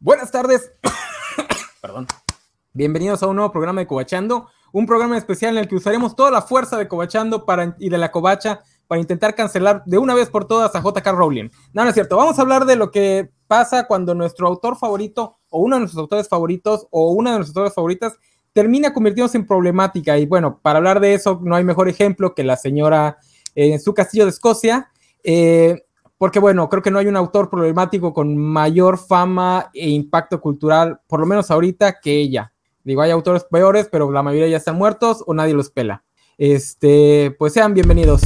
Buenas tardes. Perdón. Bienvenidos a un nuevo programa de Cobachando, un programa especial en el que usaremos toda la fuerza de Cobachando para, y de la Covacha para intentar cancelar de una vez por todas a JK Rowling. No, no es cierto. Vamos a hablar de lo que pasa cuando nuestro autor favorito o uno de nuestros autores favoritos o una de nuestras autores favoritas termina convirtiéndose en problemática. Y bueno, para hablar de eso no hay mejor ejemplo que la señora eh, en su castillo de Escocia. Eh, porque bueno, creo que no hay un autor problemático con mayor fama e impacto cultural, por lo menos ahorita, que ella. Digo, hay autores peores, pero la mayoría ya están muertos o nadie los pela. Este, pues sean bienvenidos.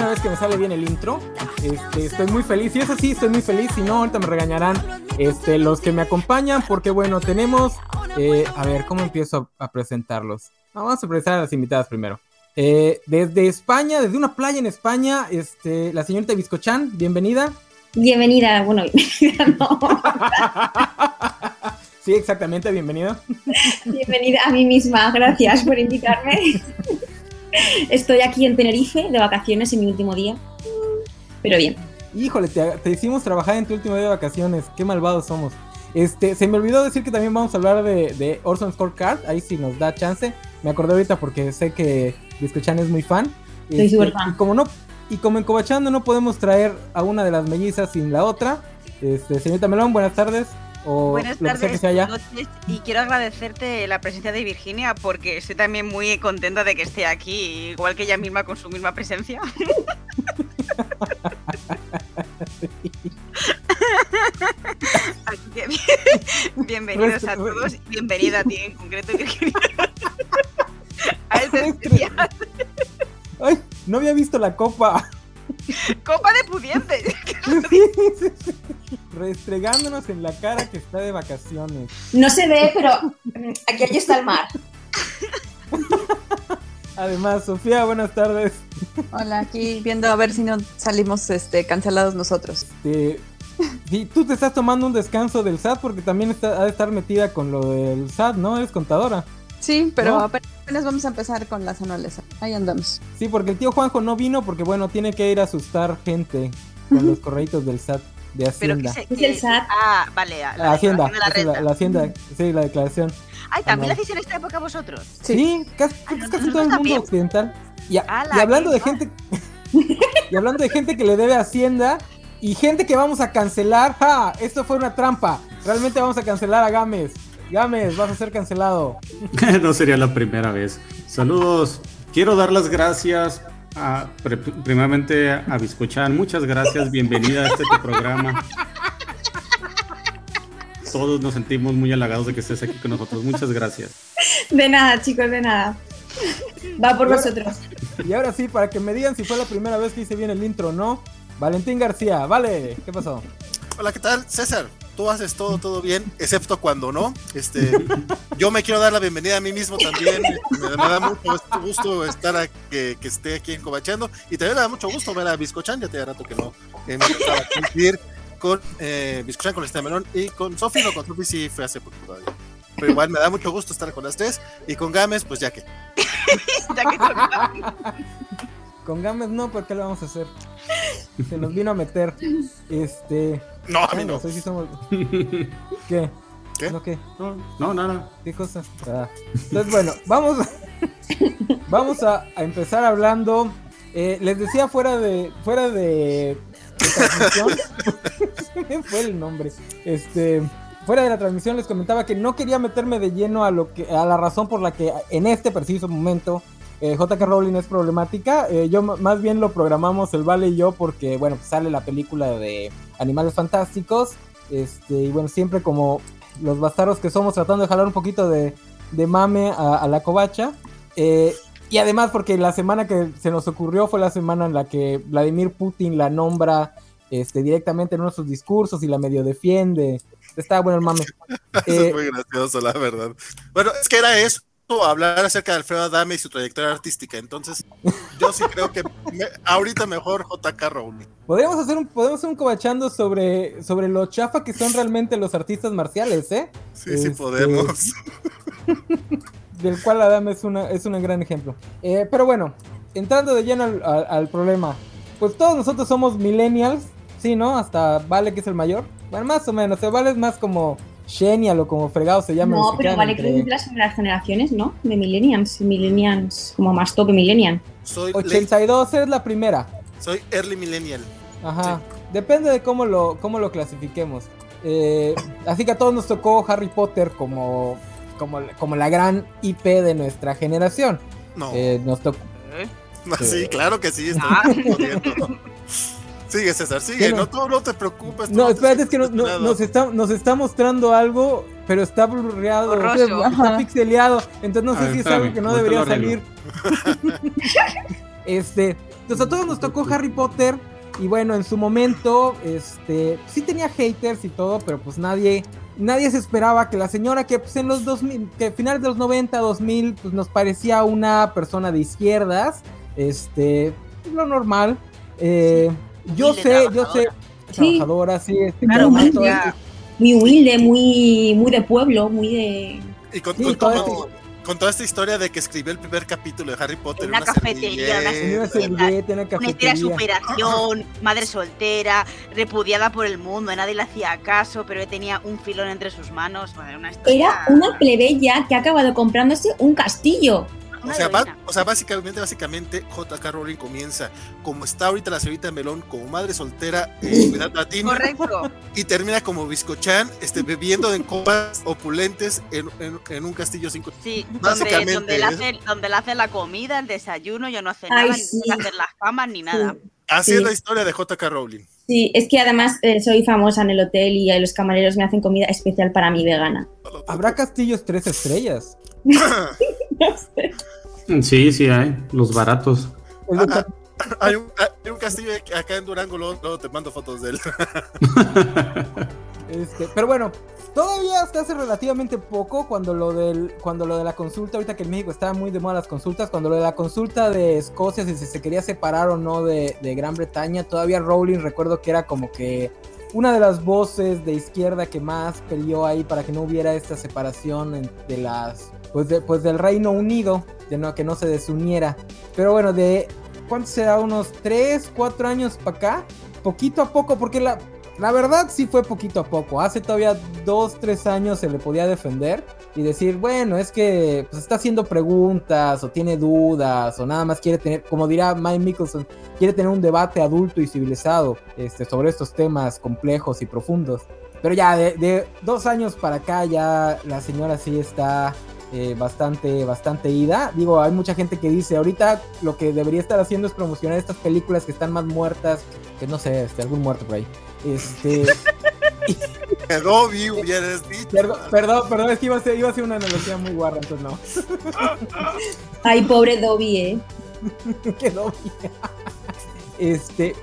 Primera vez que me sale bien el intro. Este, estoy muy feliz. Si es así, estoy muy feliz. Si no, ahorita me regañarán este, los que me acompañan. Porque bueno, tenemos. Eh, a ver, ¿cómo empiezo a, presentarlos? Vamos a presentar a las invitadas primero. Eh, desde España, desde una playa en España, este, la señorita Viscochan, bienvenida. Bienvenida, bueno, bienvenida no. sí, exactamente, bienvenida. Bienvenida a mí misma, gracias por invitarme. Estoy aquí en Tenerife de vacaciones en mi último día. Pero bien. Híjole, te, hicimos trabajar en tu último día de vacaciones. Qué malvados somos. Este, se me olvidó decir que también vamos a hablar de, de Orson Scorecard. Ahí sí nos da chance. Me acordé ahorita porque sé que Biscochan es muy fan. Soy este, súper fan. Y como, no, y como en Cobachando no podemos traer a una de las mellizas sin la otra. Este, señorita Melón, buenas tardes. Buenas tardes, y quiero agradecerte la presencia de Virginia porque estoy también muy contenta de que esté aquí, igual que ella misma con su misma presencia. bienvenidos a todos y bienvenida a ti en concreto, Virginia. a este Ay, no había visto la copa. Copa de pudientes. Restregándonos en la cara que está de vacaciones. No se ve, pero aquí allí está el mar. Además, Sofía, buenas tardes. Hola, aquí viendo a ver si no salimos este, cancelados nosotros. Este, y tú te estás tomando un descanso del SAT porque también está, ha de estar metida con lo del SAT, ¿no? Eres contadora. Sí, pero apenas vamos a empezar con las anuales. Ahí andamos. Sí, porque el tío Juanjo no vino porque, bueno, tiene que ir a asustar gente con los correitos del SAT de Hacienda. ¿Qué es el SAT? Ah, vale. La, Hacienda. La, Hacienda, sí, la declaración. Ay, ¿también la hacéis en esta época vosotros? Sí, casi, todo el mundo occidental. Y, hablando de gente... y hablando de gente que le debe Hacienda y gente que vamos a cancelar. ¡Ja! Esto fue una trampa. Realmente vamos a cancelar a Gámez. Gámez, vas a ser cancelado. no sería la primera vez. Saludos. Quiero dar las gracias a, primeramente a Biscochan. Muchas gracias. Bienvenida a este programa. Todos nos sentimos muy halagados de que estés aquí con nosotros. Muchas gracias. De nada, chicos, de nada. Va por vosotros. Y ahora sí, para que me digan si fue la primera vez que hice bien el intro o no. Valentín García, vale, ¿qué pasó? Hola, ¿qué tal? César, tú haces todo, todo bien, excepto cuando no. Este, yo me quiero dar la bienvenida a mí mismo también. Me, da mucho gusto estar a, que, esté aquí en Cobachando. Y también me da mucho gusto ver a Biscochan, ya te da rato que no me a cumplir con eh, Biscochan, con este melón y con Sofi. No, con Sofi sí fue hace poco todavía. Pero igual me da mucho gusto estar con las tres. Y con Games, pues ya que. ya que con Games no, ¿por qué lo vamos a hacer? Se nos vino a meter. Este. No, a mí no. ¿Qué? ¿Qué? ¿No qué? No, nada. ¿Qué cosa? Ah. Entonces, bueno, vamos, vamos a, empezar hablando. Eh, les decía fuera de fuera de, transmisión. me fue el nombre. Este, fuera de la transmisión les comentaba que no quería meterme de lleno a lo que a la razón por la que en este preciso momento eh, JK Rowling es problemática. Eh, yo más bien lo programamos el Vale y yo porque, bueno, pues sale la película de Animales Fantásticos. Este, y bueno, siempre como los bastardos que somos tratando de jalar un poquito de, mame a, la covacha. Eh, y además porque la semana que se nos ocurrió fue la semana en la que Vladimir Putin la nombra este, directamente en uno de sus discursos y la medio defiende. está bueno el mame. Eso Eh, es muy gracioso, la verdad. Bueno, es que era eso, hablar acerca de Alfredo Adame y su trayectoria artística. Entonces, yo sí creo que me- ahorita mejor JK Rowling. Podríamos hacer un, podemos hacer un cobachando sobre, sobre lo chafa que son realmente los artistas marciales, ¿eh? Sí, sí Este- podemos. Del cual Adam es, una, es un gran ejemplo. Eh, pero bueno, entrando de lleno al, al- al problema. Pues todos nosotros somos millennials, sí, ¿no? Hasta Vale, que es el mayor. Bueno, más o menos. O sea, Vale es más como Genial o como fregado se llama. No, pero vale, entre creo que las primeras generaciones, ¿no? De millennials, millennials, como más tope millennial. Soy, late- 82 es la primera. soy early millennial. Ajá. Depende de cómo lo, cómo lo clasifiquemos. Eh, así que a todos nos tocó Harry Potter como, como, como la gran IP de nuestra generación. No, Eh, nos tocó. sí, claro que sí. estoy Ah. Sigue, César, sigue. No. No, tú no te preocupes. No, te espérate, es que nos, está, nos está mostrando algo, pero está blurreado, está Ajá. pixeleado. Entonces no sé ver, si es espérame, algo que no debería salir. este, entonces a todos nos tocó Harry Potter. Y bueno, en su momento, este, sí tenía haters y todo, pero pues nadie, nadie se esperaba que la señora que pues en los 2000, que a finales de los 90, 2000, pues nos parecía una persona de izquierdas, este, lo normal. Eh, yo sé, yo sé, trabajadora. Sí. trabajadora, sí, este, Claro, muy este- humilde, muy, muy de pueblo, muy de. Y con, Sí, con- todo esto- con toda esta historia de que escribió el primer capítulo de Harry Potter En una cafetería, una una servilleta. servilleta, una Una historia de cafetería. superación, madre soltera, repudiada por el mundo, nadie le hacía caso, pero tenía un filón entre sus manos. Bueno, una historia- Era una plebeya que ha acabado comprándose un castillo. O sea, va- o sea, básicamente, básicamente, J.K. Rowling comienza como está ahorita la señorita Melón, como madre soltera, eh, cuidando a ti, Correcto. y termina como Biscochan, este, bebiendo en copas opulentes en, en- en un castillo sin co- Sí, donde, Básicamente, donde, le ¿eh? hace, donde le hace la comida, el desayuno, yo no hace Ay, nada, sí. ni hacer las camas ni nada. Así Sí. es la historia de J.K. Rowling. Sí, es que además eh, soy famosa en el hotel y eh, los camareros me hacen comida especial para mí vegana. Habrá castillos tres estrellas. Sí, sí hay, los baratos. De- Ah, Hay un, hay castillo acá en Durango, luego, te mando fotos de él. Este, pero bueno, todavía hasta hace relativamente poco, cuando lo del, cuando lo de la consulta, ahorita que en México estaba muy de moda las consultas, cuando lo de la consulta de Escocia, si se quería separar o no de, Gran Bretaña, todavía Rowling recuerdo que era como que una de las voces de izquierda que más peleó ahí para que no hubiera esta separación de las, pues, de- pues del Reino Unido, de no, que no se desuniera. Pero bueno, de, ¿cuánto será? Unos 3, 4 años para acá, poquito a poco, porque la, la verdad sí fue poquito a poco. Hace todavía dos, tres años se le podía defender y decir, bueno, es que pues, está haciendo preguntas o tiene dudas o nada más quiere tener, como dirá Mike Mickelson, quiere tener un debate adulto y civilizado este, sobre estos temas complejos y profundos. Pero ya de, de dos años para acá ya la señora sí está eh, bastante, bastante ida. Digo, hay mucha gente que dice, ahorita lo que debería estar haciendo es promocionar estas películas que están más muertas, que no sé, este, algún muerto por ahí. Este, Dobby, hubieras dicho. perdón, perdón, perdón, es que iba a ser, iba a ser una analogía muy guarra, entonces no. Ay, pobre Dobby, ¿eh? Quedó bien. Este,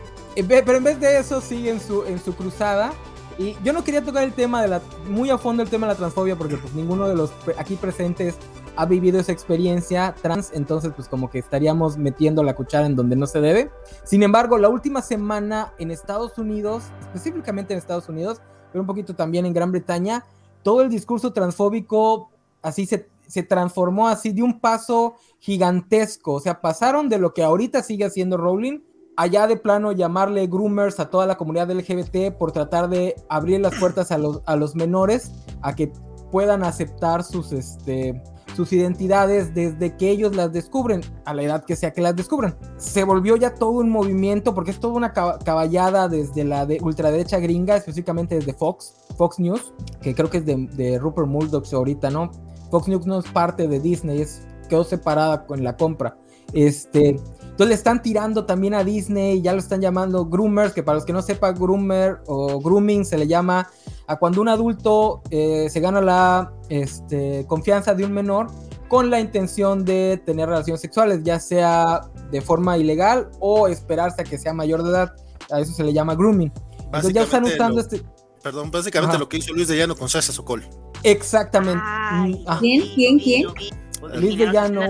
pero en vez de eso sigue en su, en su cruzada. Y yo no quería tocar el tema de la, muy a fondo el tema de la transfobia, porque pues ninguno de los aquí presentes ha vivido esa experiencia trans, entonces pues como que estaríamos metiendo la cuchara en donde no se debe. Sin embargo, la última semana en Estados Unidos, específicamente en Estados Unidos, pero un poquito también en Gran Bretaña, todo el discurso transfóbico así se, se transformó así de un paso gigantesco. O sea, pasaron de lo que ahorita sigue haciendo Rowling, allá de plano llamarle groomers a toda la comunidad LGBT por tratar de abrir las puertas a los, a los menores a que puedan aceptar sus, este, sus identidades desde que ellos las descubren, a la edad que sea que las descubran. Se volvió ya todo un movimiento, porque es toda una cab- caballada desde la de ultraderecha gringa, específicamente desde Fox, Fox News, que creo que es de, de Rupert Murdoch ahorita, ¿no? Fox News no es parte de Disney, es, quedó separada con la compra. Este, entonces le están tirando también a Disney, ya lo están llamando groomers, que para los que no sepan, groomer o grooming se le llama a cuando un adulto eh, se gana la este, confianza de un menor con la intención de tener relaciones sexuales, ya sea de forma ilegal o esperarse a que sea mayor de edad. A eso se le llama grooming. Entonces ya están usando lo- este... perdón, básicamente Ajá. lo que hizo Luis de Llano con Sasha Sokol. Exactamente. Ay, Mm, ah, ¿Quién? ¿Quién? ¿Quién? Liz de Llano,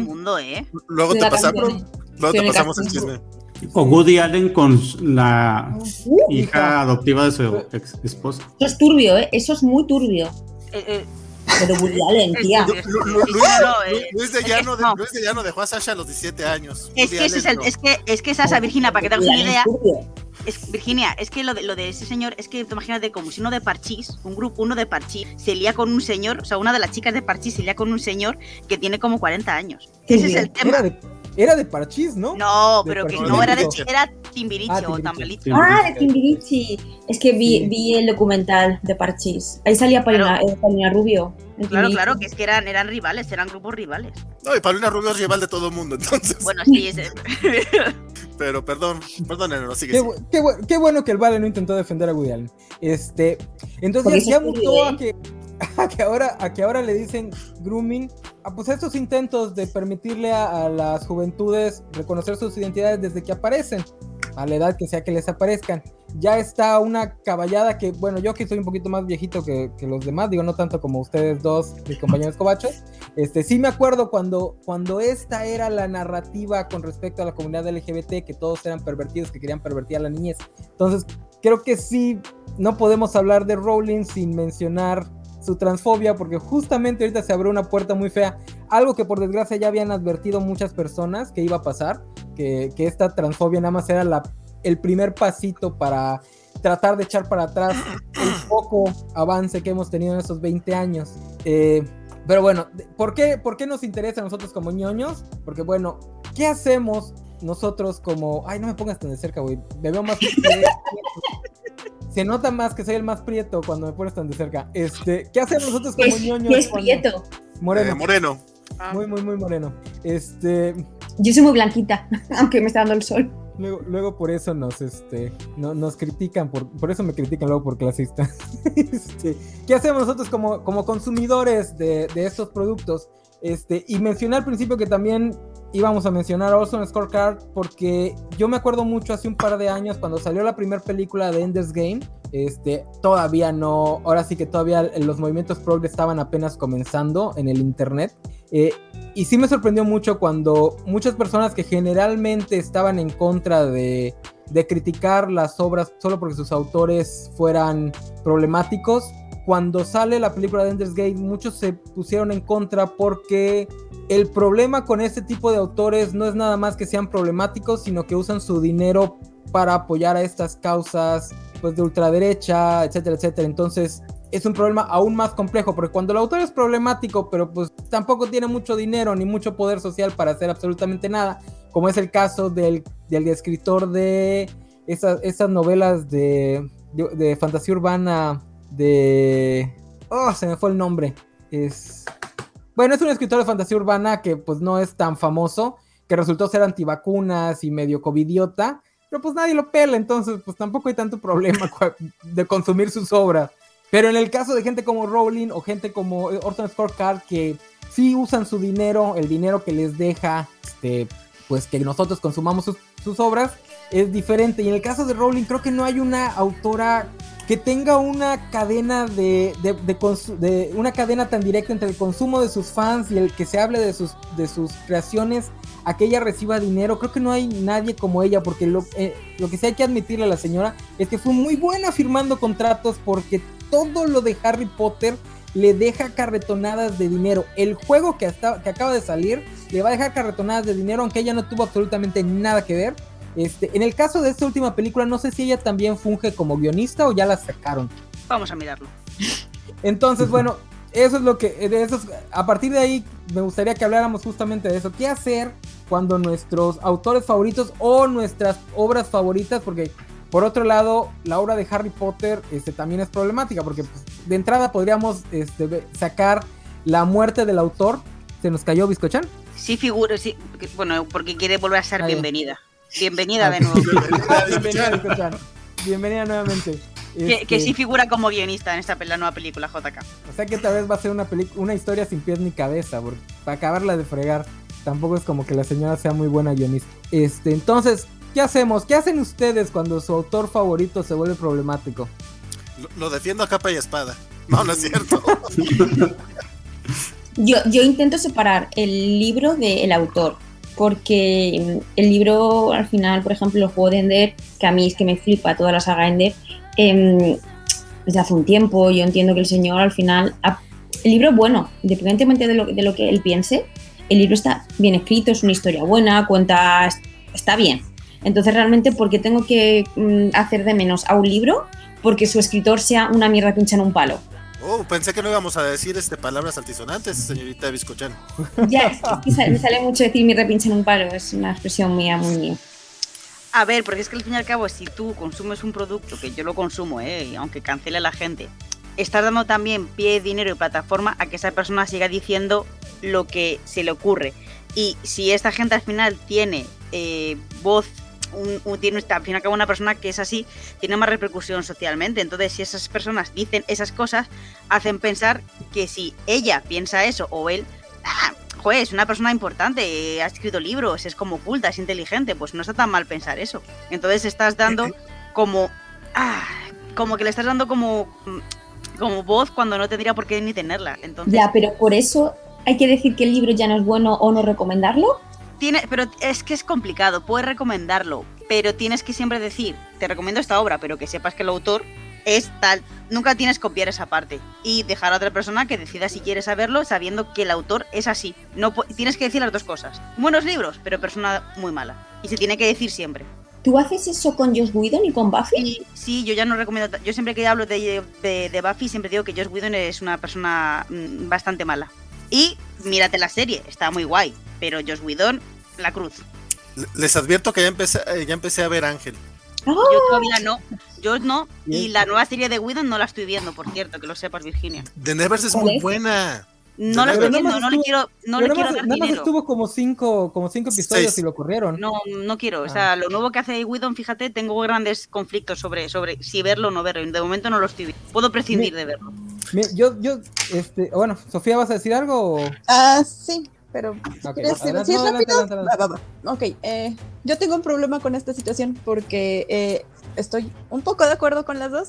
mundo, ¿eh? Luego te pasamos, canción. Luego te Tiene pasamos el canción. chisme. O Woody Allen con la Uh, hija adoptiva de su ex esposa. Eso es turbio, ¿eh? Eso es muy turbio. Eh, eh, Pero Woody Allen, tía. Lu- Lu- Lu- Luis, de Llano, de- no. Luis de Llano dejó a Sasha a los 17 años. Es Woody que, ese es, el, no. es, que, es que esa, Virginia, para que te hagas una idea, es Virginia, es que lo de, lo de ese señor, es que tú imagínate como si uno de Parchís, un grupo, uno de Parchís, se lía con un señor, o sea, una de las chicas de Parchís se lía con un señor que tiene como 40 años. Ese es el tema. Era de Parchís, ¿no? No, pero que no era de era Timbiriche Ah, o. Tambalito. Ah, de Timbiriche. Es que vi, Sí. vi el documental de Parchís. Ahí salía Paulina, Claro. eh, Paulina Rubio. Claro, claro, que es que eran, eran rivales, eran grupos rivales. No, y Paulina Rubio es rival de todo el mundo, entonces. Bueno, sí, ese- Pero perdón, perdón, no, sigue. Qué, sigue. qué qué bueno que el Vale no intentó defender a Woody Allen. Este, entonces ya es mutó a que, a que ahora, a que ahora le dicen grooming. A pues estos intentos de permitirle a, a las juventudes reconocer sus identidades desde que aparecen, a la edad que sea que les aparezcan. Ya está una caballada que, bueno, yo que soy un poquito más viejito que, que los demás, digo, no tanto como ustedes dos, mis compañeros cobachos, este, sí me acuerdo cuando, cuando esta era la narrativa con respecto a la comunidad LGBT, que todos eran pervertidos, que querían pervertir a la niñez. Entonces, creo que sí, no podemos hablar de Rowling sin mencionar su transfobia, porque justamente ahorita se abrió una puerta muy fea, algo que por desgracia ya habían advertido muchas personas que iba a pasar, que, que esta transfobia nada más era la, el primer pasito para tratar de echar para atrás el poco avance que hemos tenido en estos 20 años. Eh, pero bueno, ¿por qué, ¿por qué nos interesa a nosotros como ñoños? Porque bueno, ¿qué hacemos nosotros como... Ay, no me pongas tan de cerca, güey. Me veo más... Se nota más que soy el más prieto cuando me pones tan de cerca. Este, ¿qué hacemos nosotros ¿Qué como es, ñoños? es cuando- prieto? Moreno. Eh, Moreno. Muy, muy, muy moreno. Este, Yo soy muy blanquita, aunque me está dando el sol. luego, luego por eso nos, este, no, nos critican, por, por eso me critican luego por clasista. Este, ¿Qué hacemos nosotros como, como consumidores de, de estos productos? Este, y mencioné al principio que también íbamos a mencionar Awesome Scorecard porque yo me acuerdo mucho hace un par de años cuando salió la primera película de Ender's Game. Este, todavía no, ahora sí que todavía los movimientos progre estaban apenas comenzando en el internet. Eh, y sí me sorprendió mucho cuando muchas personas que generalmente estaban en contra de, de criticar las obras solo porque sus autores fueran problemáticos, cuando sale la película de Ender's Game, muchos se pusieron en contra porque el problema con este tipo de autores no es nada más que sean problemáticos, sino que usan su dinero para apoyar a estas causas pues de ultraderecha, etcétera, etcétera. Entonces, es un problema aún más complejo, porque cuando el autor es problemático, pero pues tampoco tiene mucho dinero ni mucho poder social para hacer absolutamente nada, como es el caso del, del escritor de esas, novelas de, de, de fantasía urbana de... Oh, se me fue el nombre. Es... Bueno, es un escritor de fantasía urbana que pues no es tan famoso, que resultó ser antivacunas y medio covidiota, pero pues nadie lo pela, entonces pues tampoco hay tanto problema de consumir sus obras. Pero en el caso de gente como Rowling o gente como Orson Scorecard que sí usan su dinero, el dinero que les deja, este, pues que nosotros consumamos sus, obras, es diferente. Y en el caso de Rowling creo que no hay una autora que tenga una cadena de, de, de, una cadena tan directa entre el consumo de sus fans y el que se hable de sus, de sus creaciones a que ella reciba dinero. Creo que no hay nadie como ella, porque lo, eh, lo que sí hay que admitirle a la señora es que fue muy buena firmando contratos porque todo lo de Harry Potter le deja carretonadas de dinero. El juego que, hasta, que acaba de salir le va a dejar carretonadas de dinero, aunque ella no tuvo absolutamente nada que ver. Este, en el caso de esta última película, no sé si ella también funge como guionista o ya la sacaron. Vamos a mirarlo. Entonces, bueno, eso es lo que, de esos, a partir de ahí me gustaría que habláramos justamente de eso. ¿Qué hacer cuando nuestros autores favoritos o nuestras obras favoritas, porque por otro lado, la obra de Harry Potter este, también es problemática, porque pues, de entrada podríamos este, sacar la muerte del autor. ¿Se nos cayó Biscochan? Sí, figura, sí, bueno, porque quiere volver a ser Ahí. bienvenida. Bienvenida de nuevo. bienvenida, Biscochan. Bienvenida nuevamente. Que, este... que, sí figura como guionista en esta la nueva película JK. O sea que tal vez va a ser una, una historia sin pies ni cabeza, porque para acabarla de fregar. Tampoco es como que la señora sea muy buena guionista. Este, entonces, ¿qué hacemos? ¿Qué hacen ustedes cuando su autor favorito se vuelve problemático? Lo, lo defiendo a capa y espada. No, no es cierto. Yo, yo intento separar el libro del autor, porque el libro, al final, por ejemplo, el juego de Ender, que a mí es que me flipa toda la saga Ender, em, desde hace un tiempo, yo entiendo que el señor al final... el libro es bueno, independientemente de lo, de lo que él piense, el libro está bien escrito, es una historia buena, cuenta... está bien. Entonces, realmente, ¿por qué tengo que mm, hacer de menos a un libro? Porque su escritor sea una mierda pincha en un palo. Oh, pensé que no íbamos a decir este palabras altisonantes, señorita Biscochan. Ya, es que sale- me sale mucho decir mi repincha en un palo, es una expresión mía, muy mía. A ver, porque es que al fin y al cabo, si tú consumes un producto, que yo lo consumo, ¿eh? y aunque cancele a la gente, estás dando también pie, dinero y plataforma a que esa persona siga diciendo lo que se le ocurre. Y si esta gente al final tiene eh, voz, un, un- tiene al fin y al cabo una persona que es así, tiene más repercusión socialmente. Entonces, si esas personas dicen esas cosas, hacen pensar que si ella piensa eso o él, ah, joder, es una persona importante, ha escrito libros, es como culta, es inteligente, pues no está tan mal pensar eso. Entonces estás dando como, ah, como que le estás dando como, como voz cuando no tendría por qué ni tenerla. Entonces, Ya, pero por eso hay que decir que el libro ya no es bueno o no recomendarlo. Tiene, pero es que es complicado, puedes recomendarlo, pero tienes que siempre decir, te recomiendo esta obra, pero que sepas que el autor es tal. Nunca tienes que copiar esa parte y dejar a otra persona que decida si quiere saberlo sabiendo que el autor es así. No tienes que decir las dos cosas. Buenos libros, pero persona muy mala. Y se tiene que decir siempre. ¿Tú haces eso con Josh Whedon y con Buffy? Sí, yo ya no recomiendo. Yo siempre que hablo de, de, de Buffy, siempre digo que Josh Whedon es una persona mm, bastante mala. Y mírate la serie, está muy guay. Pero Josh Whedon, la cruz. Le- Les advierto que ya empecé, eh, ya empecé a ver Ángel. Yo todavía no. Yo no. Y la nueva serie de Whedon no la estoy viendo, por cierto, que lo sepas, Virginia. The Nevers es ¿Cuál muy es? buena. No la Pero estoy viendo, más no le quiero, no le nada quiero más, dar nada más dinero. estuvo como cinco, como cinco episodios Seis. y lo corrieron. No, no quiero. O Ah. sea, lo nuevo que hace Whedon, fíjate, tengo grandes conflictos sobre, sobre si verlo o no verlo. De momento no lo estoy viendo. Puedo prescindir de verlo. Mi- Yo, yo, este, bueno, Sofía, ¿vas a decir algo? o- Ah, sí, pero Ok, ¿quieres adelante, decir adelante, rápido? adelante, adelante. Ok, eh, yo tengo un problema con esta situación porque eh, estoy un poco de acuerdo con las dos,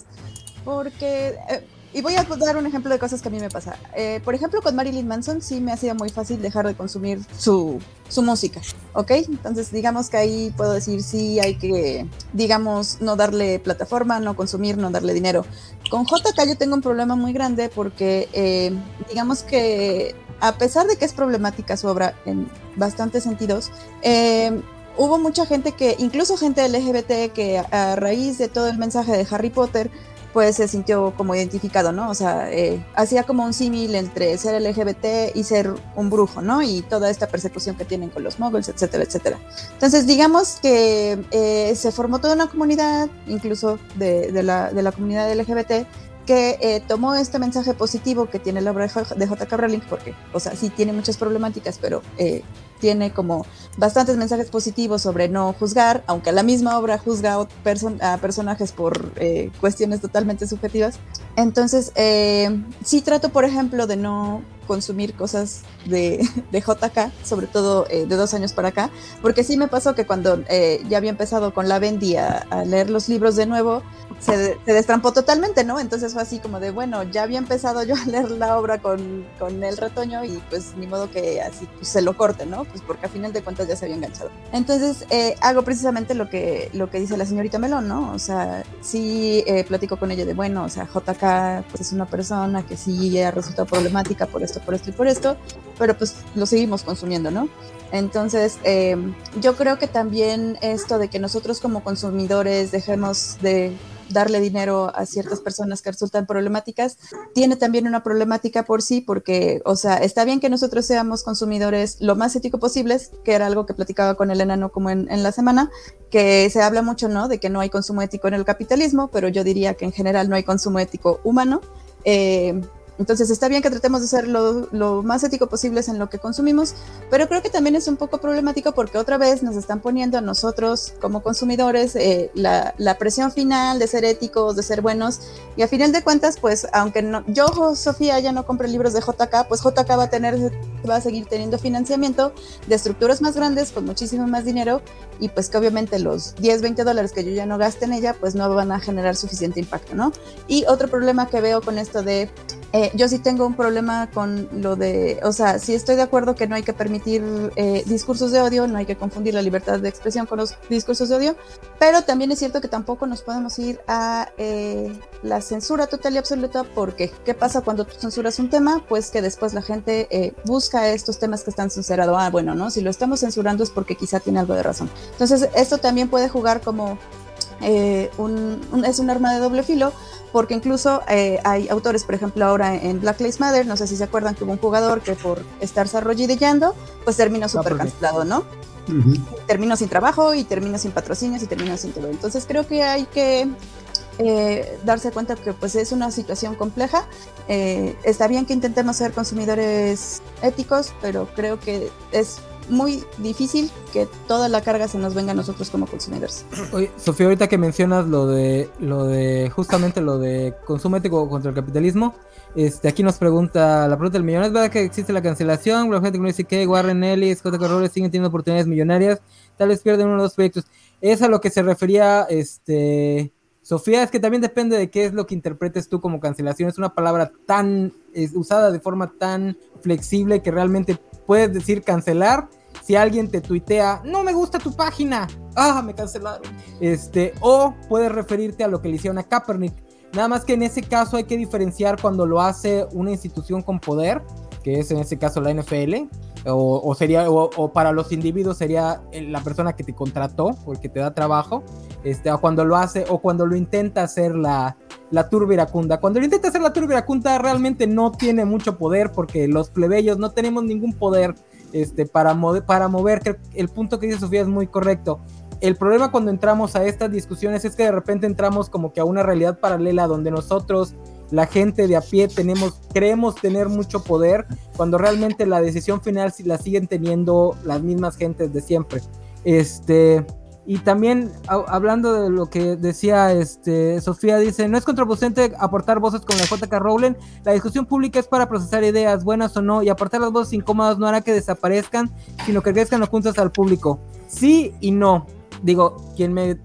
porque, eh, y voy a dar un ejemplo de cosas que a mí me pasa. Eh, por ejemplo, con Marilyn Manson sí me ha sido muy fácil dejar de consumir su, su música, ¿ok? Entonces, digamos que ahí puedo decir sí, hay que, digamos, no darle plataforma, no consumir, no darle dinero. Con JK yo tengo un problema muy grande porque, eh, digamos que a pesar de que es problemática su obra en bastantes sentidos, eh, hubo mucha gente que, incluso gente LGBT, que a, a raíz de todo el mensaje de Harry Potter, pues se sintió como identificado, ¿no? O sea, eh, hacía como un símil entre ser LGBT y ser un brujo, ¿no? Y toda esta persecución que tienen con los muggles, etcétera, etcétera. Entonces, digamos que eh, se formó toda una comunidad, incluso de, de la, de la comunidad LGBT, que eh, tomó este mensaje positivo que tiene la obra de J.K. Rowling, porque, o sea, sí tiene muchas problemáticas, pero eh, tiene como bastantes mensajes positivos sobre no juzgar, aunque la misma obra juzga a, person- personajes por eh, cuestiones totalmente subjetivas. Entonces, eh, sí trato, por ejemplo, de no consumir cosas de, de JK, sobre todo eh, de dos años para acá, porque sí me pasó que cuando eh, ya había empezado con la Bendy a, a leer los libros de nuevo, se, se destrampó totalmente, ¿no? Entonces fue así como de, bueno, ya había empezado yo a leer la obra con, con el retoño y pues ni modo que así pues, se lo corte, ¿no? Pues porque a final de cuentas ya se había enganchado. Entonces eh, hago precisamente lo que, lo que dice la señorita Melón, ¿no? O sea, sí eh, platico con ella de, bueno, o sea, JK pues es una persona que sí ha resultado problemática por esto, por esto y por esto, pero pues lo seguimos consumiendo, ¿no? Entonces, eh, yo creo que también esto de que nosotros como consumidores dejemos de darle dinero a ciertas personas que resultan problemáticas, tiene también una problemática por sí, porque, o sea, está bien que nosotros seamos consumidores lo más ético posibles, que era algo que platicaba con el enano como en, en la semana, que se habla mucho, ¿no? De que no hay consumo ético en el capitalismo, pero yo diría que en general no hay consumo ético humano. Eh, entonces está bien que tratemos de ser lo, lo, más ético posible en lo que consumimos, pero creo que también es un poco problemático porque otra vez nos están poniendo a nosotros como consumidores eh, la, la, presión final de ser éticos, de ser buenos, y a final de cuentas, pues aunque no, yo, Sofía, ya no compre libros de JK, pues JK va a tener, va a seguir teniendo financiamiento de estructuras más grandes con muchísimo más dinero y pues que obviamente los 10, 20 dólares que yo ya no gaste en ella, pues no van a generar suficiente impacto, ¿no? Y otro problema que veo con esto de eh, yo sí tengo un problema con lo de, o sea, sí estoy de acuerdo que no hay que permitir eh, discursos de odio, no hay que confundir la libertad de expresión con los discursos de odio, pero también es cierto que tampoco nos podemos ir a eh, la censura total y absoluta, porque ¿qué pasa cuando tú censuras un tema? Pues que después la gente busca estos temas que están censurados. Ah, bueno, ¿no? Si lo estamos censurando es porque quizá tiene algo de razón. Entonces, esto también puede jugar como un, es un arma de doble filo, porque incluso eh, hay autores, por ejemplo, ahora en Black Lives Matter, no sé si se acuerdan que hubo un jugador que por estarse arrollillando, pues terminó súper cancelado, ¿no? Terminó sin trabajo y terminó sin patrocinios y terminó sin todo. Entonces creo que hay que eh, darse cuenta que pues es una situación compleja. Eh, está bien que intentemos ser consumidores éticos, pero creo que es muy difícil que toda la carga se nos venga a nosotros como consumidores. Sofía, ahorita que mencionas lo de lo de justamente lo de consumo ético contra el capitalismo, este aquí nos pregunta la pregunta del millón, ¿es verdad que existe la cancelación? que Warren Ellis, J.K. Rowling siguen teniendo oportunidades millonarias, tal vez pierden uno o dos proyectos. Es a lo que se refería este Sofía, es que también depende de qué es lo que interpretes tú como cancelación. Es una palabra tan usada de forma tan flexible que realmente puedes decir cancelar si alguien te tuitea, no me gusta tu página, ah, me cancelaron. Este, o puedes referirte a lo que le hicieron a Kaepernick. Nada más que en ese caso hay que diferenciar cuando lo hace una institución con poder, que es en ese caso la NFL, o, sería, o, para los individuos sería la persona que te contrató o el que te da trabajo, este, o cuando lo hace, o cuando lo intenta hacer la, la turbiracunda. Cuando lo intenta hacer la turbiracunda realmente no tiene mucho poder porque los plebeyos no tenemos ningún poder este, para, para mover, el punto que dice Sofía es muy correcto. El problema cuando entramos a estas discusiones es que de repente entramos como que a una realidad paralela donde nosotros, la gente de a pie, tenemos, creemos tener mucho poder, cuando realmente la decisión final la siguen teniendo las mismas gentes de siempre. Este, y también hablando de lo que decía este, Sofía, dice, no es contraproducente aportar voces con la JK Rowling, la discusión pública es para procesar ideas, buenas o no, y aportar las voces incómodas no hará que desaparezcan, sino que crezcan juntas al público. Sí y no. Digo, quien me,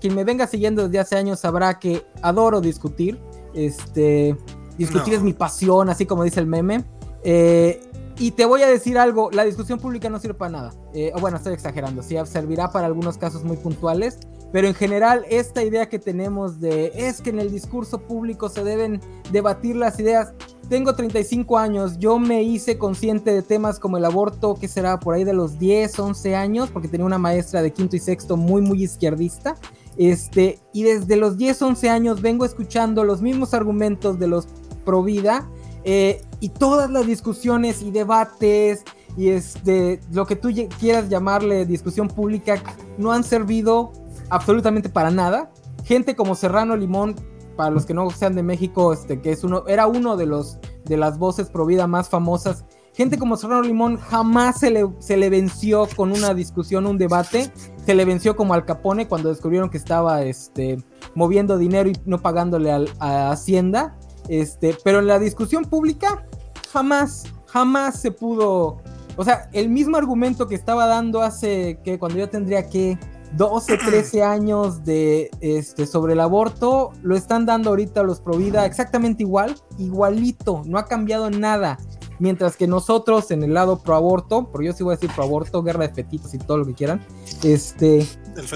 quien me venga siguiendo desde hace años sabrá que adoro discutir. Este, discutir es mi pasión, así como dice el meme. Eh, y te voy a decir algo, la discusión pública no sirve para nada. Eh, bueno, estoy exagerando, sí, servirá para algunos casos muy puntuales, pero en general esta idea que tenemos de es que en el discurso público se deben debatir las ideas. Tengo 35 años, yo me hice consciente de temas como el aborto, que será por ahí de los 10, 11 años, porque tenía una maestra de quinto y sexto muy, muy izquierdista. Este, y desde los 10, 11 años vengo escuchando los mismos argumentos de los pro vida eh, y todas las discusiones y debates y este, lo que tú quieras llamarle discusión pública no han servido absolutamente para nada. Gente como Serrano Limón, para los que no sean de México, este, que es uno, era uno de los de las voces pro más famosas. Gente como Serrano Limón jamás se le, se le venció con una discusión, un debate. Se le venció como al Capone cuando descubrieron que estaba este, moviendo dinero y no pagándole a Hacienda. Este, pero en la discusión pública jamás, jamás se pudo. O sea, el mismo argumento que estaba dando hace que cuando yo tendría que 12, 13 años de este sobre el aborto, lo están dando ahorita los Provida exactamente igual, igualito, no ha cambiado nada. Mientras que nosotros en el lado pro aborto, porque yo sí voy a decir pro aborto, guerra de fetitos y todo lo que quieran, este,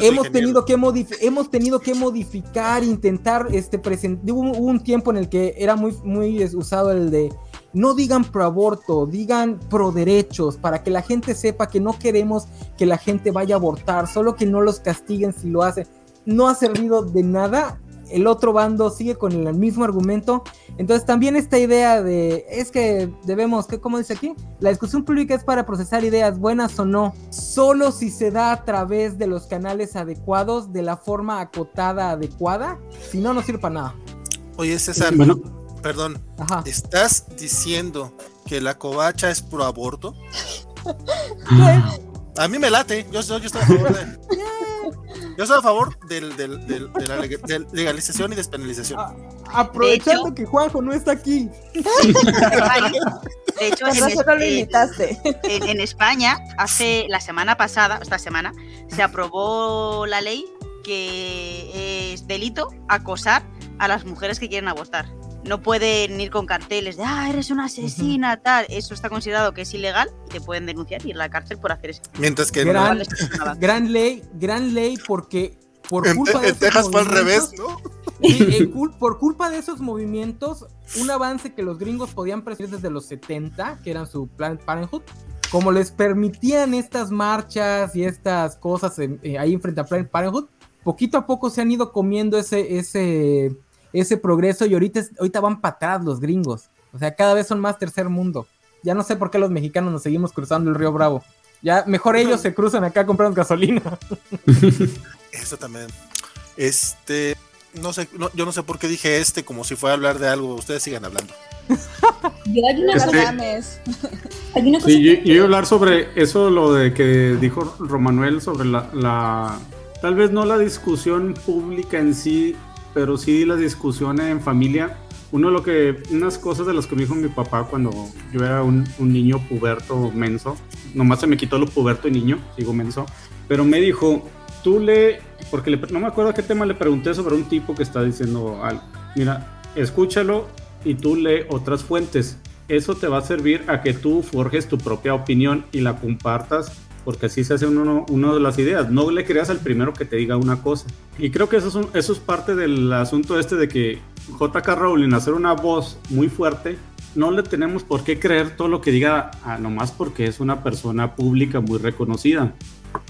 hemos tenido, que hemos tenido que modificar, intentar, este, hubo, un tiempo en el que era muy, muy usado el de no digan pro aborto, digan pro derechos, para que la gente sepa que no queremos que la gente vaya a abortar, solo que no los castiguen si lo hacen. No ha servido de nada el otro bando sigue con el mismo argumento. Entonces también esta idea de, es que debemos, que como dice aquí, la discusión pública es para procesar ideas buenas o no, solo si se da a través de los canales adecuados, de la forma acotada adecuada, si no, no sirve para nada. Oye, César, perdón, Ajá. ¿estás diciendo que la covacha es pro aborto? A mí me late, yo, yo, yo estoy a favor de. Yo estoy a favor del, del- del- de la legalización y despenalización. Ah, aprovechando De hecho- que Juanjo no está aquí. De hecho, en, imitaste. en- en España, hace la semana pasada, esta semana, se aprobó la ley que es delito acosar a las mujeres que quieren abortar. No pueden ir con carteles de, ah, eres una asesina, tal. Eso está considerado que es ilegal y te pueden denunciar y ir a la cárcel por hacer eso. Mientras que Gran- No les pasa nada. Gran ley, gran ley porque por en- culpa de en esos Texas fue al revés, movimientos- ¿no? Sí, en cul- por culpa de esos movimientos, un avance que los gringos podían presumir desde los 70, que eran su Planned Parenthood, como les permitían estas marchas y estas cosas en- eh, ahí frente a Planned Parenthood, poquito a poco se han ido comiendo ese, ese, ese progreso y ahorita, ahorita van para atrás los gringos. O sea, cada vez son más tercer mundo. Ya no sé por qué los mexicanos nos seguimos cruzando el río Bravo. Ya mejor ellos se cruzan acá a comprar gasolina. Eso también. Este, no sé, no- yo no sé por qué dije este como si fuera a hablar de algo. Ustedes sigan hablando. Yo hay una Este- cosa, mames. hay una cosa Sí, yo, que- yo iba a hablar sobre eso, lo de que dijo Romanuel sobre la, la- tal vez no la discusión pública en sí, pero sí la discusión en familia. Uno lo que, unas cosas de las que me dijo mi papá cuando yo era un, un niño puberto menso, nomás se me quitó lo puberto y niño, sigo menso, pero me dijo, tú le, porque le- no me acuerdo qué tema le pregunté sobre un tipo que está diciendo algo, mira, escúchalo y tú lee otras fuentes. Eso te va a servir a que tú forjes tu propia opinión y la compartas, porque así se hace uno, uno de las ideas. No le creas al primero que te diga una cosa. Y creo que eso es, un- eso es parte del asunto este de que JK Rowling, hacer una voz muy fuerte, no le tenemos por qué creer todo lo que diga, ah, nomás porque es una persona pública muy reconocida.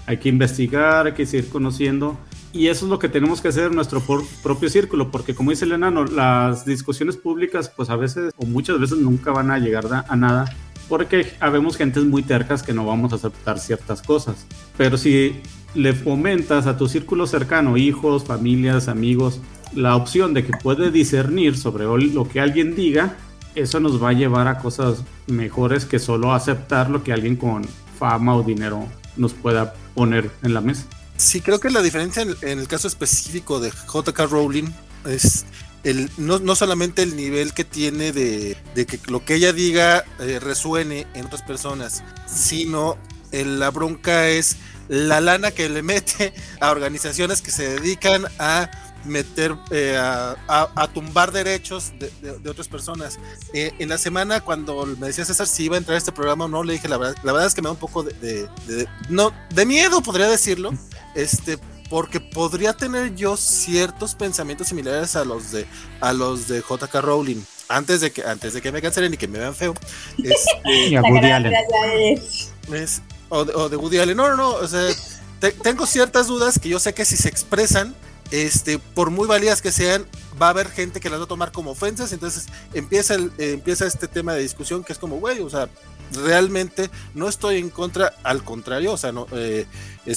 Hay que investigar, hay que seguir conociendo. Y eso es lo que tenemos que hacer en nuestro por- propio círculo, porque como dice el enano, las discusiones públicas, pues a veces o muchas veces nunca van a llegar da- a nada, porque habemos gentes muy tercas que no vamos a aceptar ciertas cosas. Pero si le fomentas a tu círculo cercano, hijos, familias, amigos, la opción de que puede discernir sobre lo que alguien diga, eso nos va a llevar a cosas mejores que solo aceptar lo que alguien con fama o dinero nos pueda poner en la mesa. Sí, creo que la diferencia en, en el caso específico de JK Rowling es no, no solamente el nivel que tiene de, de que lo que ella diga eh, resuene en otras personas, sino el- la bronca es la lana que le mete a organizaciones que se dedican a meter eh, a, tumbar derechos de, de- otras personas. Eh, en la semana cuando me decía César si iba a entrar a este programa o no, le dije la verdad, la verdad es que me da un poco de, de- de- no, de miedo, podría decirlo, este, porque podría tener yo ciertos pensamientos similares a los de a los de JK Rowling. Antes de que antes de que me cancelen y que me vean feo. Este, Y a La Woody gran Allen. batalla es- es- o, de, o de Woody Allen. No, no, no. O sea, te- tengo ciertas dudas que yo sé que si se expresan, este, por muy válidas que sean, va a haber gente que las va a tomar como ofensas. Entonces empieza, el, eh, empieza este tema de discusión que es como, güey, o sea, realmente no estoy en contra, al contrario, o sea, no, eh,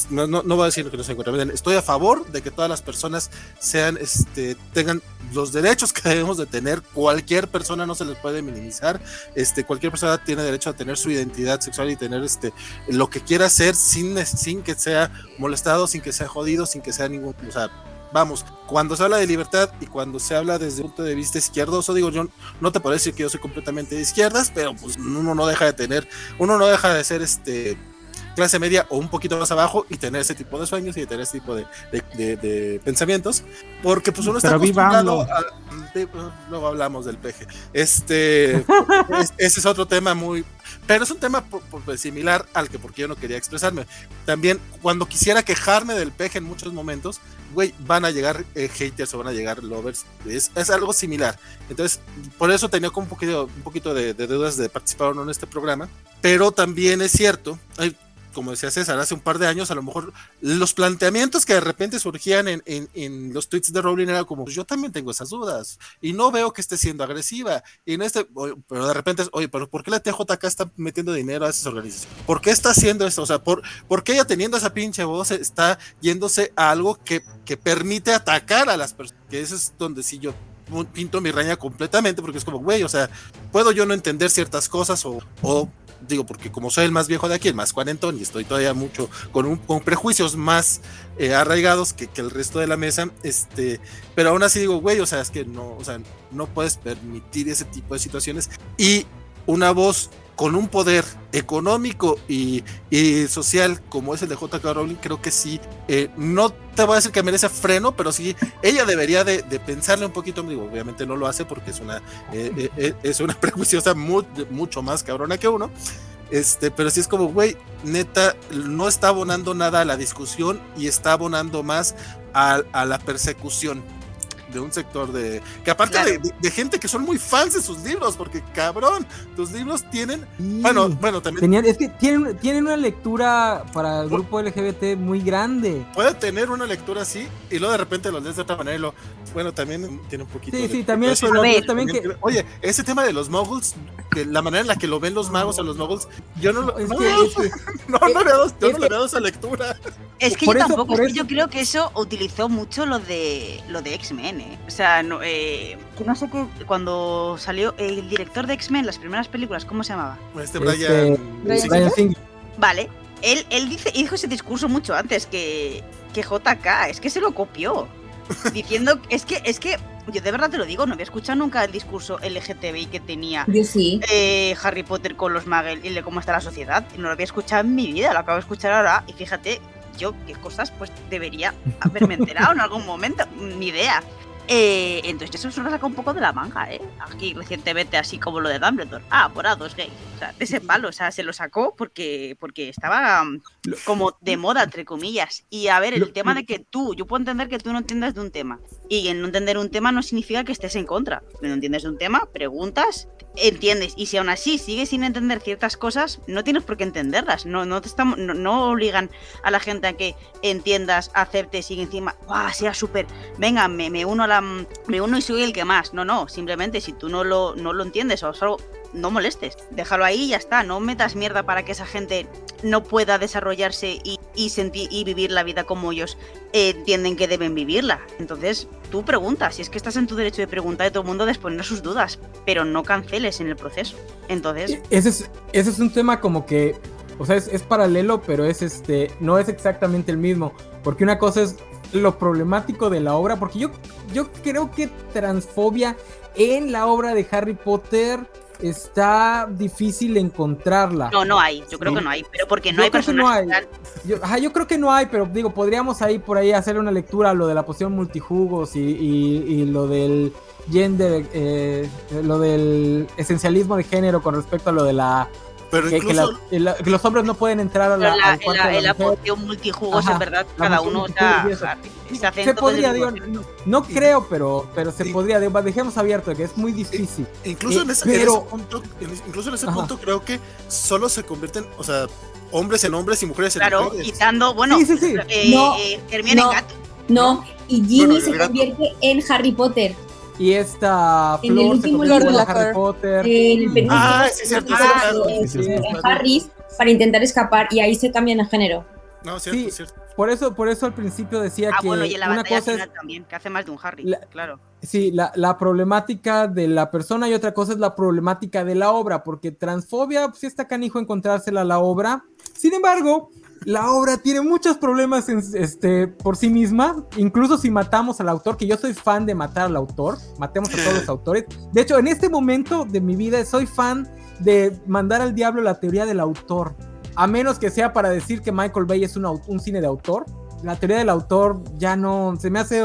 no, no, voy a decir que no estoy en contra. Miren, Estoy a favor de que todas las personas sean, este, tengan los derechos que debemos de tener. Cualquier persona no se les puede minimizar. Este, cualquier persona tiene derecho a tener su identidad sexual y tener este, lo que quiera hacer sin, sin que sea molestado, sin que sea jodido, sin que sea ningún, o sea, vamos, cuando se habla de libertad y cuando se habla desde un punto de vista izquierdoso, digo, yo no te puedo decir que yo soy completamente de izquierdas, pero pues uno no deja de tener, uno no deja de ser este clase media o un poquito más abajo y tener ese tipo de sueños y tener ese tipo de, de- de- de pensamientos, porque pues uno está Pero acostumbrado a, luego hablamos del peje. Este, es- ese es otro tema muy, pero es un tema por- por- similar al que porque yo no quería expresarme. También cuando quisiera quejarme del peje en muchos momentos, güey, van a llegar eh, haters o van a llegar lovers. Es, es algo similar. Entonces, por eso tenía como un poquito, un poquito de, dudas de participar o no en este programa. Pero también es cierto, como decía César, hace un par de años, a lo mejor los planteamientos que de repente surgían en, en- en los tweets de Rowling era como, pues yo también tengo esas dudas y no veo que esté siendo agresiva. Y en este, pero de repente es, oye, pero ¿por qué la TJK está metiendo dinero a esas organizaciones? ¿Por qué está haciendo esto? O sea, ¿por, por qué ella teniendo esa pinche voz está yéndose a algo que, que permite atacar a las personas? Que eso es donde sí yo pinto mi raña completamente porque es como, güey, o sea, puedo yo no entender ciertas cosas o, o digo, porque como soy el más viejo de aquí, el más cuarentón y estoy todavía mucho con, un, con prejuicios más eh, arraigados que, que, el resto de la mesa, este, pero aún así digo, güey, o sea, es que no, o sea, no puedes permitir ese tipo de situaciones. Y una voz con un poder económico y, y, social como es el de JK Rowling, creo que sí, eh, no te voy a decir que merece freno, pero sí, ella debería de, de pensarle un poquito, digo, obviamente no lo hace porque es una, eh, eh, es una prejuiciosa mucho más cabrona que uno, este, pero sí es como, güey, neta, no está abonando nada a la discusión y está abonando más a, a la persecución de un sector de. Que aparte claro. de, de, gente que son muy fans de sus libros, porque cabrón, tus libros tienen. Sí. Bueno, bueno, también. Tenían, es que tienen, tienen una lectura para el grupo LGBT muy grande. Puede tener una lectura así, y luego de repente lo lees de otra manera y lo. Bueno, también tiene un poquito. Sí, de, sí, también. Pero, pero también, también que, oye, ese tema de los moguls, que la manera en la que lo ven los magos a los moguls, yo no lo. Es no, que, no, es que, no, no, le he dado, yo es no le he dado esa lectura. Es que Por yo eso- tampoco, es que yo creo que eso utilizó mucho lo de lo de X-Men, ¿eh? O sea, no, eh, que no sé qué, cuando salió el director de X-Men, las primeras películas, ¿cómo se llamaba? Este Este, Brian. Sí, Brian Singer. Vale, él, él dice, dijo ese discurso mucho antes que, que JK, es que se lo copió. Diciendo, es que, es que, yo de verdad te lo digo, no había escuchado nunca el discurso LGTBI que tenía Yo sí. eh, Harry Potter con los muggles y de cómo está la sociedad. No lo había escuchado en mi vida, lo acabo de escuchar ahora y fíjate yo qué cosas pues debería haberme enterado en algún momento, ni idea. Eh, entonces eso se lo saca un poco de la manga, ¿eh? Aquí recientemente, así como lo de Dumbledore. Ah, morado es gay. O sea, de ese palo, o sea, se lo sacó porque, porque estaba um, como de moda, entre comillas. Y a ver, el Lo- tema de que tú, yo puedo entender que tú no entiendas de un tema. Y en no entender un tema no significa que estés en contra. No entiendes de un tema, preguntas, entiendes. Y si aún así sigues sin entender ciertas cosas, no tienes por qué entenderlas. No, no te estamos, no, no obligan a la gente a que entiendas, aceptes y encima, ¡guau! sea súper. Venga, me, me uno a la. Me uno y soy el que más. No, no. Simplemente si tú no lo, no lo entiendes o solo. No molestes, déjalo ahí y ya está. No metas mierda para que esa gente no pueda desarrollarse y, y sentir y vivir la vida como ellos eh, entienden que deben vivirla. Entonces, tú preguntas, si es que estás en tu derecho de preguntar de todo el mundo, de exponer sus dudas, pero no canceles en el proceso. Entonces, Ese es, ese es un tema como que, o sea, es, es paralelo, pero es este, no es exactamente el mismo, porque una cosa es lo problemático de la obra, porque yo, yo creo que transfobia en la obra de Harry Potter está difícil encontrarla. no, no hay, yo creo Sí. que no hay, pero porque no Yo hay creo que no hay. Yo, ajá, yo creo que no hay, pero digo, podríamos ahí por ahí hacer una lectura a lo de la poción multijugos y, y- y lo del gender, eh, lo del esencialismo de género con respecto a lo de la Pero que, que incluso. la- el- que los hombres no pueden entrar a la, la, al cuarto mujer. poción multijugos, Ajá, es verdad, cada uno está, se en podría, el digo, no, no creo, pero, pero se podría, digo, dejemos abierto que es muy difícil. Incluso Eh, en, ese, en punto, en- incluso en ese Ajá. punto creo que solo se convierten, o sea, hombres en hombres y mujeres en Claro, mujeres. quitando, bueno, Sí, sí, sí. eh, No, eh, Hermione no. Gato. No, y Ginny Bueno, el se convierte en Harry Potter. Y esta En el flor se Lord en Locker. Harry Potter. En el penúltimo Ah, sí, cierto, Harris para intentar escapar y ahí se cambian de género. No, cierto, Sí. cierto. Por eso, por eso al principio decía Ah, que bueno, y en la una batalla cosa es final también, que hace más de un Harry, La- claro. Sí, la, la problemática de la persona y otra cosa es la problemática de la obra, porque transfobia, pues sí está canijo encontrársela a la obra. Sin embargo, la obra tiene muchos problemas en- este, por sí misma, incluso si matamos al autor, que yo soy fan de matar al autor, matemos a todos los autores. De hecho, en este momento de mi vida soy fan de mandar al diablo la teoría del autor, a menos que sea para decir que Michael Bay es un, cine de autor. La teoría del autor ya no, se me hace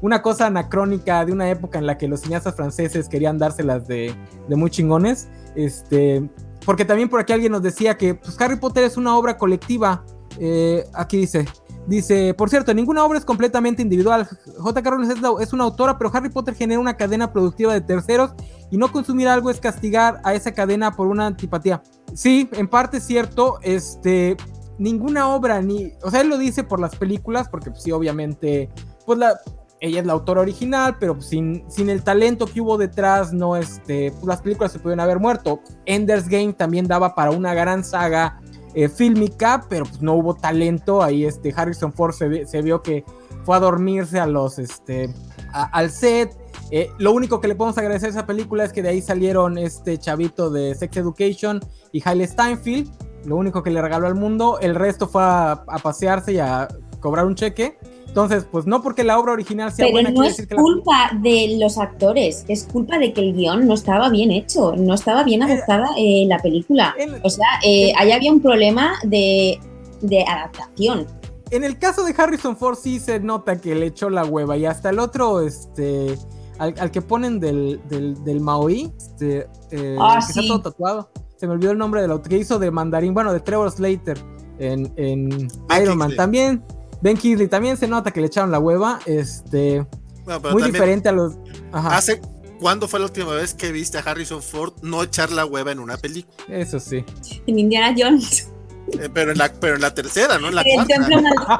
una cosa anacrónica de una época en la que los cineastas franceses querían dárselas de, de muy chingones. Este, porque también por aquí alguien nos decía que pues, Harry Potter es una obra colectiva. Eh, aquí dice, dice, por cierto, ninguna obra es completamente individual. J.K. Rowling es, una autora, pero Harry Potter genera una cadena productiva de terceros y no consumir algo es castigar a esa cadena por una antipatía. Sí, en parte es cierto, este, ninguna obra, ni, o sea, él lo dice por las películas, porque pues, sí, obviamente, pues la, ella es la autora original, pero pues, sin, sin el talento que hubo detrás, no, este, pues las películas se pudieron haber muerto. Ender's Game también daba para una gran saga eh, fílmica, pero pues no hubo talento, ahí este, Harrison Ford se, se vio que fue a dormirse a los, este, al set. Eh, lo único que le podemos agradecer a esa película es que de ahí salieron este chavito de Sex Education y Hailey Steinfeld. Lo único que le regaló al mundo. El resto fue a pasearse y a cobrar un cheque. Entonces, pues no porque la obra original sea Pero buena, no es decir que la- culpa de los actores, es culpa de que el guion no estaba bien hecho, no estaba bien adaptada eh, la película. En, O sea, eh, ahí había un problema de, de adaptación. en el caso de Harrison Ford sí se nota que le echó la hueva y hasta el otro, este, al, al que ponen del, del, del Maui, este, eh, Ah, que está sí. todo tatuado. Se me olvidó el nombre del autor que hizo de Mandarín, bueno, de Trevor Slater en, en Iron Man. También, Ben Kingsley, también se nota que le echaron la hueva, este, pero muy diferente a los... Ajá, ¿Hace cuándo fue la última vez que viste a Harrison Ford no echar la hueva en una película? eso sí. En Indiana Jones, Eh, pero, en la, pero en la tercera, no en la el cuarta. templo maldito.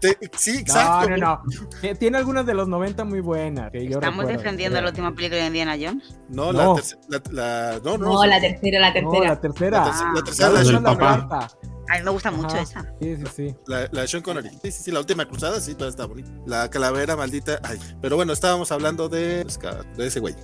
Te- sí, No, exacto. no, no. Eh, Tiene algunas de los 90 muy buenas. que yo ¿Estamos recuerdo, defendiendo pero- la última película de Indiana Jones? No, No. La, terce- la, la- no, no, No, la tercera, la No, tercera. la tercera. La tercera- la Ah. tercera, La la, del papá. cuarta. A mí me gusta mucho Ajá. esa. Sí, sí, sí. la, la de Sean Connery. Sí, sí, sí, la última cruzada, sí, toda está bonita. La calavera maldita. Ay, pero bueno, estábamos hablando de, de ese güey.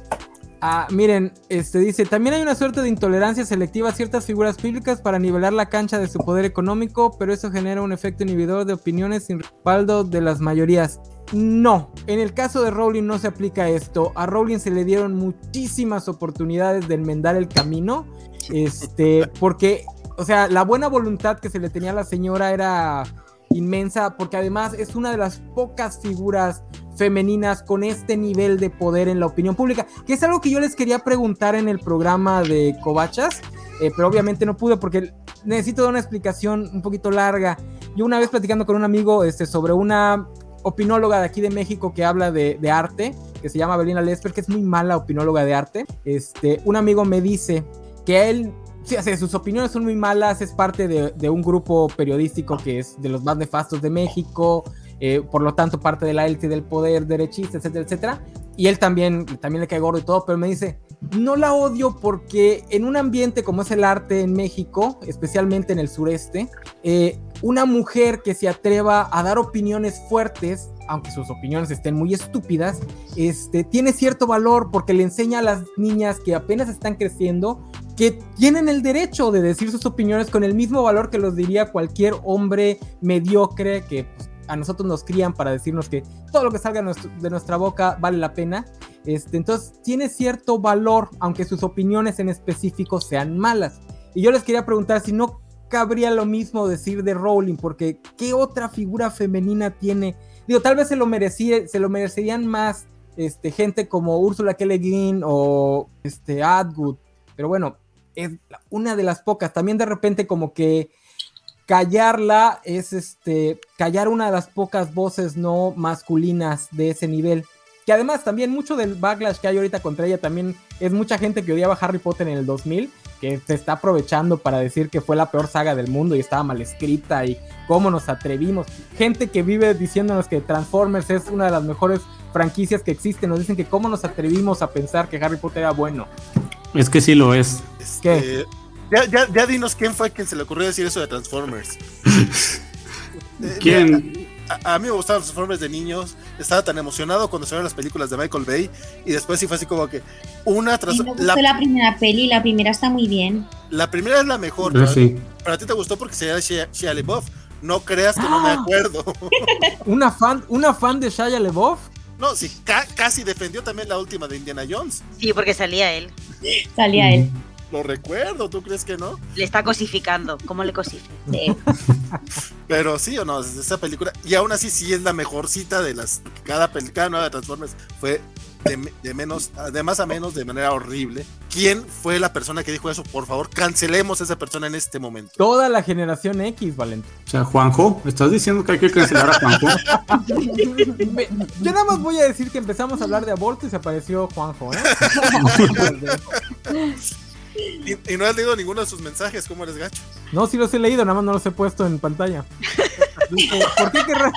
Ah, miren, este dice, también hay una suerte de intolerancia selectiva a ciertas figuras bíblicas para nivelar la cancha de su poder económico, pero eso genera un efecto inhibidor de opiniones sin respaldo de las mayorías. No, en el caso de Rowling no se aplica esto. A Rowling se le dieron muchísimas oportunidades de enmendar el camino, este, porque, o sea, la buena voluntad que se le tenía a la señora era inmensa, porque además es una de las pocas figuras femeninas con este nivel de poder en la opinión pública, que es algo que yo les quería preguntar en el programa de Covachas, eh, pero obviamente no pude porque necesito dar una explicación un poquito larga. Yo una vez platicando con un amigo este, sobre una opinóloga de aquí de México que habla de, arte, que se llama Belina Lesper, que es muy mala opinóloga de arte, este, un amigo me dice que él Sí, o sus opiniones son muy malas, es parte de, de un grupo periodístico que es de los más nefastos de México, eh, por lo tanto parte de la élite del poder, derechista, etcétera, etcétera. Y él también, también le cae gordo y todo, pero me dice, no la odio porque en un ambiente como es el arte en México, especialmente en el sureste, eh, una mujer que se atreva a dar opiniones fuertes, aunque sus opiniones estén muy estúpidas, este, tiene cierto valor porque le enseña a las niñas que apenas están creciendo que tienen el derecho de decir sus opiniones con el mismo valor que los diría cualquier hombre mediocre que pues, a nosotros nos crían para decirnos que todo lo que salga de nuestra boca vale la pena. Este, entonces tiene cierto valor, aunque sus opiniones en específico sean malas. Y yo les quería preguntar si no cabría lo mismo decir de Rowling, porque ¿qué otra figura femenina tiene? Digo, tal vez se lo, merecía, se lo merecerían más este, gente como Úrsula K. Le Guin o este, Atwood, pero bueno, es una de las pocas. También de repente como que callarla es este, callar una de las pocas voces no masculinas de ese nivel. Que además también mucho del backlash que hay ahorita contra ella también es mucha gente que odiaba a Harry Potter en el 2000, que se está aprovechando para decir que fue la peor saga del mundo y estaba mal escrita y cómo nos atrevimos. Gente que vive diciéndonos que Transformers es una de las mejores franquicias que existen, nos dicen que cómo nos atrevimos a pensar que Harry Potter era bueno. Es que sí lo es. Este, Ya, ya, ya dinos quién fue quien se le ocurrió decir eso de Transformers. Eh, ¿Quién? A, a mí me gustaban los Transformers de niños. Estaba tan emocionado cuando salieron las películas de Michael Bay. Y después sí fue así como que una tras mí me gustó la, la primera peli, la primera está muy bien. la primera es la mejor. Pero, sí. pero a ti te gustó porque se llama Shia, Shia. No creas que no me ¡Ah! acuerdo. Una fan, una fan de Shia LaBeouf. No, sí, ca- casi defendió también la última de Indiana Jones. Sí, porque salía él. Salía él. Lo recuerdo, ¿tú crees que no? Le está cosificando. ¿Cómo le cosifica? Sí. Pero sí o no, esa película. Y aún así sí es la mejor cita de las. Cada, cada nueva de Transformers fue de, me- de menos, de más a menos, de manera horrible. ¿Quién fue la persona que dijo eso? Por favor, cancelemos a esa persona en este momento. Toda la generación X, Valentín. O sea, Juanjo, ¿estás diciendo que hay que cancelar a Juanjo? Yo nada más voy a decir que empezamos a hablar de aborto y se apareció Juanjo, ¿eh? Y, y no has leído ninguno de sus mensajes, ¿cómo eres gacho? No, sí los he leído, nada más no los he puesto en pantalla. ¿por qué querrá...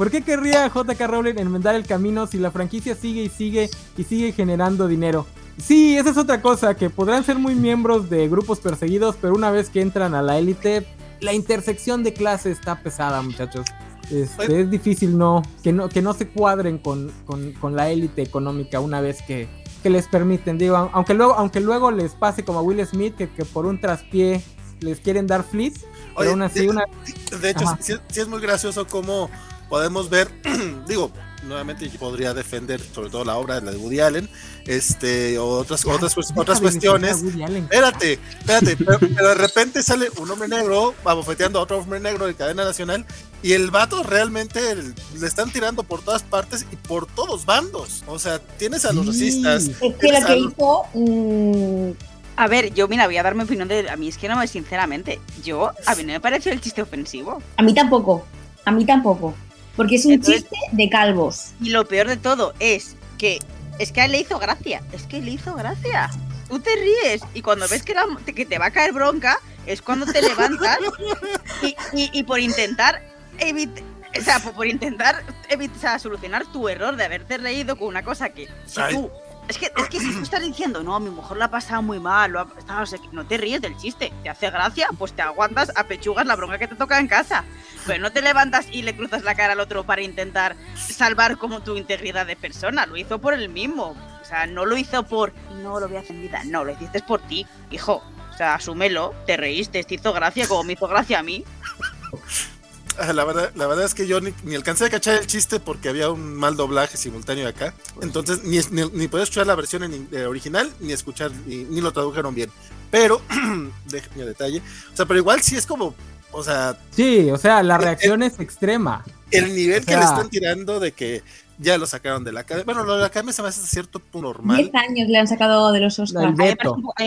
¿Por qué querría JK Rowling enmendar el camino si la franquicia sigue y sigue y sigue generando dinero? Sí, esa es otra cosa, que podrán ser muy miembros de grupos perseguidos, pero una vez que entran a la élite, la intersección de clase está pesada, muchachos. Este, es difícil no que, no que no se cuadren con, con, con la élite económica una vez que, que, les permiten. Digo, aunque luego, aunque luego les pase como a Will Smith, que, que por un traspié les quieren dar pero aún así de, una... De hecho, sí, sí, es muy gracioso cómo podemos ver, digo, nuevamente yo podría defender sobre todo la obra de la de Woody Allen, este, o otras, ya, otras, otras cuestiones. Espérate, espérate, pero, pero, de repente sale un hombre negro abofeteando a otro hombre negro de cadena nacional y el vato realmente le están tirando por todas partes y por todos bandos. O sea, tienes a los sí. racistas. Es que lo que hizo. Mmm... A ver, yo mira, voy a dar mi opinión de. A mí es que no me, sinceramente, yo. A mí no me pareció el chiste ofensivo. A mí tampoco. A mí tampoco. Porque es un Entonces, chiste de calvos. Y lo peor de todo es que es que a él le hizo gracia. Es que le hizo gracia. Tú te ríes y cuando ves que, la, que te va a caer bronca es cuando te levantas y, y, y por intentar evitar... O sea, por, intentar evitar, o sea, solucionar tu error de haberte reído con una cosa que si tú es que, es que si tú estás diciendo, no, mi mujer la ha pasado muy mal, lo ha, no, te ríes del chiste, te hace gracia, pues te aguantas, apechugas la bronca que te toca en casa. Pero no te levantas y le cruzas la cara al otro para intentar salvar como tu integridad de persona, lo hizo por él mismo. O sea, no lo hizo por, no lo voy a hacer vida, no, lo hiciste por ti, hijo. O sea, asúmelo, te reíste, te hizo gracia como me hizo gracia a mí. La verdad, la verdad es que yo ni, ni, alcancé a cachar el chiste porque había un mal doblaje simultáneo acá. Entonces, ni, ni, ni podía escuchar la versión en, eh, original, ni escuchar, ni, ni, lo tradujeron bien. Pero, déjenme detalle. O sea, pero igual sí es como, o sea. Sí, o sea, la reacción el, es extrema. El nivel o sea, que le están tirando de que ya lo sacaron de la academia. Bueno, lo de la academia se me hace cierto punto normal. 10 años le han sacado de los Oscars. A mí, me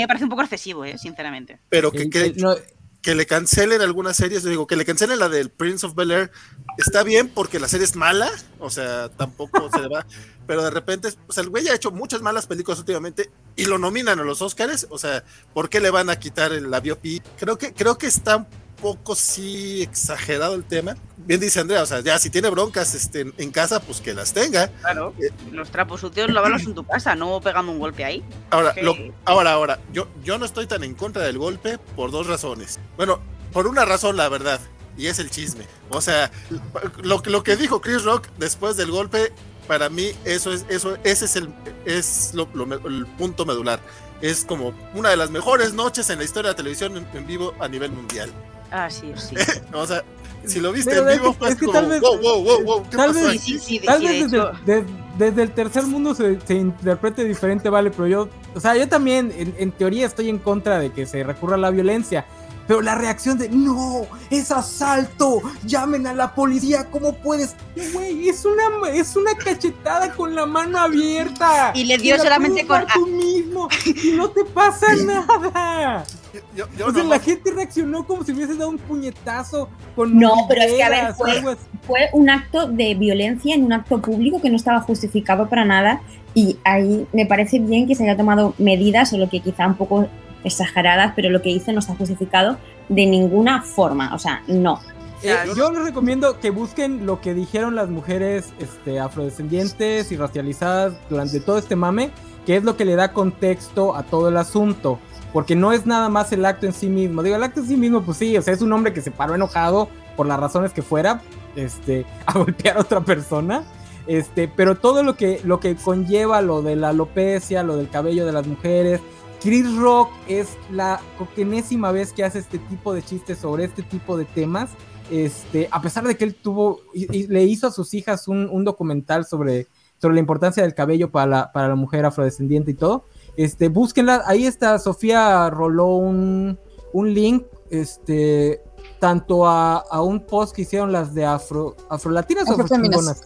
parece un, poco excesivo, eh, sinceramente. Pero que, que, el, no, que le cancelen algunas series, yo digo, que le cancelen la del Prince of Bel Air, está bien porque la serie es mala, o sea, tampoco se le va, pero de repente, o sea, el güey ha hecho muchas malas películas últimamente y lo nominan a los Oscars, o sea, ¿por qué le van a quitar el, la biopic? Creo que, creo que está poco sí exagerado el tema. Bien dice Andrea, o sea, ya si tiene broncas este, en casa, pues que las tenga. Claro, eh, los trapos sucios lavarlos en tu casa, no pegando un golpe ahí. Ahora, lo, ahora, ahora, yo, yo no estoy tan en contra del golpe por dos razones. Bueno, por una razón, la verdad, y es el chisme. O sea, lo, lo que dijo Chris Rock después del golpe, para mí, eso es, eso, ese es el, es lo, lo, el punto medular. Es como una de las mejores noches en la historia de la televisión en vivo a nivel mundial. Ah, sí, sí. o sea, si lo viste Pero en vivo, fue es que como, tal vez, wow, wow, wow, wow, ¿qué tal pasó vez, sí, sí, tal vez desde, desde, desde, el tercer mundo se, se, interprete diferente, vale, pero yo, o sea, yo también, en, en, teoría, estoy en contra de que se recurra a la violencia. Pero la reacción de no, es asalto, llamen a la policía, ¿cómo puedes? Güey, es una, es una cachetada con la mano abierta. Y le dio solamente con. tú mismo y no te pasa nada. Yo, yo o sea, no, la gente reaccionó como si hubiese dado un puñetazo con No, pero es que a ver, fue, fue un acto de violencia en un acto público que no estaba justificado para nada. Y ahí me parece bien que se haya tomado medidas, o lo que quizá un poco exageradas, pero lo que hizo no está justificado de ninguna forma, o sea, no. Eh, yo les recomiendo que busquen lo que dijeron las mujeres este, afrodescendientes y racializadas durante todo este mame, que es lo que le da contexto a todo el asunto, porque no es nada más el acto en sí mismo. Digo, el acto en sí mismo, pues sí, o sea, es un hombre que se paró enojado por las razones que fuera, este, a golpear a otra persona. Este, pero todo lo que, lo que conlleva lo de la alopecia, lo del cabello de las mujeres, Chris Rock es la enésima vez que hace este tipo de chistes sobre este tipo de temas. Este, a pesar de que él tuvo y, y le hizo a sus hijas un, un, documental sobre, sobre la importancia del cabello para la, para la mujer afrodescendiente y todo. Este, búsquenla, ahí está, Sofía roló un, un link, este, tanto a, a, un post que hicieron las de afro, afrolatinas o afroféminas.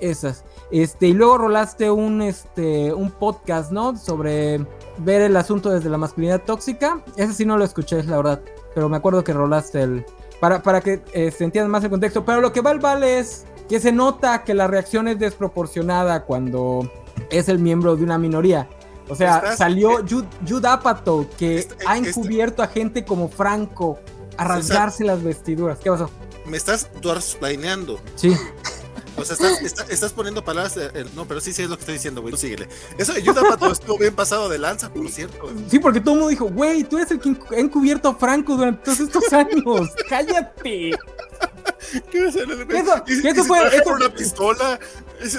Esas. Este, y luego rolaste un, este, un podcast, ¿no? Sobre ver el asunto desde la masculinidad tóxica. Ese sí no lo escuché, la verdad. Pero me acuerdo que rolaste el. Para, para que eh, se entienda más el contexto. Pero lo que va al vale es que se nota que la reacción es desproporcionada cuando es el miembro de una minoría. O sea, ¿Estás? salió Jude, Jude Apatow, que ha encubierto está. a gente como Franco a rasgarse las vestiduras. ¿Qué pasó? Me estás planeando. Sí. O sea, estás, estás, estás poniendo palabras. Eh, no, pero sí, sí es lo que estoy diciendo, güey. Síguele. Eso ayuda para todo. Estuvo bien pasado de lanza, por cierto. Sí, porque todo el mundo dijo, güey, tú eres el que ha encubierto a Franco durante todos estos años. Cállate. ¿Qué güey? Eso- y eso fue- trajeron eso- una pistola,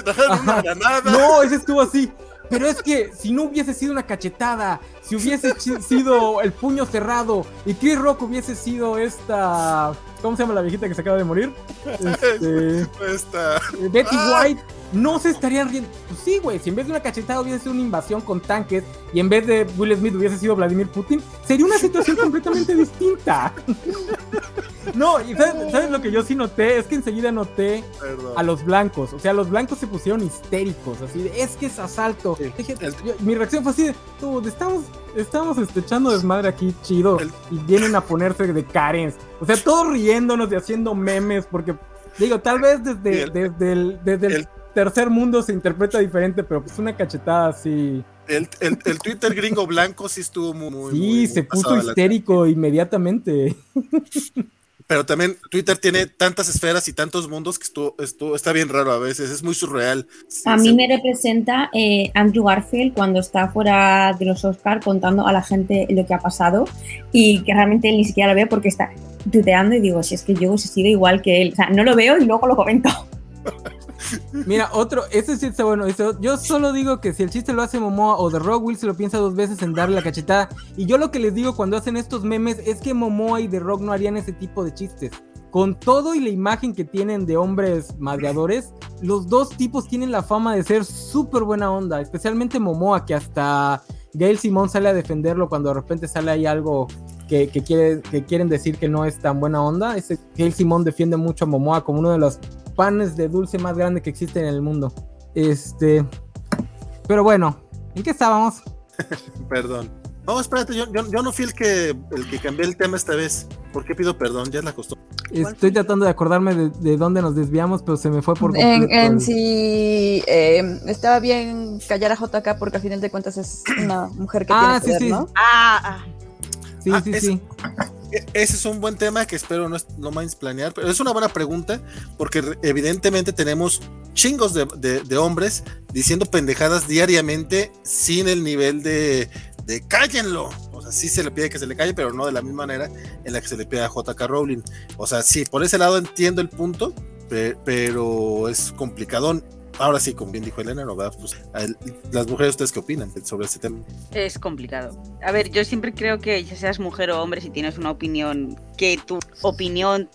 trajeron una granada. No, ese estuvo así. Pero es que si no hubiese sido una cachetada, si hubiese sido el puño cerrado y Chris Rock hubiese sido esta. ¿Cómo se llama la viejita que se acaba de morir? Este, Esta- Betty Ah. White. No se estarían riendo. Pues sí, güey. Si en vez de una cachetada hubiese sido una invasión con tanques y en vez de Will Smith hubiese sido Vladimir Putin, sería una situación completamente distinta. No, y ¿sabes, sabes lo que yo sí noté? Es que enseguida noté Perdón. a los blancos. O sea, los blancos se pusieron histéricos. Así de, es que es asalto. Sí. Dije, El- yo- mi reacción fue así de, "Dude, estamos, estamos este, echando desmadre aquí chido. El- Y vienen a ponerse de Karens. O sea, todos riéndonos y haciendo memes. Porque, digo, tal vez desde, el- desde el, desde el el- tercer mundo se interpreta diferente. Pero pues una cachetada así. El, el, el Twitter gringo blanco sí estuvo muy. muy Sí, muy- muy se puso histérico inmediatamente. Pero también Twitter tiene tantas esferas y tantos mundos que esto, esto está bien raro a veces, es muy surreal. A mí me representa eh, Andrew Garfield cuando está fuera de los Oscars contando a la gente lo que ha pasado y que realmente él ni siquiera lo ve porque está tuteando y digo, si es que yo hubiese sido igual que él. O sea, no lo veo y luego lo comento. Mira, otro, ese sí está bueno. yo solo digo que si el chiste lo hace Momoa o The Rock, Will se lo piensa dos veces en darle la cachetada. Y yo lo que les digo cuando hacen estos memes es que Momoa y The Rock no harían ese tipo de chistes. Con todo y la imagen que tienen de hombres madreadores, los dos tipos tienen la fama de ser súper buena onda. Especialmente Momoa, que hasta Gail Simón sale a defenderlo cuando de repente sale ahí algo que, que quiere, que quieren decir que no es tan buena onda. Ese Gail Simón defiende mucho a Momoa como uno de los panes de dulce más grande que existen en el mundo. Este. Pero bueno, ¿en qué estábamos? Perdón. No, espérate, yo, yo, yo no fui el que, el que cambié el tema esta vez. ¿Por qué pido perdón? Ya es la costumbre. Estoy tratando de acordarme de, de dónde nos desviamos, pero se me fue por En, completo. en si eh, estaba bien callar a JK porque al final de cuentas es una mujer que Ah, tiene sí, poder, sí. ¿no? Ah, ah, Sí, Ah, sí, es- sí. Ese es un buen tema que espero no, no más planear, pero es una buena pregunta porque evidentemente tenemos chingos de, de- hombres diciendo pendejadas diariamente sin el nivel de, de cállenlo. O sea, sí se le pide que se le calle, pero no de la misma manera en la que se le pide a JK Rowling. O sea, sí, por ese lado entiendo el punto, pe- pero es complicadón. Ahora sí, como bien dijo Elena, ¿no? Pues, las mujeres, ¿ustedes qué opinan sobre este tema? es complicado. A ver, yo siempre creo que ya seas mujer o hombre, si tienes una opinión, que tu opinión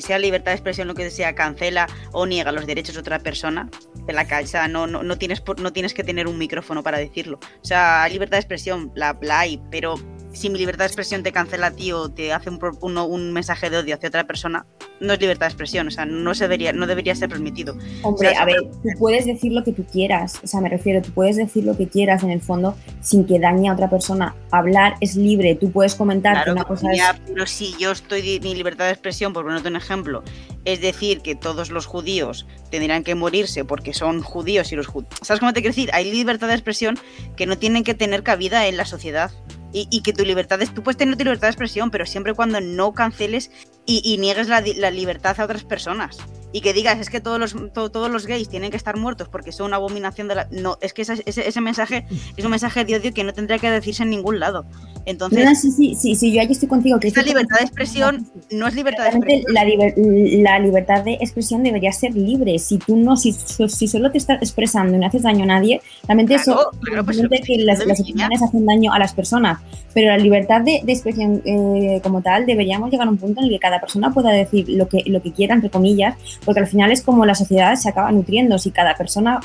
sea libertad de expresión, lo que sea, cancela o niega los derechos de otra persona, de la calle, o sea, no, no, no, tienes, no tienes que tener un micrófono para decirlo. O sea, libertad de expresión, la hay, pero si mi libertad de expresión te cancela a ti o te hace un, uno- un mensaje de odio hacia otra persona, no es libertad de expresión, o sea, no, se debería, no debería ser permitido. Hombre, O sea, a ver, tú puedes decir lo que tú quieras, o sea, me refiero, tú puedes decir lo que quieras en el fondo sin que dañe a otra persona. Hablar es libre, tú puedes comentar Claro, una cosa es... ya, pero si yo estoy de mi libertad de expresión, por ponerte un ejemplo, es decir, que todos los judíos tendrían que morirse porque son judíos y los judíos. ¿Sabes cómo te quiero decir? Hay libertad de expresión que no tienen que tener cabida en la sociedad. Y, que tu libertad es. Tú puedes tener tu libertad de expresión, pero siempre cuando no canceles y, y niegues la libertad a otras personas. Y que digas, es que todos los, to- todos los gays tienen que estar muertos porque son una abominación de la. No, es que esa- ese, ese mensaje es un mensaje de odio que no tendría que decirse en ningún lado. Entonces. No, sí, sí, sí, sí, yo ahí estoy contigo. Que Esta estoy libertad de expresión no es libertad de Realmente expresión. la, liber- la libertad de expresión debería ser libre. Si tú no, si, si solo te estás expresando y no haces daño a nadie, realmente Claro, eso claro, pues lo que las, las opiniones hacen daño a las personas. Pero la libertad de, de expresión eh, como tal deberíamos llegar a un punto en el que cada persona pueda decir lo que, lo que quiera, entre comillas, porque al final es como la sociedad se acaba nutriendo. Si cada persona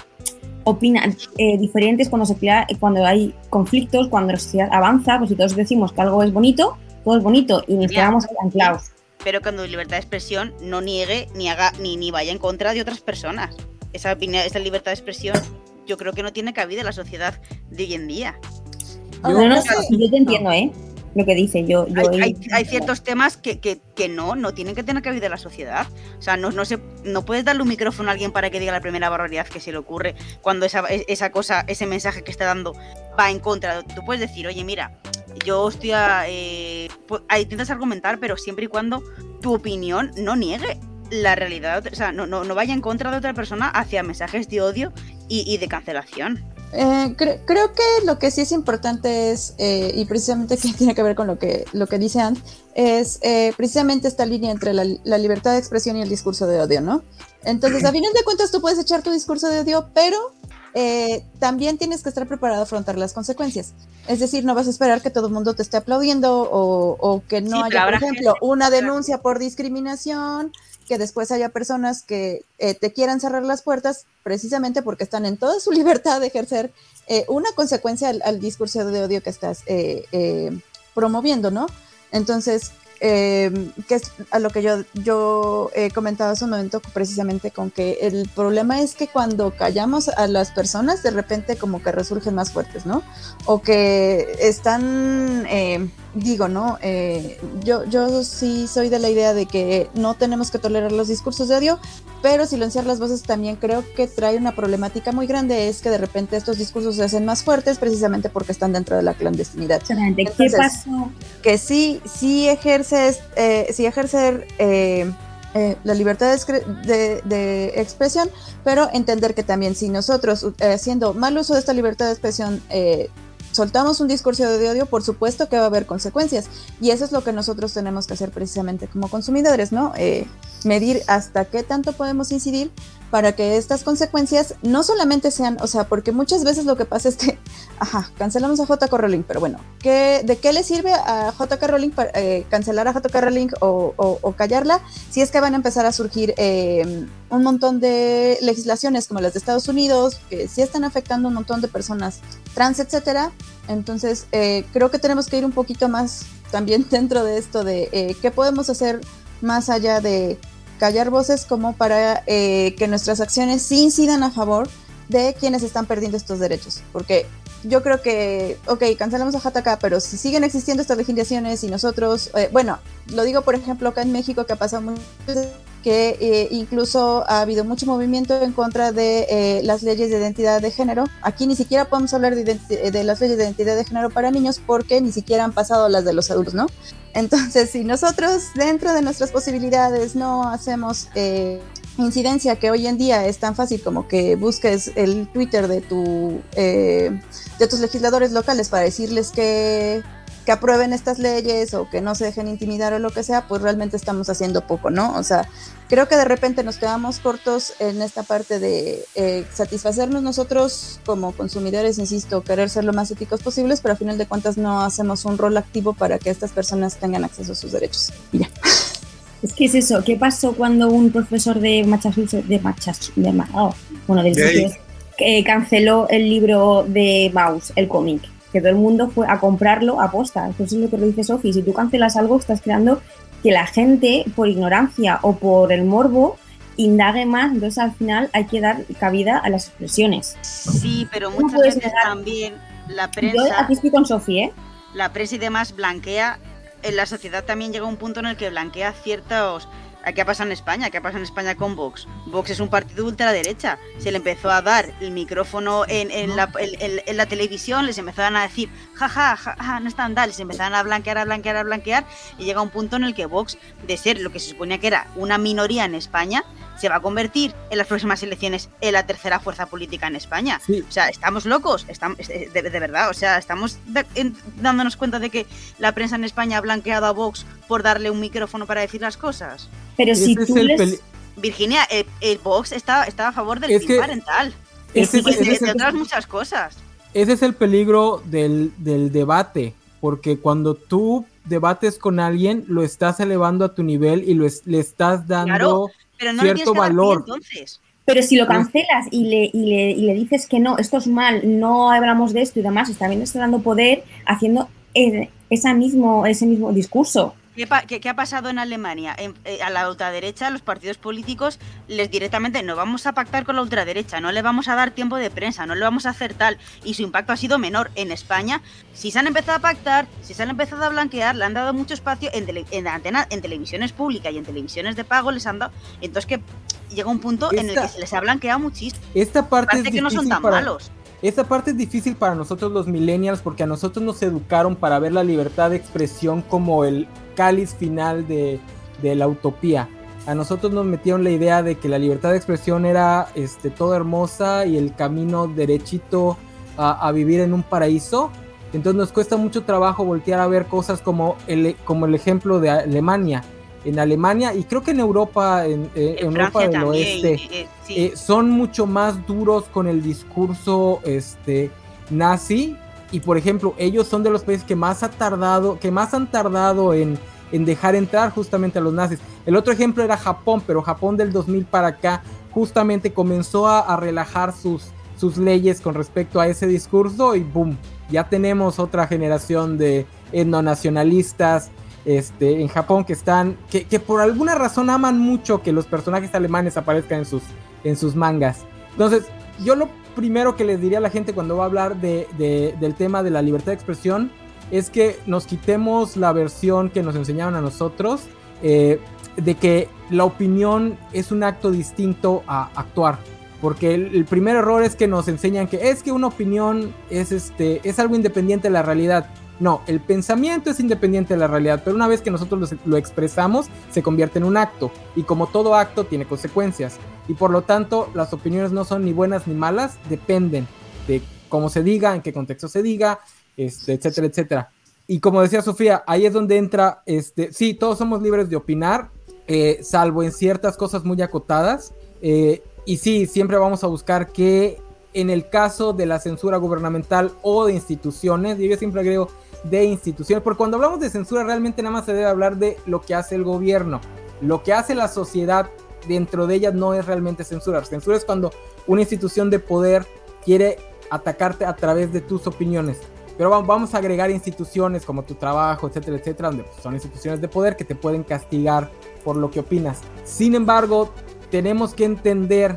opina eh, diferentes cuando se crea, cuando hay conflictos, cuando la sociedad avanza, pues si todos decimos que algo es bonito, todo es bonito y nos quedamos ahí anclados. pero cuando libertad de expresión no niegue ni haga ni, ni vaya en contra de otras personas. Esa opinión, esa libertad de expresión, yo creo que no tiene cabida en la sociedad de hoy en día. Yo- No, no, no sí, sé. yo te entiendo, ¿eh? Lo que dice, yo... yo Hay, hay- hay ciertos temas que, que- que no, no tienen que tener cabida en la sociedad. O sea, no, no, se, no puedes darle un micrófono a alguien para que diga la primera barbaridad que se le ocurre cuando esa, esa cosa, ese mensaje que está dando va en contra. Tú puedes decir, oye, mira, yo estoy a... Eh, intentas argumentar, pero siempre y cuando tu opinión no niegue la realidad, o sea, no, no, no vaya en contra de otra persona hacia mensajes de odio y, y de cancelación. Eh, creo que lo que sí es importante es, eh, y precisamente que tiene que ver con lo que, lo que dice Ant, es eh, precisamente esta línea entre la, libertad de expresión y el discurso de odio, ¿no? Entonces, a final de cuentas, tú puedes echar tu discurso de odio, pero también tienes que estar preparado a afrontar las consecuencias. Es decir, no vas a esperar que todo el mundo te esté aplaudiendo o, que no haya, por ejemplo, una denuncia por discriminación que después haya personas que eh, te quieran cerrar las puertas precisamente porque están en toda su libertad de ejercer eh, una consecuencia al, discurso de odio que estás eh, promoviendo, ¿no? Entonces, eh, que es a lo que yo, yo he comentado hace un momento precisamente con que el problema es que cuando callamos a las personas de repente como que resurgen más fuertes, ¿no? O que están, eh, digo, ¿no? Eh, yo, yo sí soy de la idea de que no tenemos que tolerar los discursos de odio, pero silenciar las voces también creo que trae una problemática muy grande, es que de repente estos discursos se hacen más fuertes precisamente porque están dentro de la clandestinidad. ¿Qué pasó? Que sí, sí ejerces, eh, sí ejercer eh, eh, la libertad de, de, expresión, pero entender que también si nosotros, haciendo mal uso de esta libertad de expresión, soltamos un discurso de odio, por supuesto que va a haber consecuencias. Y eso es lo que nosotros tenemos que hacer precisamente como consumidores, ¿no? Eh, medir hasta qué tanto podemos incidir para que estas consecuencias no solamente sean, o sea, porque muchas veces lo que pasa es que, ajá, cancelamos a JK Rowling, pero bueno, ¿qué, ¿de qué le sirve a JK Rowling eh, cancelar a JK Rowling o, callarla si es que van a empezar a surgir eh, un montón de legislaciones como las de Estados Unidos que sí están afectando a un montón de personas trans, etcétera? Entonces, eh, creo que tenemos que ir un poquito más también dentro de esto de qué podemos hacer más allá de callar voces como para eh, que nuestras acciones sí incidan a favor de quienes están perdiendo estos derechos. Porque yo creo que, ok, cancelamos a JK, pero si siguen existiendo estas legislaciones y nosotros, eh, bueno, lo digo por ejemplo acá en México que ha pasado mucho que eh, incluso ha habido mucho movimiento en contra de las leyes de identidad de género. Aquí ni siquiera podemos hablar de, de, las leyes de identidad de género para niños porque ni siquiera han pasado las de los adultos, ¿no? Entonces, si nosotros dentro de nuestras posibilidades no hacemos eh, incidencia, que hoy en día es tan fácil como que busques el Twitter de, tu, eh, de tus legisladores locales para decirles que que aprueben estas leyes o que no se dejen intimidar o lo que sea, pues realmente estamos haciendo poco, ¿no? O sea, creo que de repente nos quedamos cortos en esta parte de eh, satisfacernos nosotros como consumidores, insisto, querer ser lo más éticos posibles, pero a final de cuentas no hacemos un rol activo para que estas personas tengan acceso a sus derechos. Y ya. Es que es eso, ¿qué pasó cuando un profesor de Massachusetts, de Massachusetts, de, oh, bueno, del eh, canceló el libro de Maus, el cómic? Que todo el mundo fue a comprarlo a posta. Eso es lo que lo dice Sofi. Si tú cancelas algo, estás creando que la gente, por ignorancia o por el morbo, indague más. Entonces, al final, hay que dar cabida a las expresiones. Sí, pero muchas veces también la prensa. Yo aquí estoy con Sofi, ¿eh? La prensa y demás blanquea. En la sociedad también llega un punto en el que blanquea ciertos ¿Qué ha pasado en España? ¿Qué ha pasado en España con Vox? Vox es un partido ultraderecha. Se le empezó a dar el micrófono en, la, televisión, les empezaron a decir, jaja, ja, no están tal, se empezaron a blanquear, a blanquear, a blanquear, y llega un punto en el que Vox, de ser lo que se suponía que era una minoría en España, se va a convertir en las próximas elecciones en la tercera fuerza política en España. O sea, estamos locos, estamos, de, verdad, o sea, estamos dándonos cuenta de que la prensa en España ha blanqueado a Vox por darle un micrófono para decir las cosas. Pero si tú Virginia, el, Vox está, a favor del es parental. Ese, y de, otras muchas cosas. Ese es el peligro del, debate, porque cuando tú debates con alguien, lo estás elevando a tu nivel y lo le estás dando pero no cierto valor. entonces. Pero si lo cancelas y le, y, le, y le dices que no, esto es mal, no hablamos de esto y demás, también está dando poder haciendo esa mismo, ese mismo discurso. ¿Qué, ha pasado en Alemania? Eh, a la ultraderecha, los partidos políticos les directamente no vamos a pactar con la ultraderecha, no le vamos a dar tiempo de prensa, no le vamos a hacer tal, y su impacto ha sido menor. En España, si se han empezado a pactar, si se han empezado a blanquear, le han dado mucho espacio en, en, antena, en televisiones públicas y en televisiones de pago, les han dado. Entonces que llega un punto en el que se les ha blanqueado muchísimo. Esta parte que no son tan malos. Esta parte es difícil para nosotros los millennials porque a nosotros nos educaron para ver la libertad de expresión como el cáliz final de, la utopía. A nosotros nos metieron la idea de que la libertad de expresión era este, todo hermosa y el camino derechito a, a vivir en un paraíso, entonces nos cuesta mucho trabajo voltear a ver cosas como el, como el ejemplo de Alemania. En Alemania y creo que en Europa, en, eh, En Europa del también. Oeste, eh, sí. eh, son mucho más duros con el discurso este, nazi. Y por ejemplo, ellos son de los países que más ha tardado, que más han tardado en, en dejar entrar justamente a los nazis. El otro ejemplo era Japón, pero Japón del 2000 para acá justamente comenzó a, a relajar sus, sus leyes con respecto a ese discurso y boom, ya tenemos otra generación de etnonacionalistas este, en Japón que están, que, que por alguna razón aman mucho que los personajes alemanes aparezcan en sus, en sus mangas. Entonces, yo lo primero que les diría a la gente cuando va a hablar de, de- del tema de la libertad de expresión es que nos quitemos la versión que nos enseñaron a nosotros eh, de que la opinión es un acto distinto a actuar. Porque el, el primer error es que nos enseñan que es que una opinión es, este, es algo independiente de la realidad. No, el pensamiento es independiente de la realidad, pero una vez que nosotros lo, expresamos, se convierte en un acto. Y como todo acto, tiene consecuencias. Y por lo tanto, las opiniones no son ni buenas ni malas, dependen de cómo se diga, en qué contexto se diga, este, etcétera, etcétera. Y como decía Sofía, ahí es donde entra, este, sí, todos somos libres de opinar, eh, salvo en ciertas cosas muy acotadas. eh, y sí, siempre vamos a buscar que en el caso de la censura gubernamental o de instituciones, yo siempre agrego de instituciones, porque cuando hablamos de censura realmente nada más se debe hablar de lo que hace el gobierno. Lo que hace la sociedad dentro de ella no es realmente censura. Censura es cuando una institución de poder quiere atacarte a través de tus opiniones. Pero va- vamos a agregar instituciones como tu trabajo, etcétera, etcétera, donde pues, son instituciones de poder que te pueden castigar por lo que opinas. Sin embargo, tenemos que entender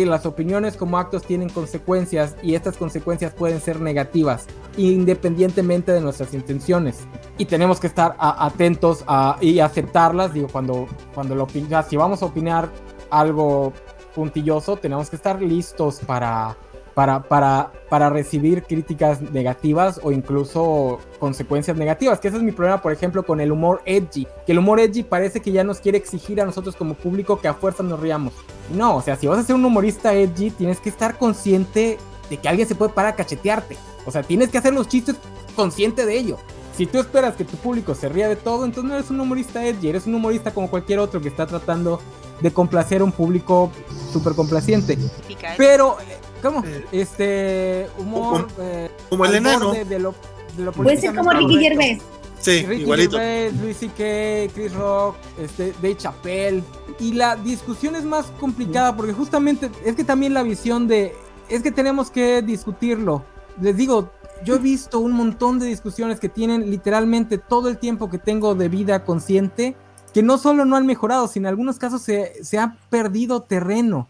que las opiniones como actos tienen consecuencias y estas consecuencias pueden ser negativas independientemente de nuestras intenciones. Y tenemos que estar atentos a, y aceptarlas digo cuando cuando lo opin- si vamos a opinar algo puntilloso tenemos que estar listos para para, para, para recibir críticas negativas o incluso consecuencias negativas, que ese es mi problema, por ejemplo, con el humor edgy, que el humor edgy parece que ya nos quiere exigir a nosotros como público que a fuerza nos riamos. No, o sea, si vas a ser un humorista edgy, tienes que estar consciente de que alguien se puede parar a cachetearte. O sea, tienes que hacer los chistes consciente de ello. Si tú esperas que tu público se ría de todo, entonces no eres un humorista edgy, eres un humorista como cualquier otro que está tratando de complacer a un público súper complaciente. Pero, ¿cómo? Eh, Este humor. eh, Como el al enano. borde De lo, de lo Puede ser como Ricky. Gervais. Sí, Ricky igualito. Gervais, Luis C.K., Chris Rock, este, Dave Chappelle. Y la discusión es más complicada porque justamente es que también la visión de. Es que tenemos que discutirlo. Les digo, yo he visto un montón de discusiones que tienen literalmente todo el tiempo que tengo de vida consciente, que no solo no han mejorado, sino en algunos casos se, se ha perdido terreno.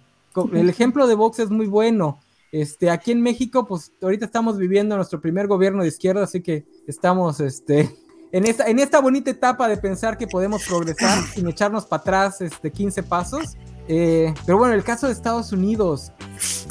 El ejemplo de Vox es muy bueno. Este, aquí en México, pues ahorita estamos viviendo nuestro primer gobierno de izquierda, así que estamos este, en, esta, en esta bonita etapa de pensar que podemos progresar sin echarnos para atrás este, 15 pasos. Eh, pero bueno, el caso de Estados Unidos,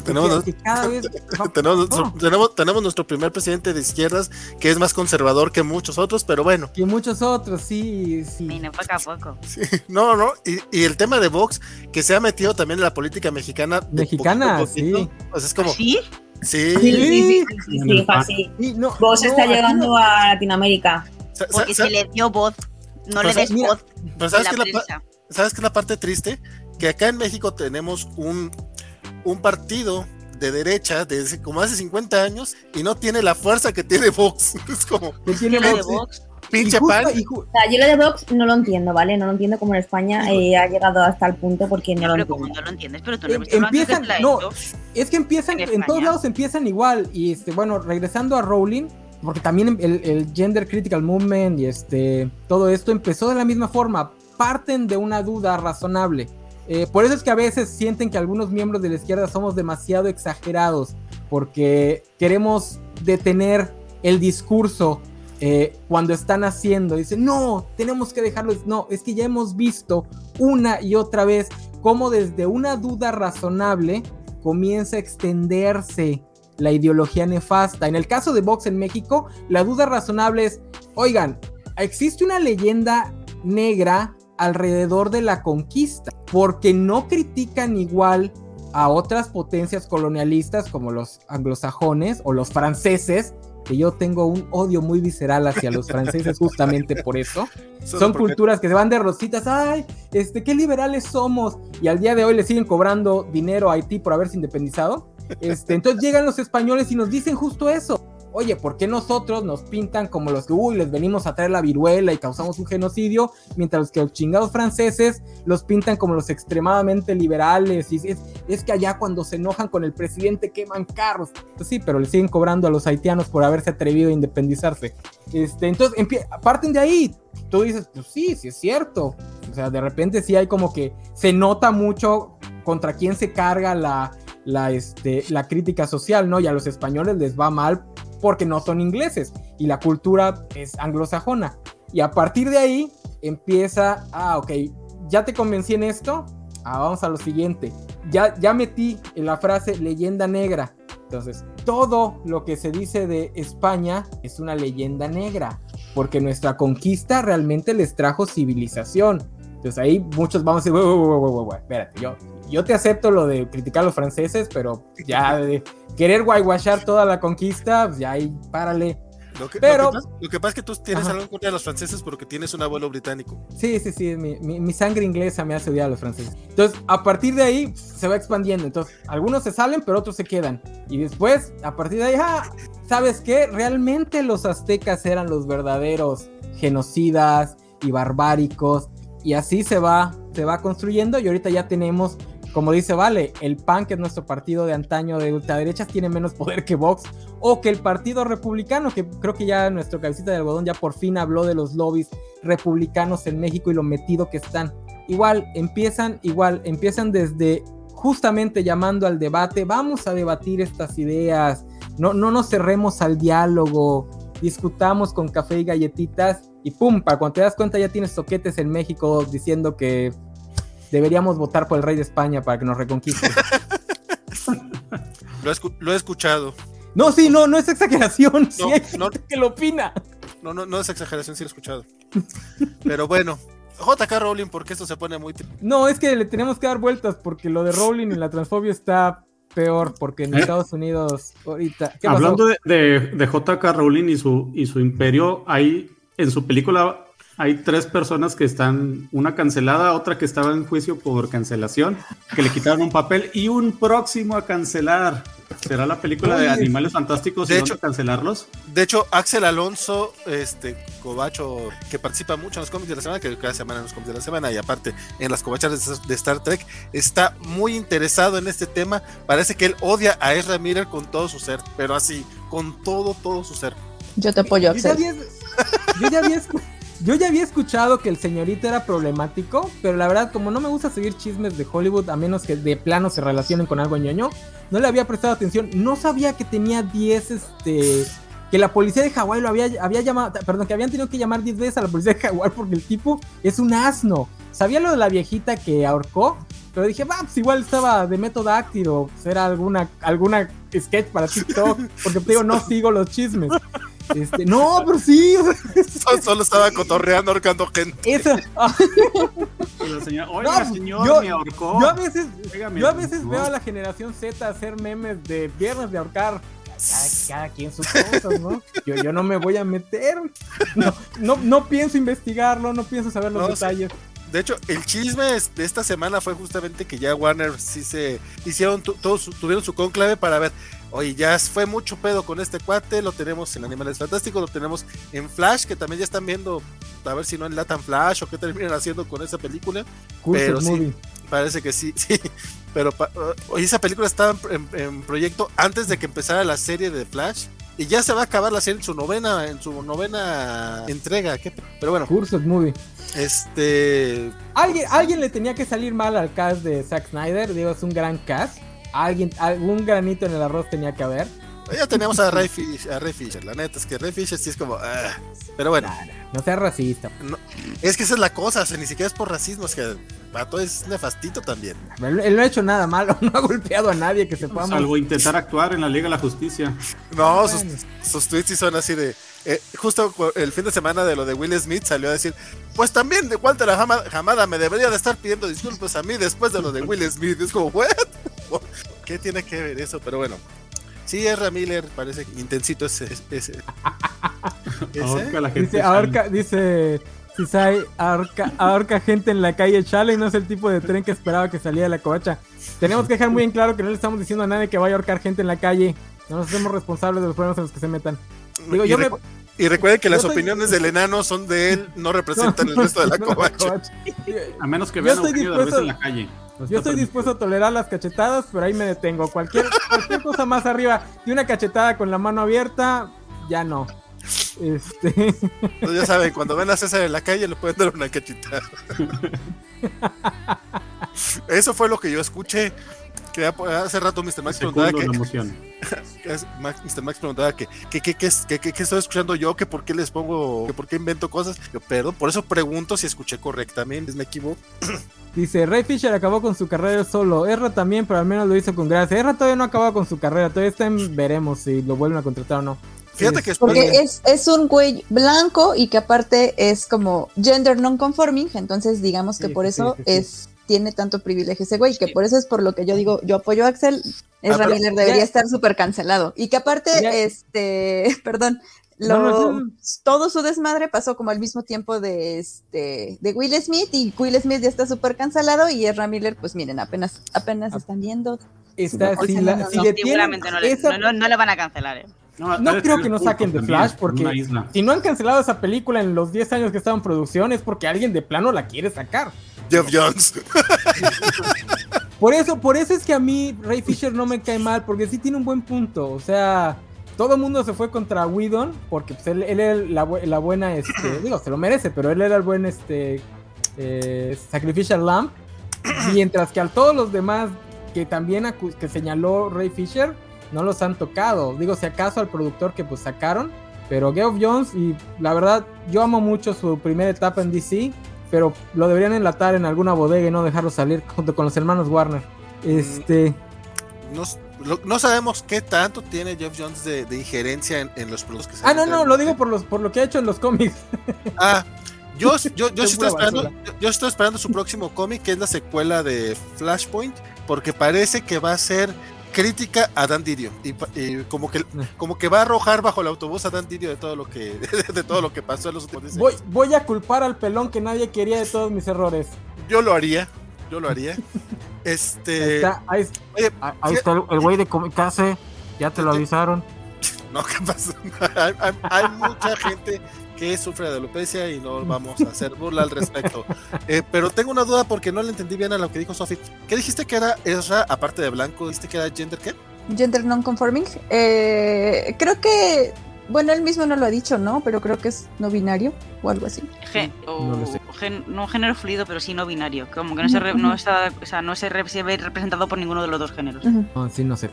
Tenemos, que cada vez... tenemos, nuestro, No. tenemos, tenemos nuestro primer presidente de izquierdas que es más conservador que muchos otros, pero bueno, que muchos otros, sí, sí. Y no poco a poco. sí, no, no, y, y el tema de Vox que se ha metido también en la política mexicana. Mexicana, poquito sí. Pues es como, ¿Sí? sí, Sí, sí, sí, sí, sí, sí. Y no, Vos no, está llegando no- a Latinoamérica. Porque se le dio voz. No Pues, le des mira, voz prensa. ¿Sabes qué es la parte triste? Que acá en México tenemos un, un partido de derecha desde como hace 50 años y no tiene la fuerza que tiene Vox. Es como que tiene ¿Quién es de Vox, sí. Vox? pinche Y justo- pan. O sea, yo lo de Vox no lo entiendo, ¿vale? No lo entiendo como en España eh, ha llegado hasta el punto porque no No, lo pero como entiendo. no lo entiendes, pero tú no Em- hablando empiezan- la no. Es que empiezan, En en, todos lados empiezan igual. Y este, bueno, regresando a Rowling, porque también el, el Gender Critical Movement y este todo esto empezó de la misma forma. Parten de una duda razonable. Eh, por eso es que a veces sienten que algunos miembros de la izquierda somos demasiado exagerados. Porque queremos detener el discurso eh, cuando están haciendo. Dicen, no, tenemos que dejarlo. No, es que ya hemos visto una y otra vez cómo desde una duda razonable comienza a extenderse la ideología nefasta. En el caso de Vox en México, la duda razonable es, oigan, existe una leyenda negra alrededor de la conquista, porque no critican igual a otras potencias colonialistas como los anglosajones o los franceses, que yo tengo un odio muy visceral hacia los franceses justamente por eso. Son culturas que se van de rositas, ay, este, qué liberales somos, y al día de hoy le siguen cobrando dinero a Haití por haberse independizado. Este, entonces llegan los españoles y nos dicen justo eso oye, ¿por qué nosotros nos pintan como los que, uy, les venimos a traer la viruela y causamos un genocidio, mientras que los chingados franceses los pintan como los extremadamente liberales? Y es, que allá cuando se enojan con el presidente queman carros. Pues sí, pero le siguen cobrando a los haitianos por haberse atrevido a independizarse. Este, entonces, parten de ahí. Tú dices, pues sí, sí es cierto. O sea, de repente sí hay como que se nota mucho contra quién se carga la, la, este, la crítica social, ¿no? Y a los españoles les va mal porque no son ingleses y la cultura es anglosajona. Y a partir de ahí empieza, ah, ok, ya te convencí en esto, ah, vamos a lo siguiente. Ya, ya metí en la frase leyenda negra. Entonces, todo lo que se dice de España es una leyenda negra, porque nuestra conquista realmente les trajo civilización. Entonces ahí muchos vamos a decir, espérate, yo, yo te acepto lo de criticar a los franceses, pero ya de querer guaywashar toda la conquista, pues ya ahí párale. Lo que, pero, lo que, pasa, es que tú tienes algo en contra de los franceses porque tienes un abuelo británico. Sí, sí, sí, mi, mi, sangre inglesa me hace odiar a los franceses. Entonces, a partir de ahí se va expandiendo. Entonces, algunos se salen, pero otros se quedan. Y después, a partir de ahí, ah, ¿sabes qué? Realmente los aztecas eran los verdaderos genocidas y barbáricos. Y así se va, se va construyendo y ahorita ya tenemos como dice Vale, el PAN, que es nuestro partido de antaño de ultraderechas, tiene menos poder que Vox, o que el Partido Republicano, que creo que ya nuestro cabecita de algodón ya por fin habló de los lobbies republicanos en México y lo metido que están. Igual, empiezan, igual, empiezan desde justamente llamando al debate, vamos a debatir estas ideas, no, no nos cerremos al diálogo, discutamos con café y galletitas y pum, para cuando te das cuenta ya tienes toquetes en México diciendo que deberíamos votar por el rey de España para que nos reconquiste. lo, he, escuchado. No, sí, no, no es exageración. No, sí hay que lo opina. No, no, no es exageración, sí lo he escuchado. Pero bueno, JK Rowling, porque esto se pone muy. No, es que le tenemos que dar vueltas porque lo de Rowling y la transfobia está peor porque en ¿Eh? Estados Unidos ahorita. Hablando de, de, de, JK Rowling y su, y su imperio, hay en su película hay tres personas que están, una cancelada, otra que estaba en juicio por cancelación, que le quitaron un papel y un próximo a cancelar. ¿Será la película de Animales Fantásticos de y hecho, cancelarlos? De hecho, Axel Alonso, este cobacho que participa mucho en los cómics de la semana, que cada semana en los cómics de la semana y aparte en las cobachas de Star Trek, está muy interesado en este tema. Parece que él odia a Ezra Miller con todo su ser, pero así, con todo, todo su ser. Yo te apoyo, Axel. Yo ya había, yo ya había escuchado que el señorito era problemático, pero la verdad, como no me gusta seguir chismes de Hollywood, a menos que de plano se relacionen con algo ñoño, no le había prestado atención. No sabía que tenía 10, este. Que la policía de Hawái lo había, había llamado. Perdón, que habían tenido que llamar 10 veces a la policía de Hawái porque el tipo es un asno. Sabía lo de la viejita que ahorcó, pero dije, va, pues igual estaba de método o era alguna, alguna sketch para TikTok, porque te digo, no sigo los chismes. Este, no, pero sí. Solo, estaba cotorreando, ahorcando gente. Eso. Oiga, señor, yo, me ahorcó. Yo a veces, yo a veces veo a la generación Z hacer memes de viernes de ahorcar. Cada, quien sus cosas, ¿no? Yo, yo no me voy a meter. No, no, no pienso investigarlo, no pienso saber los detalles. De hecho, el chisme de esta semana fue justamente que ya Warner sí se hicieron, todos tuvieron su conclave para ver Oye, ya fue mucho pedo con este cuate, lo tenemos en Animales Fantásticos, lo tenemos en Flash, que también ya están viendo a ver si no enlatan Flash o qué terminan haciendo con esa película. pero sí, parece que sí, sí. Pero hoy esa película estaba en, proyecto antes de que empezara la serie de Flash. Y ya se va a acabar la serie en su novena, en su novena entrega. Pero bueno. Cursos Movie. Este. Alguien, alguien le tenía que salir mal al cast de Zack Snyder. Digo, es un gran cast alguien, algún granito en el arroz tenía que haber. Ya tenemos a Ray, Fisher, a Ray Fisher, la neta, es que Ray Fisher sí es como... Ah, pero bueno. no seas racista. es que esa es la cosa, ni siquiera es por racismo, es que el vato es nefastito también. Él no ha hecho nada malo, no ha golpeado a nadie que sepamos. Salvo intentar actuar en la Liga de la Justicia. No, sus, tweets sí son así de... Eh, justo el fin de semana de lo de Will Smith salió a decir, pues también de Walter la Jamada me debería de estar pidiendo disculpas a mí después de lo de Will Smith. Es como, ¿what? ¿Qué tiene que ver eso? Pero bueno. Sí, Ezra Miller parece intensito ese. ese, ese. Ahorca a la gente. Dice, ahorca, dice Cisai, ahorca, ahorca gente en la calle Chale y no es el tipo de tren que esperaba que saliera de la covacha. Tenemos que dejar muy en claro que no le estamos diciendo a nadie que vaya a ahorcar gente en la calle. No nos hacemos responsables de los problemas en los que se metan. Digo, y, yo me- recu- y recuerden que yo las soy- opiniones del enano son de él, no representan el resto de la No, covacha. A menos que vean a dispuesto- en la calle. No Yo estoy dispuesto a tolerar las cachetadas, pero ahí me detengo. Cualquier, cualquier cosa más arriba de una cachetada con la mano abierta, ya no. Este, Entonces, ya saben, cuando ven a César en la calle le pueden dar una cachetada. Eso fue lo que yo escuché. Que hace rato Mr. Max preguntaba que, que Mr. Max preguntaba que que, que, que, es- que, que- que estoy escuchando yo, que por qué les pongo, que por qué invento cosas. Yo, perdón, por eso pregunto si escuché correctamente, me equivoco. Dice, Ray Fisher acabó con su carrera solo. Erra también, pero al menos lo hizo con gracia. Erra todavía no ha acabado con su carrera. Todavía está en veremos si lo vuelven a contratar o no. Fíjate Es- que después Porque es, es un güey blanco y que aparte es como gender non-conforming, entonces digamos que Sí, por eso sí, sí. es tiene tanto privilegio ese güey, que por eso es por lo que yo digo, yo apoyo a Axel, Ezra pero- Miller debería ya- estar súper cancelado. Y que aparte, Ya- este, perdón, lo, no, no. todo su desmadre pasó como al mismo tiempo de este de Will Smith y Will Smith ya está súper cancelado y Ezra Miller, pues miren, apenas, apenas Ah. están viendo. Está, si, no, la- no, si seguramente no le, esa- no, no- no le van a cancelar. ¿eh? No creo que no saquen de Flash porque si no han cancelado esa película en los 10 años que estaba en producción es porque alguien de plano la quiere sacar. Jeff Jones. Por eso, por eso es que a mí Ray Fisher no me cae mal, porque sí tiene un buen punto. O sea, todo el mundo se fue contra Whedon, porque pues, él, él era la, bu- la buena, este, digo, se lo merece, pero él era el buen este eh, Sacrificial Lamb. Mientras que a todos los demás que también que señaló Ray Fisher, no los han tocado. Digo, si acaso al productor que pues sacaron. Pero Geoff Jones, y la verdad, yo amo mucho su primera etapa en DC, pero lo deberían enlatar en alguna bodega y no dejarlo salir junto con los hermanos Warner. Este, No, no sabemos qué tanto tiene Jeff Jones de, de injerencia en, en los productos que se ah, no, no, lo digo por los por lo que ha hecho en los cómics. Ah, yo, yo, yo, estoy esperando, yo, yo estoy esperando su próximo cómic, que es la secuela de Flashpoint, porque parece que va a ser crítica a Dan Didio y, y como que como que va a arrojar bajo el autobús a Dan Didio de todo lo que de todo lo que pasó en los últimos 10 Voy, voy a culpar al pelón que nadie quería de todos mis errores. Yo lo haría, yo lo haría. Ahí Este, está, ahí, oye, ahí está el- el güey de Comicase, ya te lo avisaron. No, ¿qué pasa? hay, hay- hay mucha gente que sufre de alopecia y no vamos a hacer burla al respecto. Eh, pero tengo una duda porque no le entendí bien a lo que dijo Sophie. ¿Qué dijiste que era Ezra, aparte de blanco? ¿Dijiste que era gender qué? Gender non-conforming. Eh, creo que, bueno, él mismo no lo ha dicho, ¿no? Pero creo que es no binario o algo así. Gen- o, No lo sé. o gen- no género fluido, pero sí no binario. Como que no se, re- no está, o sea, no se, re- se ve representado por ninguno de los dos géneros. No, sí, no sé.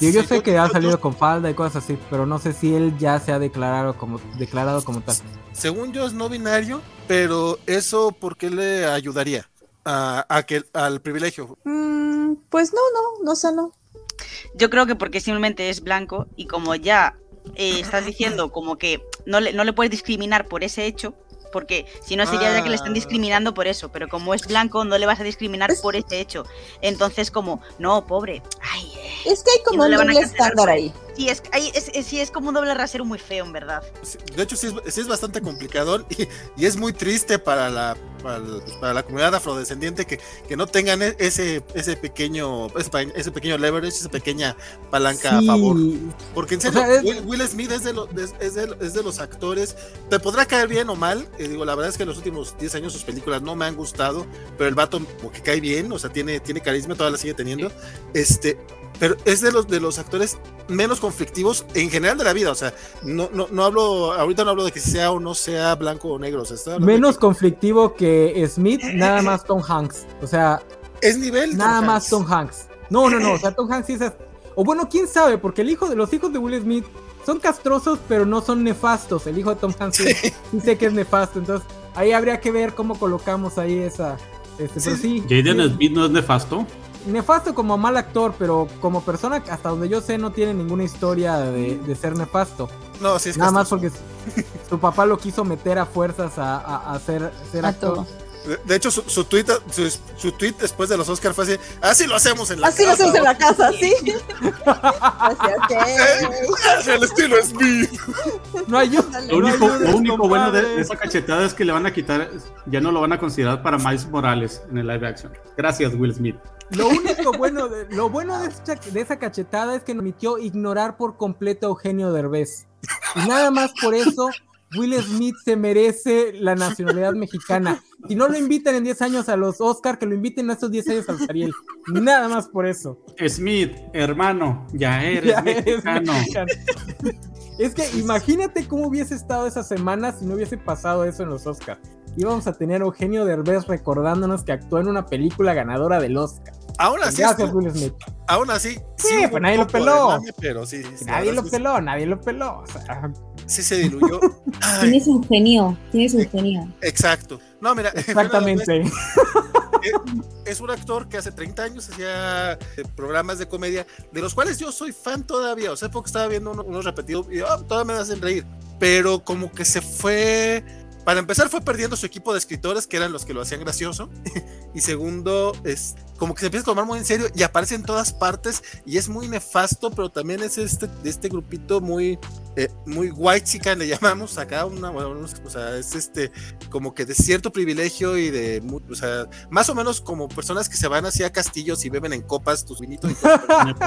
Yo, yo Sí, sé que ha salido con falda y cosas así, pero no sé si él ya se ha declarado como declarado como tal. Según yo es no binario, pero eso ¿por qué le ayudaría a, a que al privilegio? Mm, pues no, no, no sé, no. Yo creo que porque simplemente es blanco y como ya eh, estás diciendo como que no le, no le puedes discriminar por ese hecho, porque si no sería ya que le están Ah. discriminando por eso, pero como es blanco no le vas a discriminar por ese hecho. Entonces como, no, pobre, ay, Es que hay como no un doble estándar por- ahí. Sí, es, es, es- sí, es como un doble rasero muy feo, en verdad. De hecho, sí es, sí es bastante complicado y, y es muy triste para la, para, el- para la comunidad afrodescendiente que, que no tengan e- ese, ese pequeño ese, pequeño leverage, esa pequeña palanca a favor. Porque en O serio, sea, es- Will, Will Smith es de, lo- es, es de, es de los actores. Te podrá caer bien o mal. eh, digo, la verdad es que en los últimos 10 años sus películas no me han gustado. Pero el vato como que cae bien, o sea, tiene, tiene carisma, todavía la sigue teniendo. Este, pero es de los de los actores menos conflictivos en general de la vida. O sea, no, no, no hablo, ahorita no hablo de que sea o no sea blanco o negro. O sea, menos conflictivo que Smith, nada más Tom Hanks. O sea, es nivel. Tom nada más Hanks. Tom Hanks. No, no, no. O sea, Tom Hanks sí es. O bueno, quién sabe, porque el hijo de los hijos de Will Smith son castrosos, pero no son nefastos. El hijo de Tom Hanks sí, sí sé que es nefasto. Entonces, ahí habría que ver cómo colocamos ahí esa. Este, pero sí, Jaden sí, Smith no es nefasto. Nefasto como mal actor, pero como persona, hasta donde yo sé, no tiene ninguna historia de, de ser nefasto. No, sí es Nada más porque su papá lo quiso meter a fuerzas a, a, a ser, ser A actor. todo. De, hecho, su, su, tweet, su, su tweet después de los Oscars fue así: Así lo hacemos en la Así lo casa. hacemos en la casa, sí. Así, ok. El estilo es mío. No hay Dale. Lo único, lo único bueno de, de esa cachetada es que le van a quitar, ya no lo van a considerar para Miles Morales en el live action. Gracias, Will Smith. Lo único bueno de, lo bueno de, esa, de esa cachetada es que nos permitió ignorar por completo a Eugenio Derbez. Y nada más por eso, Will Smith se merece la nacionalidad mexicana. Si no lo invitan en 10 años a los Oscar, que lo inviten a estos 10 años al Ariel. Nada más por eso. Smith, hermano, ya eres Ya eres mexicano. Es que imagínate cómo hubiese estado esa semana si no hubiese pasado eso en los Oscars. Íbamos a tener a Eugenio Derbez recordándonos que actuó en una película ganadora del Oscar. Aún así, Gracias, Will Smith. aún así. Sí, hubo pues nadie lo peló. mame, pero sí, sí, Nadie lo peló, nadie lo peló. O sea, Sí se diluyó. Ay, Tienes un genio, tienes un genio. exacto. No, mira, exactamente. es un actor que hace 30 años hacía eh, programas de comedia, de los cuales yo soy fan todavía. O sea, porque estaba viendo uno- unos repetidos y ah, todavía me hacen reír. Pero como que se fue. Para empezar, fue perdiendo su equipo de escritores, que eran los que lo hacían gracioso. y segundo, es como que se empieza a tomar muy en serio y aparece en todas partes. Y es muy nefasto, pero también es este, de este grupito muy, eh, muy white chica, le llamamos acá. Una, bueno, o sea, es este, como que de cierto privilegio y de. O sea, más o menos como personas que se van hacia castillos y beben en copas tus vinitos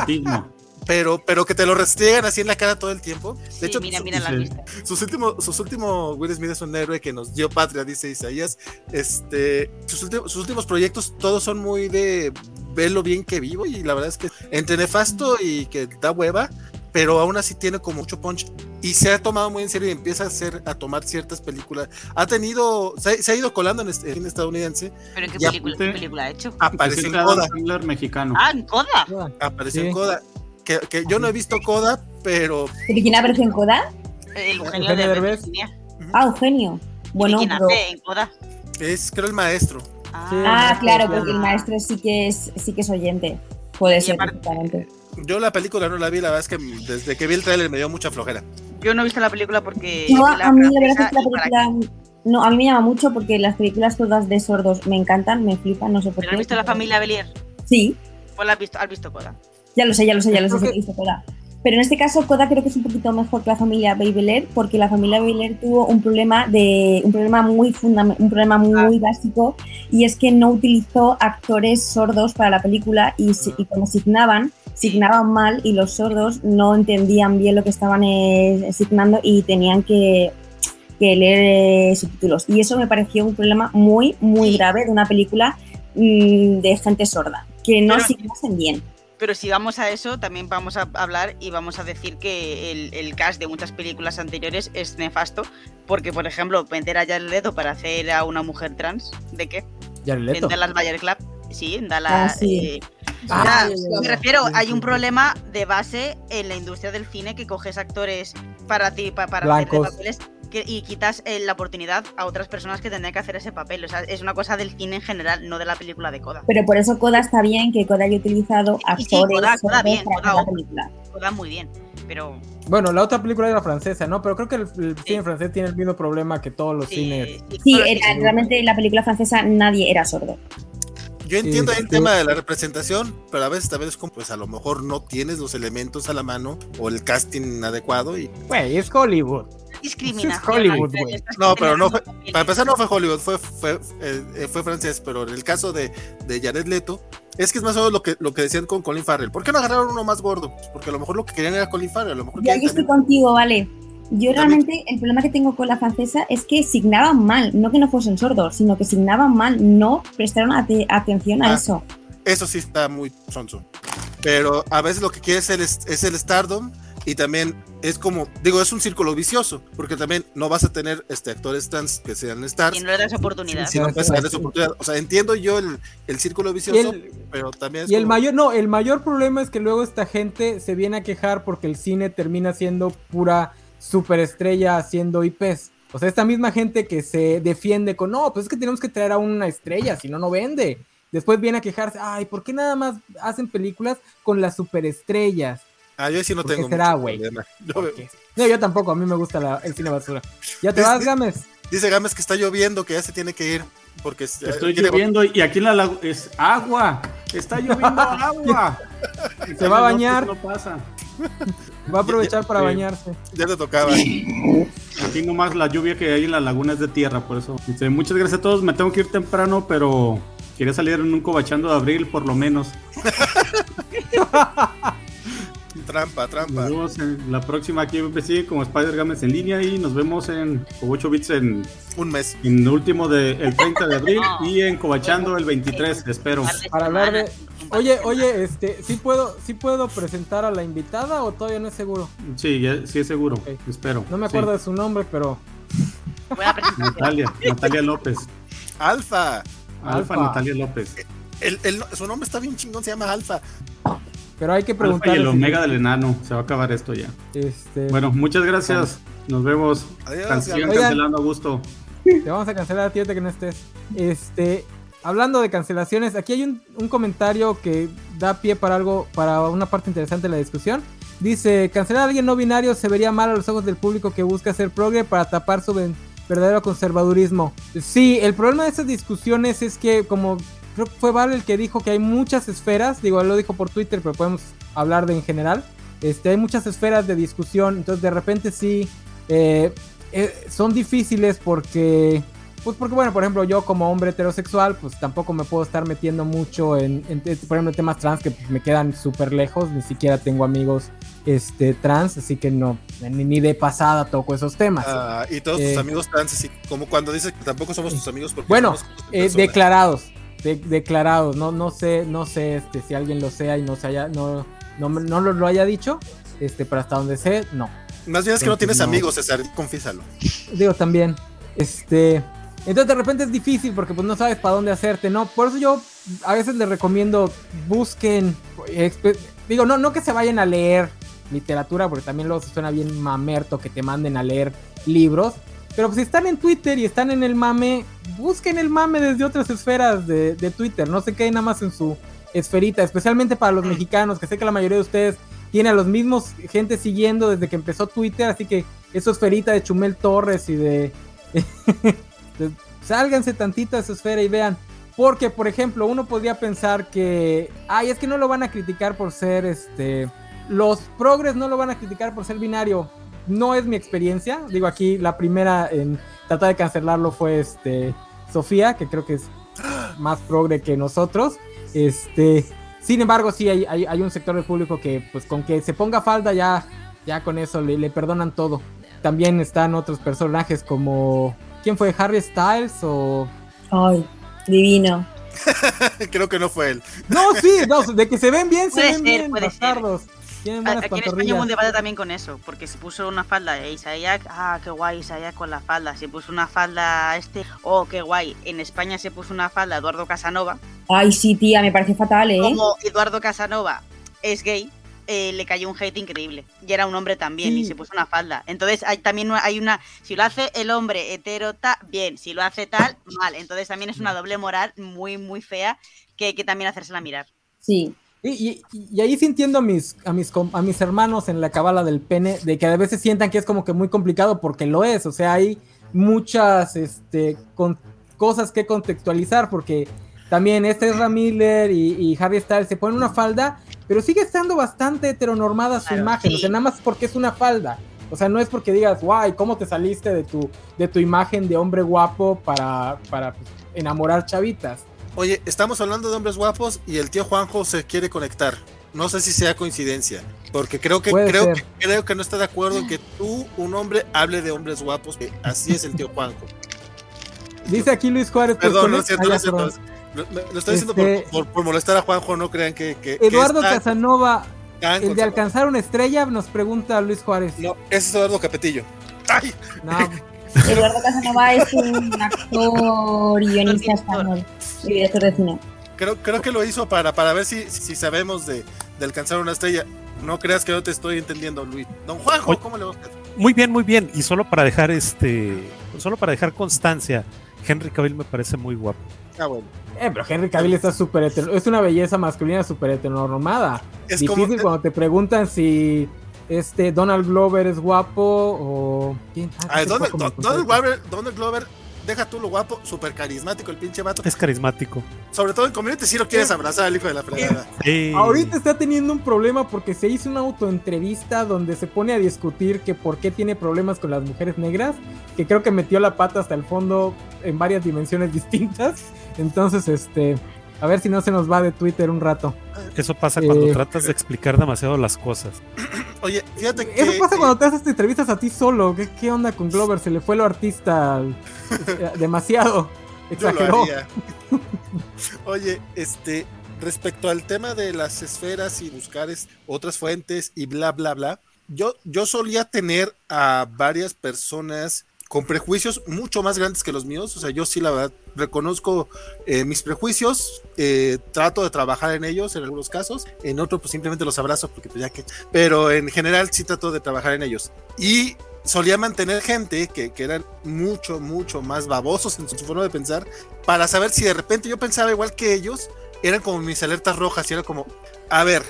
y. pero, pero que te lo restregan así en la cara todo el tiempo. De Sí, hecho, mira, su- mira la lista. sus últimos, sus últimos, Will Smith es un héroe que nos dio patria, dice Isaías. Este, sus, últimos, sus últimos proyectos todos son muy de verlo bien que vivo y la verdad es que entre nefasto y que da hueva, pero aún así tiene como mucho punch y se ha tomado muy en serio y empieza a hacer, a tomar ciertas películas. Ha tenido, se, ha- se ha ido colando en este- en estadounidense, ¿Pero en qué película, qué película ha hecho? aparece en Coda, mexicano. Ah, en Coda. apareció Sí. en Coda. Que, que yo no he visto Coda, pero ¿Pero quién apareció en Coda? El Eugenio Eugenio de Derbez. Virginia. Ah, Eugenio. Bueno, ¿Y quién pero... hace en Coda? es creo el maestro. Ah, Sí. Ah, claro, Claro. porque el maestro sí que es, sí que es oyente. Puede Y ser, aparte- perfectamente. Yo la película no la vi, la verdad es que desde que vi el tráiler me dio mucha flojera. Yo no he visto la película porque. No, la a mí la verdad es que la película... No, a mí me llama mucho porque las películas todas de sordos me encantan, me flipan, no sé por ¿Pero qué. has visto la familia Belier? Sí, Pues la has visto, has visto Coda. Ya lo sé, ya lo sé, ya lo sé, que- Coda. Pero en este caso Coda creo que es un poquito mejor que la familia Babyler porque la familia Babyler tuvo un problema de un problema muy un problema muy básico y es que no utilizó actores sordos para la película y, y cuando signaban signaban mal y los sordos no entendían bien lo que estaban eh, signando y tenían que, que leer eh, subtítulos y eso me pareció un problema muy muy grave de una película mm, de gente sorda que no Pero- signasen bien. Pero si vamos a eso, también vamos a hablar y vamos a decir que el, el cast de muchas películas anteriores es nefasto. Porque, por ejemplo, meter a Jared Leto para hacer a una mujer trans, ¿de qué? Jared En Leto. Dallas Bayer Club. Sí, en Dallas. Ah, sí. eh, Ah, sí, me refiero, hay un problema de base en la industria del cine que coges actores para ti, pa- para hacer Blancos. papeles que- y quitas eh, la oportunidad a otras personas que tendrían que hacer ese papel. O sea, es una cosa del cine en general, no de la película de Coda. Pero por eso Coda está bien que Coda haya utilizado Y sí, actores Coda- Coda bien, Coda la película. Coda muy bien, pero Bueno, la otra película era francesa, ¿no? Pero creo que el, el cine francés tiene el mismo problema que todos los sí, cines. sí, Sí, era- realmente en la película francesa nadie era sordo. Yo entiendo Sí, el sí. tema de la representación, pero a veces también es como, pues a lo mejor no tienes los elementos a la mano o el casting adecuado y Güey, es Hollywood. Discriminación. Hollywood, Alfred, güey. No, pero no fue- para empezar no fue Hollywood, fue, fue, eh, eh, fue francés, pero en el caso de, de Jared Leto, es que es más o menos lo que, lo que decían con Colin Farrell. ¿Por qué no agarraron uno más gordo? Pues porque a lo mejor lo que querían era Colin Farrell, a lo mejor Yo estoy contigo, vale. Yo realmente el problema que tengo con la francesa es que signaban mal, no que no fuesen sordos, sino que signaban mal, no prestaron ate- atención a Ah. eso. Eso sí está muy sonso. Pero a veces lo que quiere es el, es el stardom y también es como, digo, es un círculo vicioso, porque también no vas a tener este, actores trans que sean stars Y no le das oportunidad. si no puedes sí, darles sí. oportunidad. O sea, entiendo yo el, el círculo vicioso, el, pero también es y el mayor, no, el mayor problema es que luego esta gente se viene a quejar porque el cine termina siendo pura superestrella haciendo IPs. O sea, esta misma gente que se defiende con, no, pues es que tenemos que traer a una estrella, si no, no vende. Después viene a quejarse, ay, ¿por qué nada más hacen películas con las superestrellas? Ah, yo sí no ¿Por qué tengo será, güey? No, yo tampoco, a mí me gusta la- el cine basura. ¿Ya te vas, Gámez? Dice Gámez que está lloviendo, que ya se tiene que ir. Porque es- Estoy lloviendo y aquí en la laguna es agua. Está lloviendo agua. Se va a bañar. No pasa. Va a aprovechar para Sí. bañarse. ya te tocaba. Aquí nomás la lluvia que hay en la laguna es de tierra, por eso. Dice, muchas gracias a todos, me tengo que ir temprano, pero quería salir en un cobachando de abril por lo menos. Trampa, trampa. Nos vemos en la próxima aquí en PPC como Spider Games en línea y nos vemos en 8 bits en, Un mes. en el último de el 30 de abril y en Cobachando el 23, espero. Para hablar de. Oye, oye, este, ¿sí puedo, ¿sí puedo presentar a la invitada o todavía no es seguro? Sí, ya- sí es seguro, espero. No me Sí. acuerdo de su nombre, pero. Buena presentación. Natalia, Natalia López. Alfa. Alfa Alfa. Natalia López. El, el- su nombre está bien chingón, se llama Alfa. Pero hay que preguntarle. el Omega del Enano. Se va a acabar esto ya. Este, Bueno, muchas gracias. Nos vemos. Adiós, sigan cancelando a gusto. Te vamos a cancelar a ti que no estés. Este, hablando de cancelaciones, aquí hay un, un comentario que da pie para algo, para una parte interesante de la discusión. Dice, cancelar a alguien no binario se vería mal a los ojos del público que busca ser progre para tapar su ven- verdadero conservadurismo. Sí, el problema de estas discusiones es que como creo que fue Val el que dijo que hay muchas esferas, digo, él lo dijo por Twitter, pero podemos hablar de en general. Este, hay muchas esferas de discusión, entonces de repente sí eh, eh, son difíciles porque, pues porque bueno, por ejemplo, yo como hombre heterosexual, pues tampoco me puedo estar metiendo mucho en, por ejemplo, temas trans que me quedan súper lejos, ni siquiera tengo amigos este, trans, así que no, ni, ni de pasada toco esos temas. Ah, y todos Eh. tus amigos trans, así como cuando dices que tampoco somos tus amigos porque Bueno, somos Eh, declarados, de- declarados, no, no sé, no sé este, si alguien lo sea y no se haya, no, no, no lo, lo haya dicho, este, pero hasta donde sé, no. Más bien es que no tienes amigos, César, confiésalo. digo también, este, entonces de repente es difícil porque pues no sabes para dónde hacerte, ¿no? Por eso yo a veces les recomiendo busquen, digo, no, no que se vayan a leer literatura, porque también luego se suena bien mamerto que te manden a leer libros, pero pues si están en Twitter y están en el mame, busquen el mame desde otras esferas de, de Twitter, no se queden nada más en su esferita, especialmente para los mexicanos, que sé que la mayoría de ustedes tiene a los mismos gente siguiendo desde que empezó Twitter, así que eso esferita de Chumel Torres y de, de- sálganse tantito a esa esfera y vean. Porque, por ejemplo, uno podría pensar que, ay, es que no lo van a criticar por ser, este, los progres no lo van a criticar por ser binario. No es mi experiencia. Digo, aquí la primera en tratar de cancelarlo fue, este, Sofía, que creo que es más progre que nosotros. Este, sin embargo, sí hay, hay, hay un sector del público que, pues, con que se ponga falda ya, ya con eso le, le perdonan todo. También están otros personajes como, ¿quién fue? Harry Styles o Ay, divino. Creo que no fue él. No, sí, no, de que se ven bien, se Puede ven ser, bien, puede ser. Bastardos. Tienen A- buenas Aquí en España hubo un debate también con eso, porque se puso una falda de Isaac, ah, qué guay Isaac con la falda, se puso una falda este, oh, qué guay. En España se puso una falda Eduardo Casanova, Ay, sí, tía, me parece fatal, ¿eh? como Eduardo Casanova es gay, eh, le cayó un hate increíble. Y era un hombre también, y se puso una falda. Entonces hay también una- hay una, si lo hace el hombre hetero, ta- bien, si lo hace tal, mal. Entonces también es una doble moral muy, muy fea que hay que también hacérsela mirar. Sí. Y, y- y ahí sí entiendo a mis, a, mis, a mis hermanos en la cabala del pene, de que a veces sientan que es como que muy complicado porque lo es. O sea, hay muchas este, con- cosas que contextualizar porque también este es Miller y, y Harry Styles se ponen una falda, pero sigue estando bastante heteronormada su Claro, imagen. O sea, nada más porque es una falda. O sea, no es porque digas, guay, ¿cómo te saliste de tu, de tu imagen de hombre guapo para, para pues, enamorar chavitas? Oye, estamos hablando de hombres guapos y el tío Juanjo se quiere conectar. No sé si sea coincidencia, porque creo que Puede creo que creo que no está de acuerdo en que tú, un hombre, hable de hombres guapos. que Así es el tío Juanjo. Dice aquí Luis Juárez. pues, Perdón, no es cierto, Ah, no es cierto. Lo, estoy diciendo por- Este- por, por molestar a Juanjo, no crean que. Eduardo Casanova, tan el de alcanzar una estrella, nos pregunta Luis Juárez. No, ese es Eduardo Capetillo. ¡Ay! No, Eduardo Casanova es un actor y guionista español y director de cine. Creo, creo que lo hizo para, para ver si, si sabemos de, de alcanzar una estrella. No creas que no te estoy entendiendo, Luis. Don Juanjo. ¿cómo le va? Muy bien, muy bien. Y solo para dejar este, solo para dejar constancia, Henry Cavill me parece muy guapo. Ah, bueno. eh, pero Henry Cavill está súper Es una belleza masculina súper heteronormada. Es Difícil como. cuando te preguntan si este Donald Glover es guapo o. ¿Quién? Ah, Ah, Donald, Don-. Glover, Donald Glover deja tú lo guapo, súper carismático el pinche vato. Es carismático. Sobre todo en community si lo quieres abrazar al hijo de la fregada. Sí. Ahorita está teniendo un problema porque se hizo una autoentrevista donde se pone a discutir que por qué tiene problemas con las mujeres negras, que creo que metió la pata hasta el fondo en varias dimensiones distintas. Entonces, este, a ver si no se nos va de Twitter un rato. Eso pasa cuando Eh. tratas de explicar demasiado las cosas. Oye, fíjate que. Eso pasa eh, cuando te haces entrevistas a ti solo. ¿Qué, qué onda con Glover? Se le fue lo artista demasiado. Yo lo Exageró. haría. Oye, este, respecto al tema de las esferas y buscar es- otras fuentes y bla, bla, bla, yo, yo solía tener a varias personas con prejuicios mucho más grandes que los míos. O sea, yo sí, la verdad, reconozco eh, mis prejuicios, eh, trato de trabajar en ellos en algunos casos, en otros, pues simplemente los abrazo porque pues ya que. Pero en general sí trato de trabajar en ellos. Y solía mantener gente que, que eran mucho, mucho más babosos en su forma de pensar para saber si de repente yo pensaba igual que ellos, eran como mis alertas rojas y era como, a ver,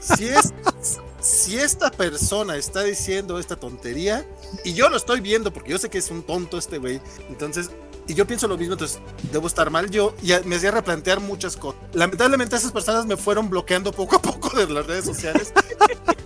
si es... Si esta persona está diciendo esta tontería y yo lo estoy viendo porque yo sé que es un tonto este güey, entonces, y yo pienso lo mismo, entonces debo estar mal yo y me hacía replantear muchas cosas. Lamentablemente esas personas me fueron bloqueando poco a poco de las redes sociales.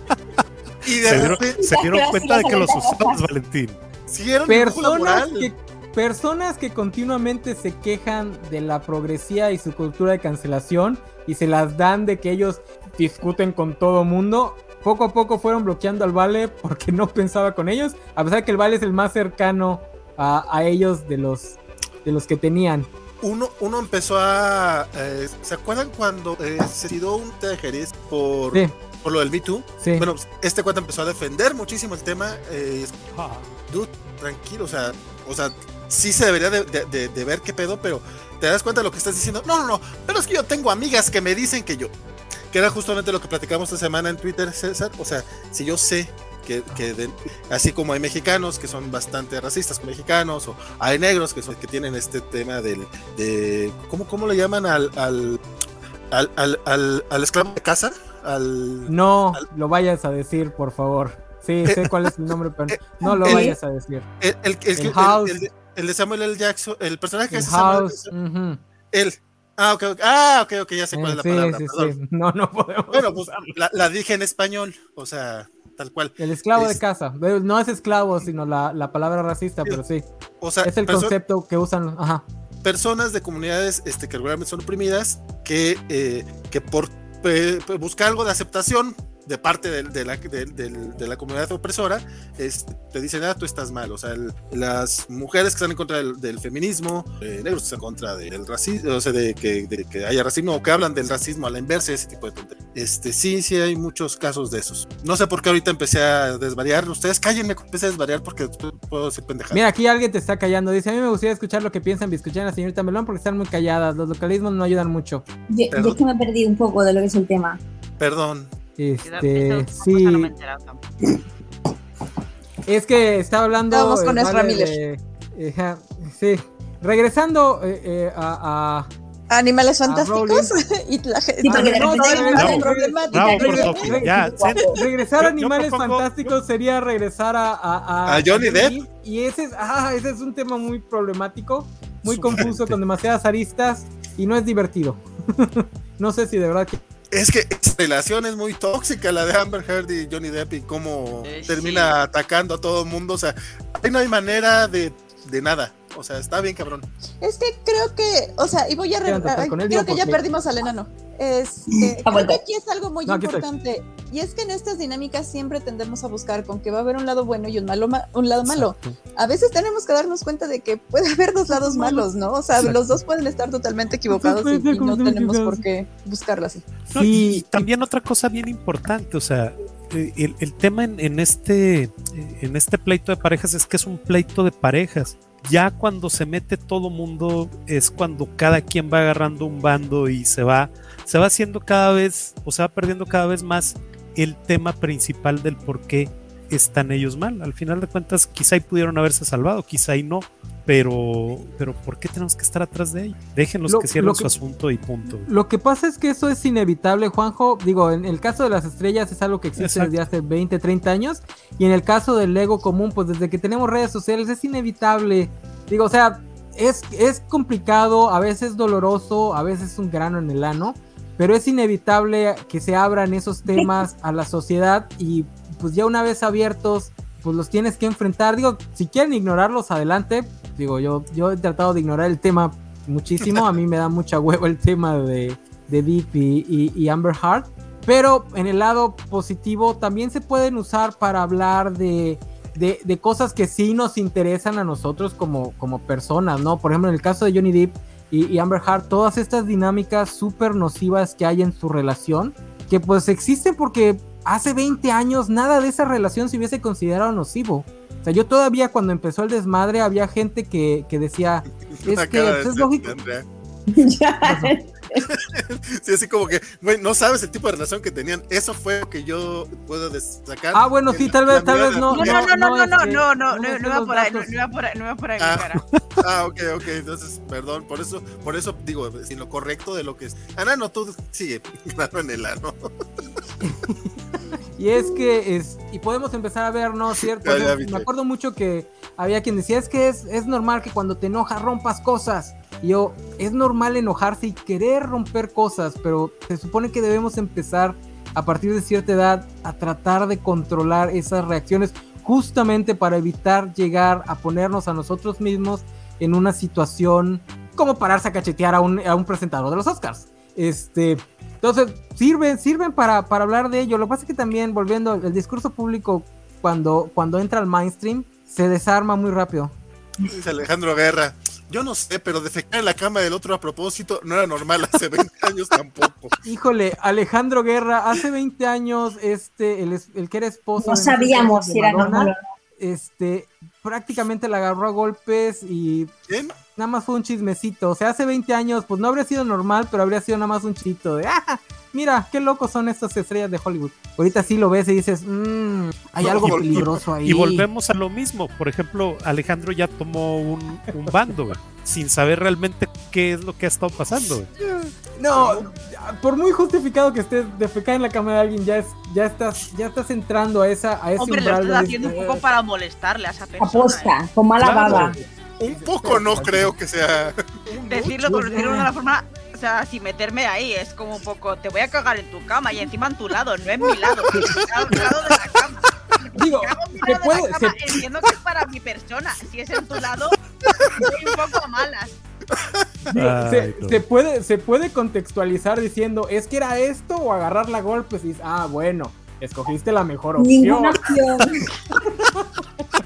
y de Se dieron, repente, se dieron cuenta de que los usabas. Valentín. dibujo Personas que, personas que continuamente se quejan de la progresía y su cultura de cancelación y se las dan de que ellos discuten con todo mundo. Poco a poco fueron bloqueando al Vale porque no pensaba con ellos, a pesar de que el Vale es el más cercano a, a ellos de los, de los que tenían. uno, uno empezó a. eh, ¿Se acuerdan cuando eh, se tiró un té de Jerez por, Sí, por lo del Me Too? sí. Bueno, pues, este cuate empezó a defender muchísimo el tema. eh, dude, tranquilo, o sea, o sea, sí se debería de, de- de- de ver qué pedo, pero te das cuenta de lo que estás diciendo. No, no, no, pero es que yo tengo amigas que me dicen que yo. Que era justamente lo que platicamos esta semana en Twitter, César. O sea, si yo sé que, que de- así como hay mexicanos que son bastante racistas con mexicanos, o hay negros que, son, que tienen este tema del. De, ¿cómo, ¿Cómo le llaman al, al, al, al, al- al esclavo de casa? Al. No al- lo vayas a decir, por favor. Sí, sé cuál es el nombre, pero eh, no lo el- vayas a decir. El, el, el- House. de- el de Samuel L. Jackson, el personaje es Samuel L. House. ujú. Él. Ah, ok, ok. Ah, ok, ok, ya sé cuál Eh, es la sí, palabra. sí. No, no podemos. Bueno, pues la, la dije en español, o sea, tal cual. El esclavo de casa. No es esclavo, sino la, la palabra racista, pero sí. O sea, Es el concepto que usan. Ajá. personas de comunidades este, que regularmente son oprimidas que, eh, que por eh, buscar algo de aceptación de parte del- de, la, de la comunidad opresora, es- te dicen, ah, tú estás mal. O sea, el- las mujeres que están en contra del, del feminismo, eh, negros que están en contra del racismo, o sea, de que, de que haya racismo, o que hablan del racismo a la inversa, ese tipo de tonterías. Este, sí, sí, hay muchos casos de esos. No sé por qué ahorita empecé a desvariar. Ustedes cállenme, empecé a desvariar porque después puedo decir pendejadas. Mira, aquí alguien te está callando. Dice: A mí me gustaría escuchar lo que piensan y escuchar a la señorita Melón porque están muy calladas. Los localismos no ayudan mucho. Yo, yo es que me perdí un poco de lo que es el tema. Perdón. Este, sí. no me he enterado tampoco. Es que estaba hablando. Estábamos con eh, Ezra vale, Miller. sí. Regresando eh, eh, a, a- Animales fantásticos y la gente. Sí, porque no, no, regresar a animales fantásticos sería regresar a, a, A Johnny Depp. Y ese es, ah, ese es un tema muy problemático, muy confuso, con demasiadas aristas y no es divertido. no sé si de verdad que Es que esa relación es muy tóxica, la de Amber Heard y Johnny Depp, y cómo Eh, sí. termina atacando a todo el mundo. O sea, ahí no hay manera de, de nada. O sea, está bien, cabrón. Es que creo que, o sea, y voy a re- creo que ya perdimos al enano. Este, Ha creo que aquí es algo muy No, importante. Y es que en estas dinámicas siempre tendemos a buscar con que va a haber un lado bueno y un malo ma- un lado malo. Exacto. A veces tenemos que darnos cuenta de que puede haber dos lados malos, ¿no? O sea, Exacto. los dos pueden estar totalmente equivocados y, y no tenemos por qué buscarlo así. No, y- también otra cosa bien importante, o sea, eh, el, el tema en, en este, en este pleito de parejas es que es un pleito de parejas. Ya cuando se mete todo mundo es cuando cada quien va agarrando un bando y se va, se va haciendo cada vez, o se va perdiendo cada vez más el tema principal del por qué están ellos mal. Al final de cuentas, quizá y pudieron haberse salvado, quizá y no, pero, pero ¿por qué tenemos que estar atrás de ellos? Déjenlos Lo- que cierren su asunto y punto. Lo que pasa es que eso es inevitable, Juanjo. Digo, en el caso de las estrellas es algo que existe Exacto. desde hace 20, 30 años. Y en el caso del Lego común, pues desde que tenemos redes sociales es inevitable. Digo, o sea, es, es complicado, a veces doloroso, a veces un grano en el ano, pero es inevitable que se abran esos temas a la sociedad y pues ya una vez abiertos, pues los tienes que enfrentar. Digo, si quieren ignorarlos, adelante. Digo, yo, yo he tratado de ignorar el tema muchísimo, a mí me da mucha huevo el tema de, de Deep y Amber Heart. Pero en el lado positivo también se pueden usar para hablar de, de, de cosas que sí nos interesan a nosotros como, como personas, ¿no? Por ejemplo, en el caso de Johnny Depp y, y Amber Heart, todas estas dinámicas súper nocivas que hay en su relación, que pues existen porque hace 20 años nada de esa relación se hubiese considerado nocivo. O sea, yo todavía cuando empezó el desmadre había gente que, que decía, es que pues, de es lógico. Andrea. Ya. Sí, así como que, güey, no sabes el tipo de relación que tenían. Eso fue lo que yo puedo destacar. Ah, bueno, sí, tal vez, tal vez no. No, no, no, no, no, no, este, no, no, no los por ahí, no, datos. no iba por ahí, no iba por ahí, Ah. Ah, ok, ok, entonces, perdón, por eso, por eso digo, sin lo correcto de lo que es. Ana, no, tú sigue, claro, en el ano. Y es que es, y podemos empezar a ver, ¿no? Cierto. Me acuerdo mucho que había quien decía, es que es, es normal que cuando te enojas rompas cosas. Yo, es normal enojarse y querer romper cosas, pero se supone que debemos empezar a partir de cierta edad a tratar de controlar esas reacciones justamente para evitar llegar a ponernos a nosotros mismos en una situación como pararse a cachetear a un, a un presentador de los Oscars. Este, entonces, sirven, sirven para, para hablar de ello. Lo que pasa es que también, volviendo, el discurso público, cuando, cuando entra al mainstream, se desarma muy rápido. Dice Alejandro Guerra. Yo no sé, pero defecar en la cama del otro a propósito no era normal hace 20 años tampoco. Híjole, Alejandro Guerra, hace 20 años, este, el, es- el que era esposo. No sabíamos si era normal Este, prácticamente la agarró a golpes y ¿Quién? Nada más fue un chismecito. O sea, hace 20 años, pues no habría sido normal, pero habría sido nada más un chito de, ah, mira, qué locos son estas estrellas de Hollywood. Ahorita sí lo ves y dices, mmm, hay No, algo peligroso ahí. Y volvemos a lo mismo. Por ejemplo, Alejandro ya tomó un, un bando, sin saber realmente qué es lo que ha estado pasando. No, por muy justificado que estés defecar en la cama de alguien, ya es, ya estás, ya estás entrando a esa, a ese Hombre, lo estás de- haciendo un eh, poco para molestarle a esa persona. Aposta, con mala claro. baba. Un poco no creo que sea. Decirlo, por decirlo de una forma, o sea, sin meterme ahí, es como un poco, te voy a cagar en tu cama y encima en tu lado, no en mi lado, al lado de la cama. Digo, se la cama, se- entiendo que es para mi persona, si es en tu lado, voy un poco malas. se, Ay, no. se puede, se puede contextualizar diciendo, es que era esto o agarrarla a golpes y dices, ah, bueno, escogiste la mejor opción. Ninguna opción.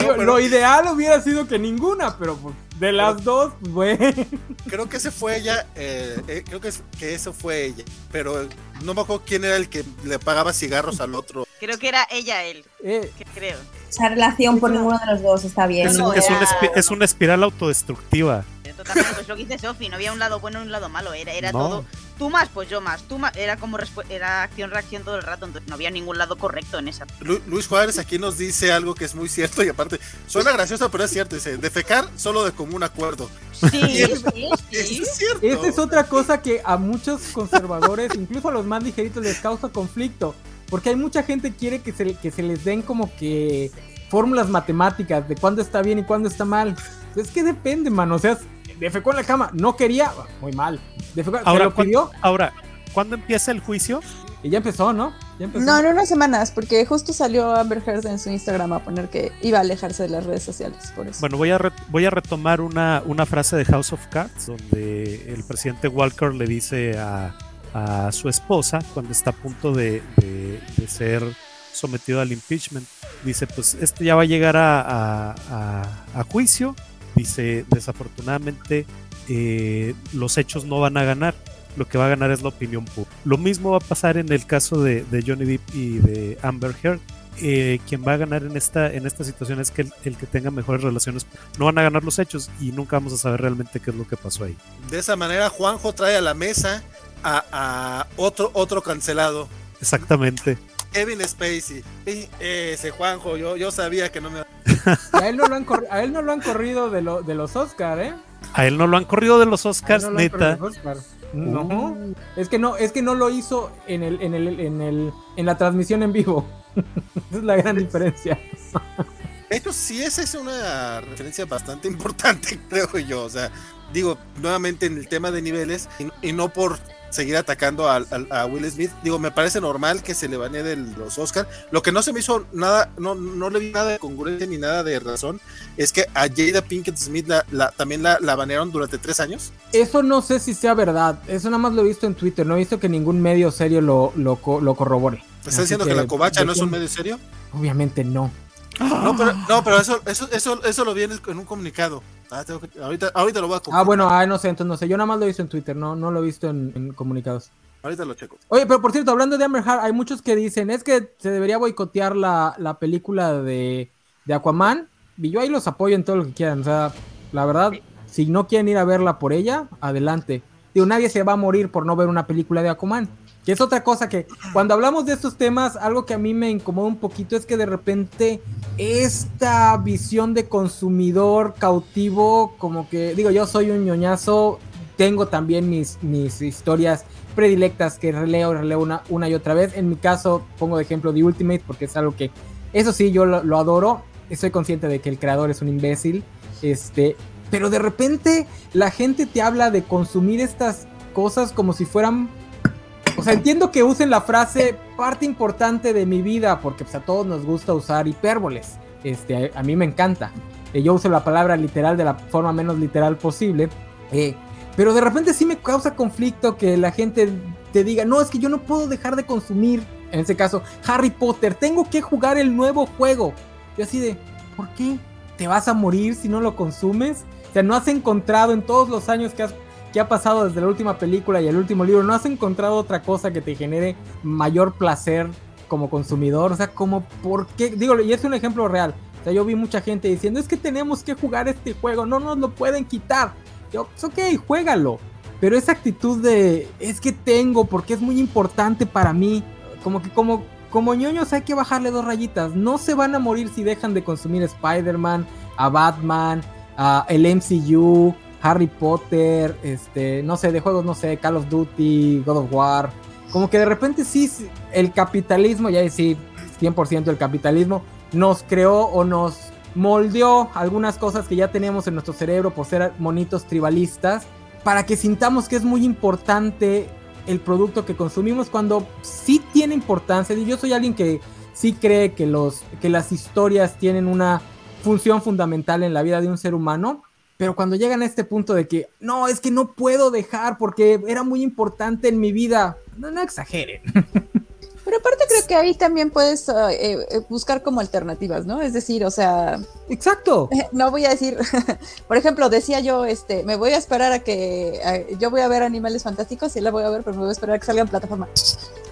Digo, No, pero- Lo ideal hubiera sido que ninguna, pero pues, de las dos, pues, bueno. Creo que ese fue ella. eh, eh, creo que, es- que eso fue ella. Pero no me acuerdo quién era el que le pagaba cigarros al otro. Creo que era ella él, Eh, que creo. Esa relación por ninguno de los dos está bien. Es, no, un- es era- una espi- es una espiral autodestructiva. Totalmente, pues lo que dice Sofi, no había un lado bueno y un lado malo, era, era No. todo. Tú más, pues yo más, tú más, era como era acción-reacción todo el rato, entonces no había ningún lado correcto en esa. Lu- Luis Juárez aquí nos dice algo que es muy cierto y aparte suena gracioso, pero es cierto. Dice: defecar solo de común acuerdo. Sí, sí, Eso sí. es cierto. Esa es otra cosa que a muchos conservadores, incluso a los más ligeritos, les causa conflicto. Porque hay mucha gente que quiere que se, que se les den como que fórmulas matemáticas de cuándo está bien y cuándo está mal. Es que depende, mano. O sea, defecó en la cama, no quería, muy mal. Ahora, lo pidió Ahora, ¿cuándo empieza el juicio? y ya empezó, ¿no? Ya empezó. No, en unas semanas, porque justo salió Amber Heard en su Instagram a poner que iba a alejarse de las redes sociales, por eso. Bueno, voy a, re- voy a retomar una, una frase de House of Cards, donde el presidente Walker le dice a, a su esposa, cuando está a punto de, de- de ser sometido al impeachment, dice, pues esto ya va a llegar a, a- a- a juicio, dice, desafortunadamente eh, los hechos no van a ganar, lo que va a ganar es la opinión pública. Lo mismo va a pasar en el caso de, de Johnny Depp y de Amber Heard. Eh, quien va a ganar en esta, en esta situación es que el, el que tenga mejores relaciones. No van a ganar los hechos y nunca vamos a saber realmente qué es lo que pasó ahí. De esa manera, Juanjo trae a la mesa a, a otro, otro cancelado. Exactamente. Kevin Spacey. Y ese Juanjo, yo, yo sabía que no me. A él no lo han, a él no lo han corrido de, lo- de los Oscar, ¿eh? A él no lo han corrido de los Oscars, no lo han corrido de neta. los Oscar. No, es que no, es que no lo hizo en el, en el, en el, en la transmisión en vivo. Esa es la gran diferencia. De hecho, sí, esa es una referencia bastante importante, creo yo. O sea, digo, nuevamente en el tema de niveles, y, y no por seguir atacando a, a, a, Will Smith. Digo, me parece normal que se le banee de los Oscar. Lo que no se me hizo nada, no, no le vi nada de congruencia ni nada de razón, es que a Jada Pinkett Smith la, la, también la, la, banearon durante tres años. Eso no sé si sea verdad. Eso nada más lo he visto en Twitter. No he visto que ningún medio serio lo, lo, lo corrobore. ¿Estás diciendo que, que, la covacha no es un medio serio? Obviamente no. No, pero, no, pero eso, eso, eso, eso lo vi en, el, en un comunicado. Ah, que, ahorita, ahorita lo voy a confirmar. Ah, bueno, ah, no sé, entonces no sé. Yo nada más lo he visto en Twitter, no, no lo he visto en, en, comunicados. Ahorita lo checo. Oye, pero por cierto, hablando de Amber Heard, hay muchos que dicen, es que se debería boicotear la, la película de, de, Aquaman. Y yo ahí los apoyo en todo lo que quieran. O sea, la verdad, si no quieren ir a verla por ella, adelante. Digo, nadie se va a morir por no ver una película de Aquaman. Que es otra cosa que cuando hablamos de estos temas, algo que a mí me incomoda un poquito es que de repente esta visión de consumidor cautivo, como que digo, yo soy un ñoñazo, tengo también mis, mis historias predilectas que releo, releo una, una y otra vez. En mi caso, pongo de ejemplo The Ultimate porque es algo que, eso sí, yo lo, lo adoro. Estoy consciente de que el creador es un imbécil. Este, pero de repente la gente te habla de consumir estas cosas como si fueran o sea, entiendo que usen la frase parte importante de mi vida, porque pues, a todos nos gusta usar hipérboles. Este, a, mí me encanta. Eh, yo uso la palabra literal de la forma menos literal posible. Eh, pero de repente sí me causa conflicto que la gente te diga, no, es que yo no puedo dejar de consumir, en este caso, Harry Potter, tengo que jugar el nuevo juego. Yo así de, ¿por qué? ¿Te vas a morir si no lo consumes? O sea, no has encontrado en todos los años que has ¿Qué ha pasado desde la última película y el último libro? ¿No has encontrado otra cosa que te genere mayor placer como consumidor? O sea, como, ¿por qué? Digo, y es un ejemplo real. O sea, yo vi mucha gente diciendo, es que tenemos que jugar este juego, no nos lo pueden quitar. Yo, pues ok, juégalo. Pero esa actitud de, es que tengo, porque es muy importante para mí, como que como, como ñoños hay que bajarle dos rayitas. No se van a morir si dejan de consumir Spider-Man, a Batman, a el MCU, Harry Potter, este, no sé, de juegos, no sé, Call of Duty, God of War. Como que de repente sí, el capitalismo, ya sí, 100% el capitalismo, nos creó o nos moldeó algunas cosas que ya teníamos en nuestro cerebro por ser monitos tribalistas, para que sintamos que es muy importante el producto que consumimos cuando sí tiene importancia. Y yo soy alguien que sí cree que, los, que las historias tienen una función fundamental en la vida de un ser humano pero cuando llegan a este punto de que, no, es que no puedo dejar porque era muy importante en mi vida, no, exageren. Pero aparte creo que ahí también puedes uh, eh, buscar como alternativas, ¿no? Es decir, o sea... Exacto. Eh, no voy a decir, por ejemplo, decía yo, este, me voy a esperar a que, a, yo voy a ver Animales Fantásticos, sí la voy a ver, pero me voy a esperar a que salga en plataforma.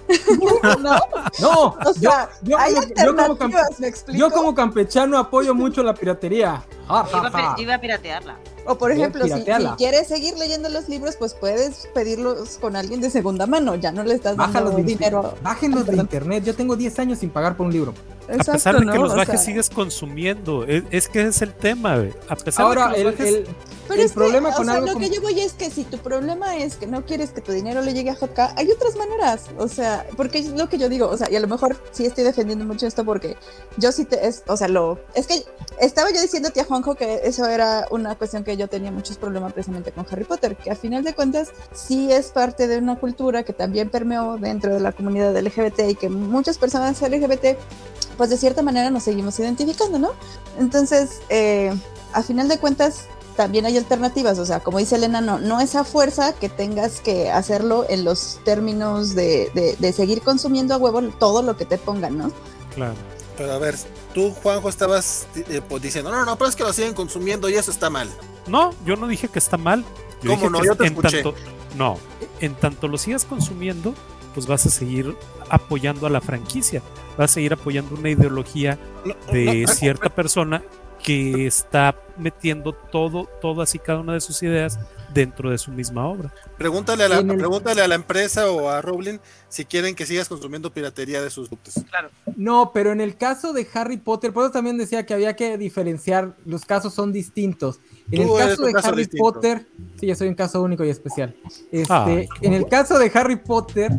no, no, o sea, yo, yo, hay como, alternativas, yo, como, yo como campechano apoyo mucho la piratería. Ja, ja, ja. Yo, iba a piratearla. O por ejemplo, si, si, quieres seguir leyendo los libros, pues puedes pedirlos con alguien de segunda mano, ya no le estás dando Bájalos dinero. Bájenlos de internet, yo tengo 10 años sin pagar por un libro. Exacto, a pesar de que los bajes o sea, sigues consumiendo, es, es, que es el tema, güey. A pesar Ahora, de que el, los bajes... el, Pero el es problema que, con o sea, algo lo como... que yo voy es que si tu problema es que no quieres que tu dinero le llegue a JK, hay otras maneras, o sea, porque es lo que yo digo, o sea, y a lo mejor sí estoy defendiendo mucho esto porque yo sí te, es, o sea, lo, es que estaba yo diciéndote a Juanjo que eso era una cuestión que yo tenía muchos problemas precisamente con Harry Potter, que a final de cuentas sí es parte de una cultura que también permeó dentro de la comunidad LGBT y que muchas personas LGBT pues de cierta manera nos seguimos identificando, ¿no? Entonces, eh, a final de cuentas, también hay alternativas, o sea, como dice Elena, no, no es a fuerza que tengas que hacerlo en los términos de, de, de seguir consumiendo a huevo todo lo que te pongan, ¿no? Claro. Pero a ver, tú, Juanjo, estabas eh, pues, diciendo, no, no, pero es que lo siguen consumiendo y eso está mal. No, yo no dije que está mal. Yo ¿Cómo no? Que yo te en escuché. Tanto, no, en tanto lo sigas consumiendo, pues vas a seguir apoyando a la franquicia, vas a seguir apoyando una ideología de cierta persona que está metiendo todo, todas y cada una de sus ideas dentro de su misma obra. Pregúntale a la, el... pregúntale a la empresa o a Rowling si quieren que sigas consumiendo piratería de sus productos. Claro. No, pero en el caso de Harry Potter, por eso también decía que había que diferenciar, los casos son distintos. En el caso de caso Harry distinto. Potter, sí, yo soy un caso único y especial. Este, Ay, en el caso de Harry Potter,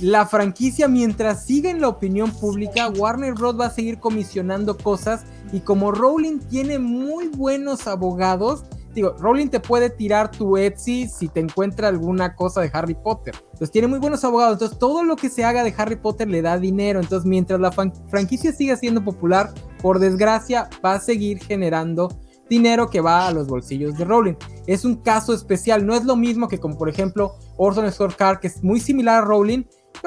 la franquicia, mientras siga en la opinión pública, Warner Bros. va a seguir comisionando cosas. Y como Rowling tiene muy buenos abogados, digo, Rowling te puede tirar tu Etsy si te encuentra alguna cosa de Harry Potter. Entonces tiene muy buenos abogados. Entonces todo lo que se haga de Harry Potter le da dinero. Entonces mientras la franquicia siga siendo popular, por desgracia va a seguir generando dinero que va a los bolsillos de Rowling. Es un caso especial. No es lo mismo que como por ejemplo Orson Scott Card, que es muy similar a Rowling.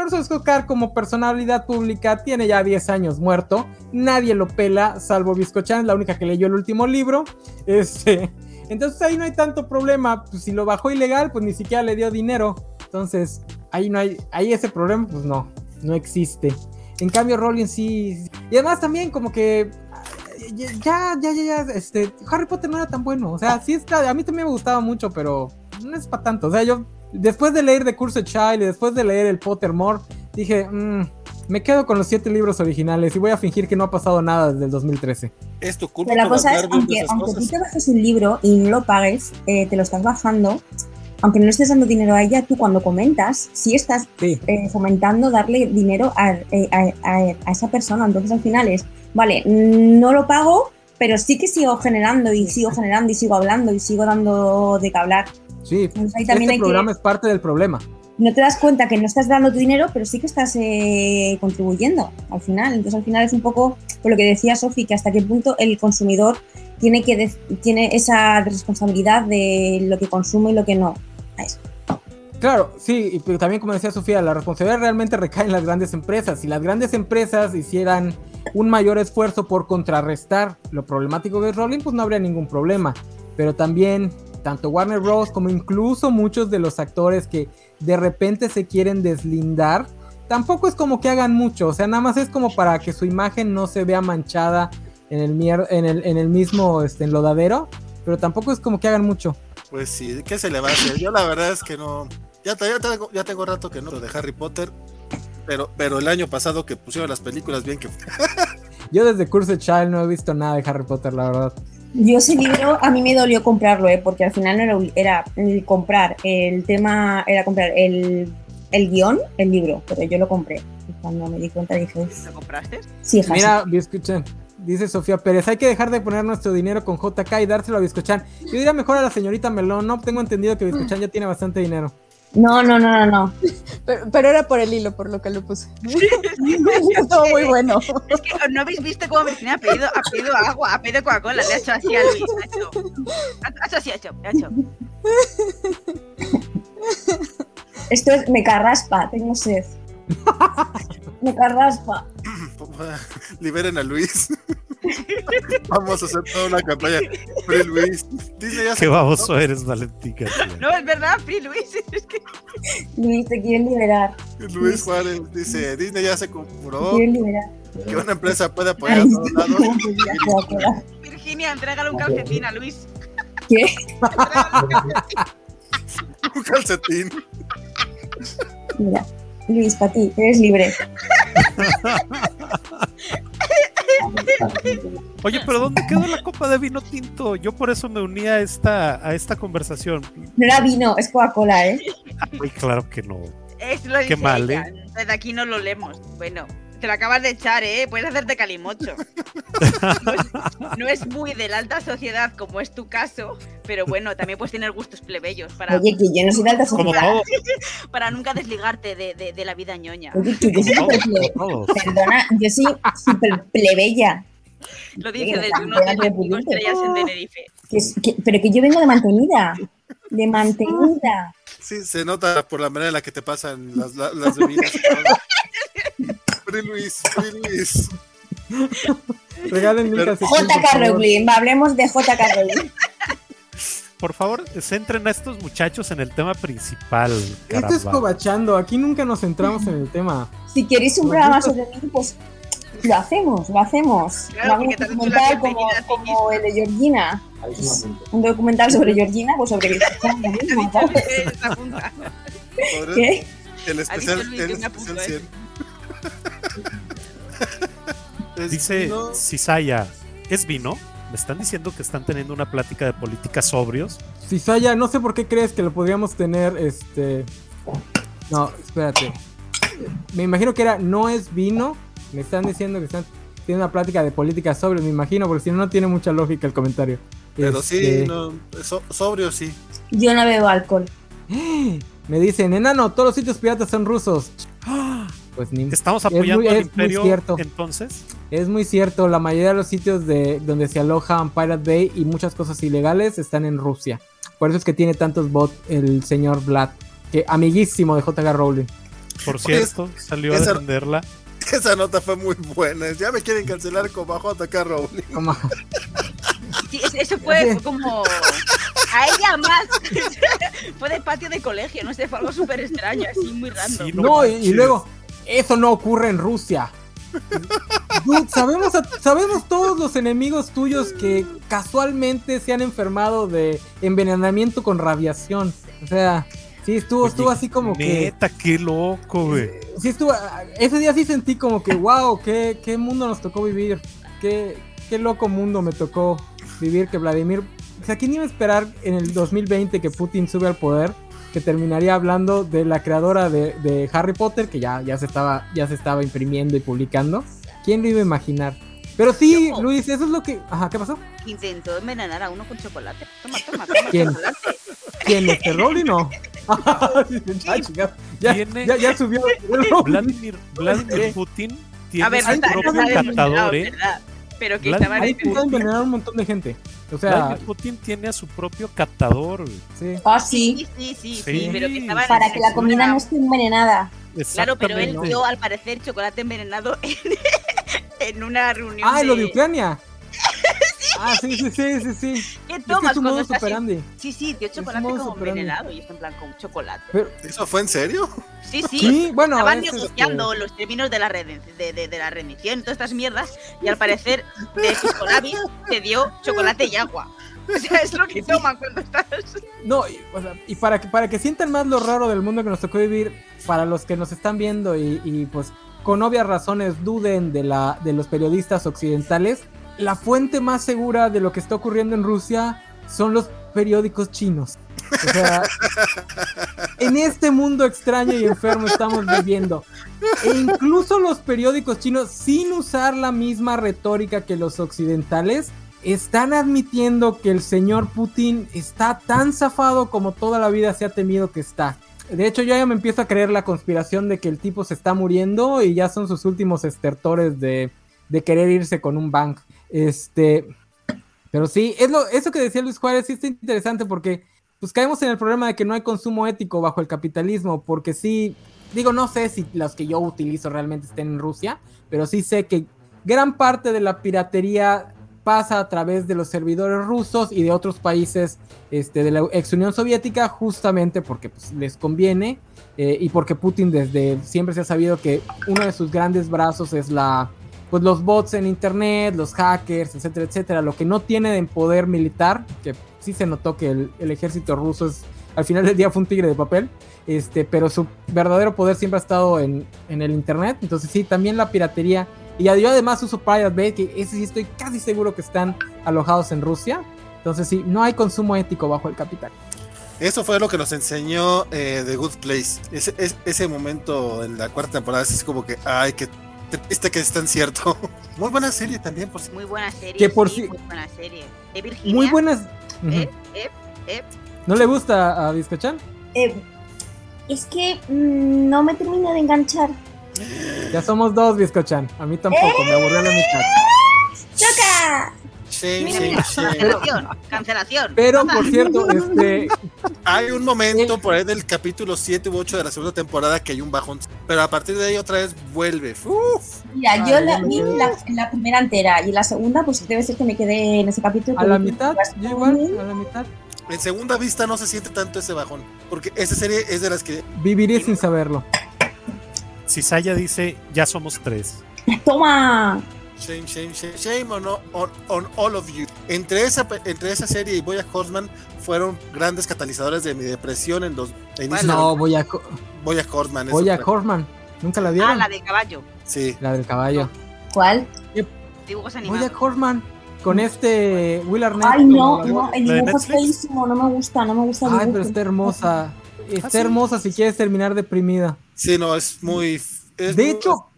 Scott Card como personalidad pública tiene ya 10 años muerto. Nadie lo pela, salvo Biscochan, la única que leyó el último libro. Este, entonces ahí no hay tanto problema. Pues si lo bajó ilegal, pues ni siquiera le dio dinero. Entonces, ahí no hay, ahí ese problema, pues no, no existe. En cambio, Rowling sí. Y además también como que ya, ya, ya, ya, este, Harry Potter no era tan bueno. O sea, sí está, a mí también me gustaba mucho, pero no es para tanto. O sea, yo, después de leer The Curse Child y después de leer el Pottermore, dije, mmm, me quedo con los siete libros originales y voy a fingir que no ha pasado nada desde el 2013. Es tu culpa. Pero la cosa es, aunque, aunque tú te bajes un libro y no lo pagues, eh, te lo estás bajando, aunque no estés dando dinero a ella, tú cuando comentas, sí estás eh, fomentando darle dinero eh, a, a, esa persona. Entonces al final es, vale, no lo pago, pero sí que sigo generando y sigo generando y sigo hablando y sigo dando de que hablar. Sí, también este programa es parte del problema no te das cuenta que no estás dando tu dinero, pero sí que estás eh, contribuyendo al final. Entonces al final es un poco por lo que decía Sofi, que hasta qué punto el consumidor tiene, que tiene esa responsabilidad de lo que consume y lo que no. Claro, sí, y también como decía Sofía, la responsabilidad realmente recae en las grandes empresas. Si las grandes empresas hicieran un mayor esfuerzo por contrarrestar lo problemático de Rolling, pues no habría ningún problema. Pero también tanto Warner Bros. como incluso muchos de los actores que de repente se quieren deslindar, tampoco es como que hagan mucho, o sea, nada más es como para que su imagen no se vea manchada en el, en el, en el mismo este, enlodadero, pero tampoco es como que hagan mucho. Pues sí, ¿qué se le va a hacer? Yo la verdad es que no, ya, ya, tengo, ya tengo rato que no lo de Harry Potter, pero, pero el año pasado que pusieron las películas bien que... Yo desde Curse Child no he visto nada de Harry Potter, la verdad. Yo ese libro a mí me dolió comprarlo, ¿eh? porque al final no era, era comprar, el tema era comprar el, el guion, el libro, pero yo lo compré. Y cuando me di cuenta dije... ¿Lo compraste? Sí, Mira, escuchen. Dice Sofía Pérez, hay que dejar de poner nuestro dinero con JK y dárselo a Biscochan. Yo diría mejor a la señorita Melón, no tengo entendido que Biscochan ya tiene bastante dinero. No, no, no, no, no. Pero, era por el hilo, por lo que lo puse. Estuvo muy bueno. Es que no habéis visto cómo me ha pedido, ha pedido agua, ha pedido Coca-Cola, le ha hecho así a Luis. Ha hecho, ha hecho así, ha hecho, ha hecho. Esto es me carraspa, tengo sed. Me carraspa. Liberen a Luis. Vamos a hacer toda una campaña. Free Luis. Disney ya Qué baboso eres, Valentica. No, es verdad, Free Luis. Es que... Luis, te quieren liberar. Luis Juárez dice: Disney ya se comprobó que una empresa puede apoyar a todos lados. Virginia, entrégale un calcetín a Luis. ¿Qué? un calcetín. Mira. Luis, para ti, eres libre. Oye, pero ¿dónde quedó la copa de vino tinto? Yo por eso me uní a esta, a esta conversación. No era vino, es Coca-Cola, ¿eh? Ay, claro que no. Es lo Qué mal, ¿eh? Desde aquí no lo leemos. Bueno, te lo acabas de echar, ¿eh? Puedes hacerte calimocho. No es, muy de la alta sociedad como es tu caso, pero bueno, también puedes tener gustos plebeyos para... Oye, que yo no soy de alta sociedad. Para nunca desligarte de, de, la vida ñoña. Oye, que yo soy súper Perdona, yo soy súper plebeya. Lo dice desde uno de los estrellas en Tenerife. pero que yo vengo de mantenida. De mantenida. Sí, se nota por la manera en la que te pasan las, las bebidas. Free Luis, Free Luis. Regalen JK Rowling, hablemos de JK Rowling. Por favor, centren a estos muchachos en el tema principal. Esto es cobachando, aquí nunca nos centramos en el tema. Si queréis un programa sobre mí, pues lo hacemos, lo hacemos. un documental como, como, el de Georgina. Un documental sobre Georgina, pues sobre ¿Qué? El especial, el especial 100. Dice Cisaya, ¿es vino? ¿Me están diciendo que están teniendo una plática de política sobrios? Cisaya, no sé por qué crees que lo podríamos tener, este... No, espérate. me imagino que era no es vino. Me están diciendo que están tiene una plática de política sobre, me imagino, porque si no, no tiene mucha lógica el comentario. Pero Este, sí, no, so- sobrio sí. Yo no bebo alcohol. Me dicen, enano, todos los sitios piratas son rusos. Pues ni, Estamos Es muy- apoyando al es muy imperio cierto. entonces. es muy cierto, la mayoría de los sitios de donde se alojan Pirate Bay y muchas cosas ilegales están en Rusia. Por eso es que tiene tantos bots el señor Vlad, que amiguísimo de JK Rowling. Por cierto, salió a esa- defenderla. Esa nota fue muy buena. Ya me quieren cancelar con bajo atacar Rowling. Como- Sí, es- eso fue, como. A ella más. fue de patio de colegio, no sé, fue algo súper extraño, así muy random. Sí, No, y, y manches. luego, eso no ocurre en Rusia. Dude, sabemos, a- sabemos todos los enemigos tuyos que casualmente se han enfermado de envenenamiento con radiación. O sea, sí, estuvo, Oye, estuvo así como que... Neta, qué loco, güey. Sí, estuvo... Ese día sí sentí como que, wow, qué, qué mundo nos tocó vivir. Qué, qué loco mundo me tocó vivir que Vladimir... O sea, ¿quién iba a esperar en el 2020 que Putin sube al poder? Que terminaría hablando de la creadora de, de Harry Potter, que ya, ya, se estaba, ya se estaba imprimiendo y publicando. ¿Quién lo iba a imaginar? Pero sí, Yo. Luis, eso es lo que... Ajá, ¿qué pasó? Intentó envenenar a uno con chocolate. Toma, toma, toma ¿Quién? chocolate. ¿Quién? ¿Este ya, Tiene- ya, ya subió. Vladimir, Vladimir Putin tiene A ver, no su propio captador, ¿eh? Pero que Vladimir estaban en intentó envenenar a un montón de gente. O sea, Vladimir Putin tiene a su propio captador, sí. Ah, Sí, sí. sí, sí, sí, Sí. pero que estaban Para que la comida no esté envenenada. Claro, pero él dio al parecer chocolate envenenado en, en una reunión. Ah, lo de Ucrania. Ah, sí, sí, sí, sí, sí. ¿Qué Es que tomas es en- superandi. Sí, sí, dio chocolate como superandi. envenenado y está en plan con chocolate. Pero, ¿Eso fue en serio? Sí, sí. sí, bueno, Estaban es, este, negociando los términos de la, reden- de, de- de la rendición, todas estas mierdas, y al parecer de Piscolabis te dio chocolate y agua. O sea, es lo que toman cuando estás. No, y, o sea, y para que, para que sientan más lo raro del mundo que nos tocó vivir, para los que nos están viendo y, y, pues con obvias razones duden de, la, de los periodistas occidentales, la fuente más segura de lo que está ocurriendo en Rusia son los periódicos chinos. O sea, en este mundo extraño y enfermo estamos viviendo. E incluso los periódicos chinos, sin usar la misma retórica que los occidentales, están admitiendo que el señor Putin está tan zafado como toda la vida se ha temido que está. De hecho, yo ya me empiezo a creer la conspiración de que el tipo se está muriendo y ya son sus últimos estertores de, de querer irse con un bank. Este, pero sí, es lo, eso que decía Luis Juárez sí está interesante porque pues caemos en el problema de que no hay consumo ético bajo el capitalismo, porque sí, digo, no sé si los que yo utilizo realmente estén en Rusia, pero sí sé que gran parte de la piratería pasa a través de los servidores rusos y de otros países este, de la ex Unión Soviética, justamente porque pues, les conviene eh, y porque Putin desde siempre se ha sabido que uno de sus grandes brazos es la pues los bots en internet, los hackers, etcétera, etcétera, lo que no tiene en poder militar, que sí se notó que el, ejército ruso es, al final del día fue un tigre de papel, este, pero su verdadero poder siempre ha estado en, en el internet, entonces sí, también la piratería, y yo además uso Pirate Bay, que ese sí estoy casi seguro que están alojados en Rusia, entonces sí, no hay consumo ético bajo el capital. Eso fue lo que nos enseñó eh, The Good Place. Ese, es- ese momento en la cuarta temporada es como que, ay, que triste que es tan cierto. Muy buena serie también, por si. Muy buena serie. Que por sí, si- Muy buena serie. De Virginia. Muy buenas... Eh, eh, eh. ¿No le gusta a Vizcachan? Eh, es que mm, no me termina de enganchar. Ya somos dos, Vizcachan. A mí tampoco, me aburrió la mitad. ¡Choca! Shame, Mira, shame, mira, shame. cancelación. Cancelación. Pero, por cierto, este, Hay un momento por ahí del capítulo 7 u 8 de la segunda temporada que hay un bajón. Pero a partir de ahí otra vez vuelve. Uf. Mira, Ah, yo la vi la, la primera entera y la segunda, pues debe ser que me quedé en ese capítulo. a la mitad, yo igual, a la mitad. En segunda vista no se siente tanto ese bajón. Porque esa serie es de las que. Viviré sin saberlo. Cisaya dice, ya somos tres. ¡Toma! Shame, shame, shame, shame on, on, on all of you. Entre esa, entre esa serie y Boya Horseman fueron grandes catalizadores de mi depresión en los. a inicio No, de- voy a, Boya Horseman. es voy a otra. Horman. ¿Nunca la Ah, vieron? la de caballo. Sí. La del caballo. ¿Cuál? Dibujos Voy animados. a Horman. Con este Will Arnett. Ay, no, no, el ¿La de dibujo es feísimo, no me gusta, no me gusta el Ay, dibujo. pero está hermosa. Está Ah, sí. hermosa si quieres terminar deprimida. Sí, no, es muy. es de muy- hecho,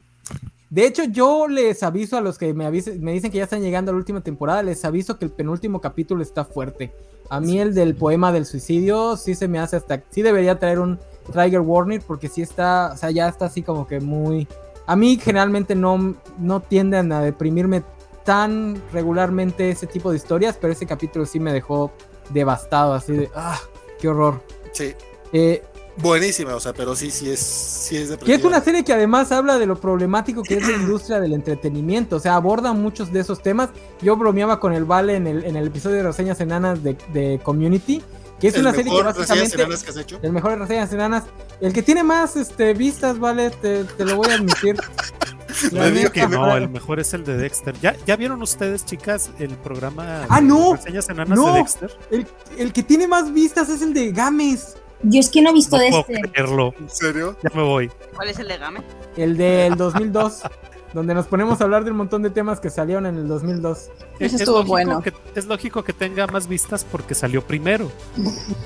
de hecho, yo les aviso a los que me, avisen- me dicen que ya están llegando a la última temporada, les aviso que el penúltimo capítulo está fuerte. A mí el del poema del suicidio sí se me hace hasta... Sí debería traer un trigger warning porque sí está... O sea, ya está así como que muy... A mí generalmente no, no tienden a deprimirme tan regularmente ese tipo de historias, pero ese capítulo sí me dejó devastado, así de... ¡Ah! ¡Qué horror! Sí, Eh, buenísima, o sea, pero sí, sí es, sí es Que es depresiva. una serie que además habla de lo problemático que es la industria del entretenimiento. O sea, aborda muchos de esos temas. Yo bromeaba con el Vale en el, en el episodio de Reseñas Enanas de, de Community. Que es El una serie que mejor reseñas básicamente. enanas que has hecho. El mejor de Reseñas Enanas. El que tiene más este, vistas, Vale, te, te lo voy a admitir. Digo que No, el mejor es el de Dexter. ¿Ya, ya vieron ustedes, chicas, el programa Ah, de no. reseñas enanas No. de Dexter? el, el que tiene más vistas es el de Games. Yo es que no he visto No de puedo este. creerlo. ¿En serio? Ya me voy. ¿Cuál es el de Game? El del 2002. donde nos ponemos a hablar de un montón de temas que salieron en el 2002. Ese Es- es estuvo bueno. que- es lógico que tenga más vistas porque salió primero.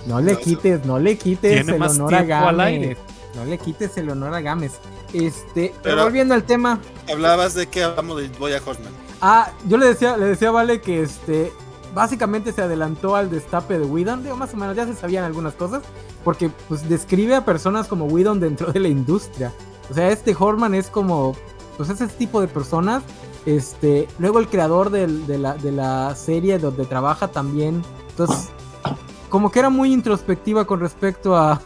No le quites, no le quites Tiene el más honor a tiempo al Games. aire. No le quites el honor a Games. Este, pero, Pero- volviendo al tema. Hablabas de que hablamos de Boya Horseman. Ah, yo le decía, le decía a Vale que este básicamente se adelantó al destape de Whedon, digo más o menos ya se sabían algunas cosas, porque pues describe a personas como Whedon dentro de la industria. O sea, este Horman es como pues ese tipo de personas. Este, luego el creador del- de, la, de la serie donde trabaja también. Entonces, como que era muy introspectiva con respecto a,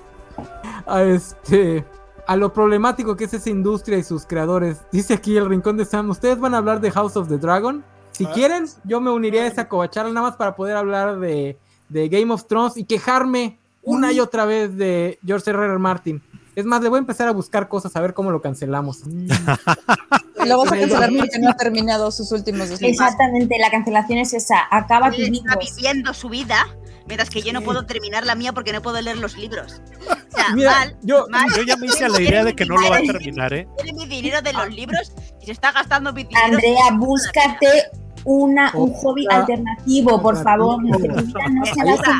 a este a lo problemático que es esa industria y sus creadores. Dice aquí el rincón de Sam, ustedes van a hablar de House of the Dragon. Si Ah. quieren, yo me uniría a esa covacharla nada más para poder hablar de, de Game of Thrones y quejarme una y otra vez de George R. R. Martin. Es más, le voy a empezar a buscar cosas a ver cómo lo cancelamos. Lo vas a cancelar 2000. porque no ha terminado sus últimos dos. Exactamente, la cancelación es esa. Acaba tus Él está libros. viviendo su vida, mientras que yo no puedo terminar la mía porque no puedo leer los libros. O sea, Mira, mal, yo- mal. Yo ya me hice a la idea de que no lo va a terminar, ¿eh? Tiene mi dinero de los libros y se está gastando mi dinero. Andrea, búscate una, un hobby alternativo, por favor.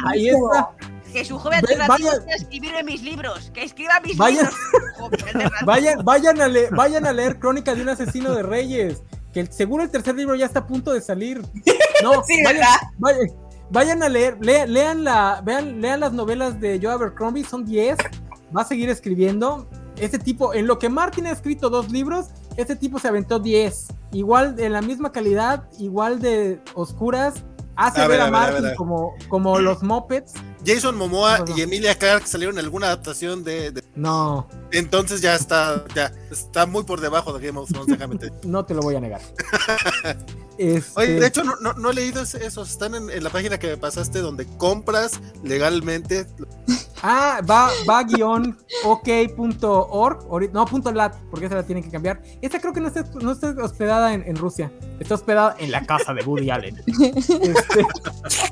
Ahí está, Que su Ve- alternativo vaya- es escribirme mis libros. Que escriba mis libros. Vayan, vayan, a leer, vayan a leer Crónica de un asesino de reyes. Que el- seguro el tercer libro ya está a punto de salir. No, Sí, vayan, ¿verdad? vayan, vayan a leer, lea- lean, la, vean, lean las novelas de Joe Abercrombie, son 10. Va a seguir escribiendo. Ese tipo, en lo que Martin ha escrito dos libros, ese tipo se aventó 10. Igual de la misma calidad, igual de oscuras. Hace A ver ver, a, a ver, a Martin ver. como, como los Muppets. Jason Momoa No, no. y Emilia Clarke salieron en alguna adaptación de, de- No, Entonces ya está, ya está muy por debajo de Game of Thrones, déjame te- no te lo voy a negar. Este, Oye, de hecho no, no, he leído esos, están en, en la página que me pasaste donde compras legalmente. Ah, va, va guion ok.org, no, punto lat, porque esa la tienen que cambiar. Esta creo que no está, no está hospedada en, en Rusia, está hospedada en la casa de Woody Allen. Este,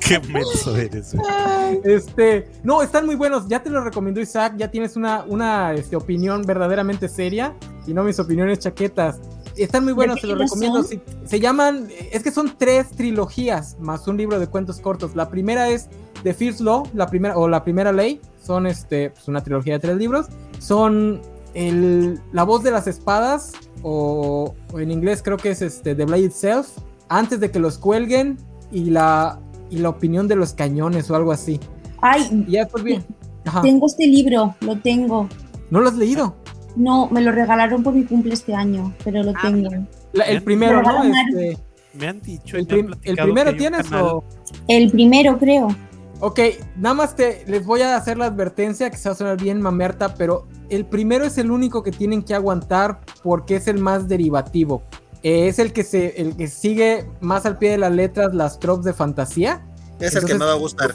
Qué menso eres, güey. este, no, están muy buenos, ya te lo recomendó Isaac, ya tienes una, una este, opinión verdaderamente seria y no mis opiniones chaquetas. Están muy buenos, ¿De te qué los recomiendo. sí. se llaman, es que son tres trilogías más un libro de cuentos cortos. La primera es The First Law, la primera, o la primera ley. Son este, pues, una trilogía de tres libros. Son el, La voz de las espadas, o, o en inglés creo que es este, The Blade Itself, antes de que los cuelguen, y la, y la opinión de los cañones o algo así. Ay, Y ya después bien. Ajá. tengo este libro, lo tengo. ¿No lo has leído? No, me lo regalaron por mi cumple este año, pero lo Ah, tengo. La- el primero, ¿no? Este, Me han dicho. el, han el primero tienes canal- o... El primero, creo. Ok, nada más te les voy a hacer la advertencia que se va a sonar bien mamerta, pero el primero es el único que tienen que aguantar porque es el más derivativo. Eh, es el que se el que sigue más al pie de las letras las tropes de fantasía. Es el que me va a gustar.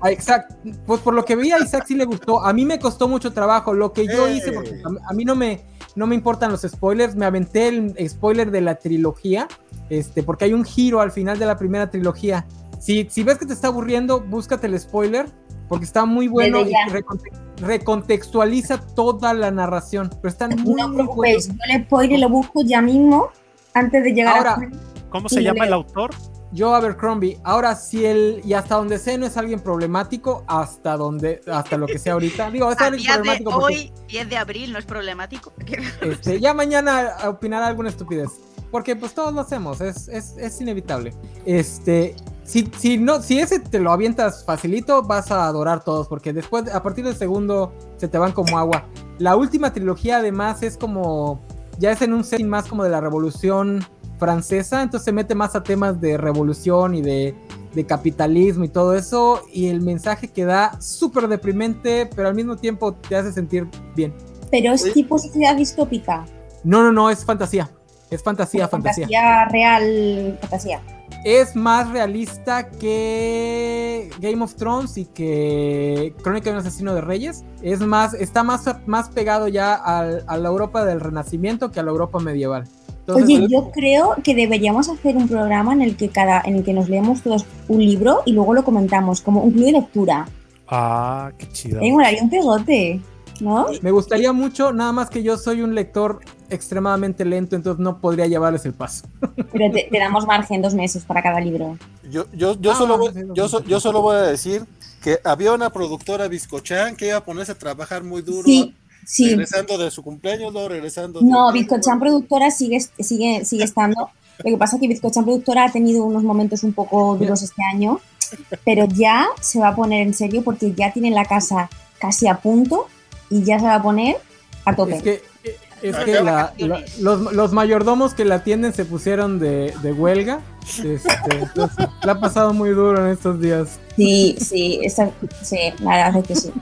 Ah, exacto. Pues por lo que vi a Isaac sí le gustó. A mí me costó mucho trabajo. Lo que yo hice, porque a, a mí no me, no me importan los spoilers. Me aventé el spoiler de la trilogía. Este, porque hay un giro al final de la primera trilogía. Si, si ves que te está aburriendo, búscate el spoiler. Porque está muy bueno y reconte- recontextualiza toda la narración. Pero están muy, No muy buenos. yo el spoiler lo busco ya mismo, antes de llegar Ahora, a... ¿Cómo se llama el autor? Yo Abercrombie. Ahora, si el y hasta donde sé no es alguien problemático, hasta donde, hasta lo que sea ahorita. Digo, es A alguien día de problemático porque, hoy, 10 de abril, no es problemático. este, ya mañana opinará alguna estupidez. Porque pues todos lo hacemos, es, es, es inevitable. Este, si, si no, si ese te lo avientas facilito, vas a adorar todos, porque después, a partir del segundo, se te van como agua. La última trilogía, además, es como. Ya es en un setting más como de la revolución francesa, entonces se mete más a temas de revolución y de, de capitalismo y todo eso. Y el mensaje que da súper deprimente, pero al mismo tiempo te hace sentir bien. Pero es tipo sociedad distópica. No, no, no, es fantasía. Es fantasía, fantasía. fantasía real, fantasía. Es más realista que Game of Thrones y que Crónica de un asesino de reyes. Es más, está más, más pegado ya al- a la Europa del Renacimiento que a la Europa medieval. Entonces, Oye, yo creo que deberíamos hacer un programa en el que cada, en el que nos leemos todos un libro y luego lo comentamos, como un club de lectura. Ah, qué chido. Eh, molaría un pegote, ¿no? me gustaría mucho, nada más que yo soy un lector extremadamente lento, entonces no podría llevarles el paso. Pero te, te damos margen dos meses para cada libro. Yo, yo, yo, Ah, solo, voy- no, yo, so- yo solo voy a decir que había una productora Bizcochan que iba a ponerse a trabajar muy duro, Sí, sí. regresando de su cumpleaños, luego regresando. No, Bizcochan Productora sigue, sigue, sigue estando. Lo que pasa es que Bizcochan Productora ha tenido unos momentos un poco duros este año, pero ya se va a poner en serio porque ya tienen la casa casi a punto y ya se va a poner a tope. Es que, es Ah, que la- los, los mayordomos que la atienden se pusieron de, de huelga. Este, entonces, la ha pasado muy duro en estos días. Sí, sí, esta- sí, la verdad es que sí.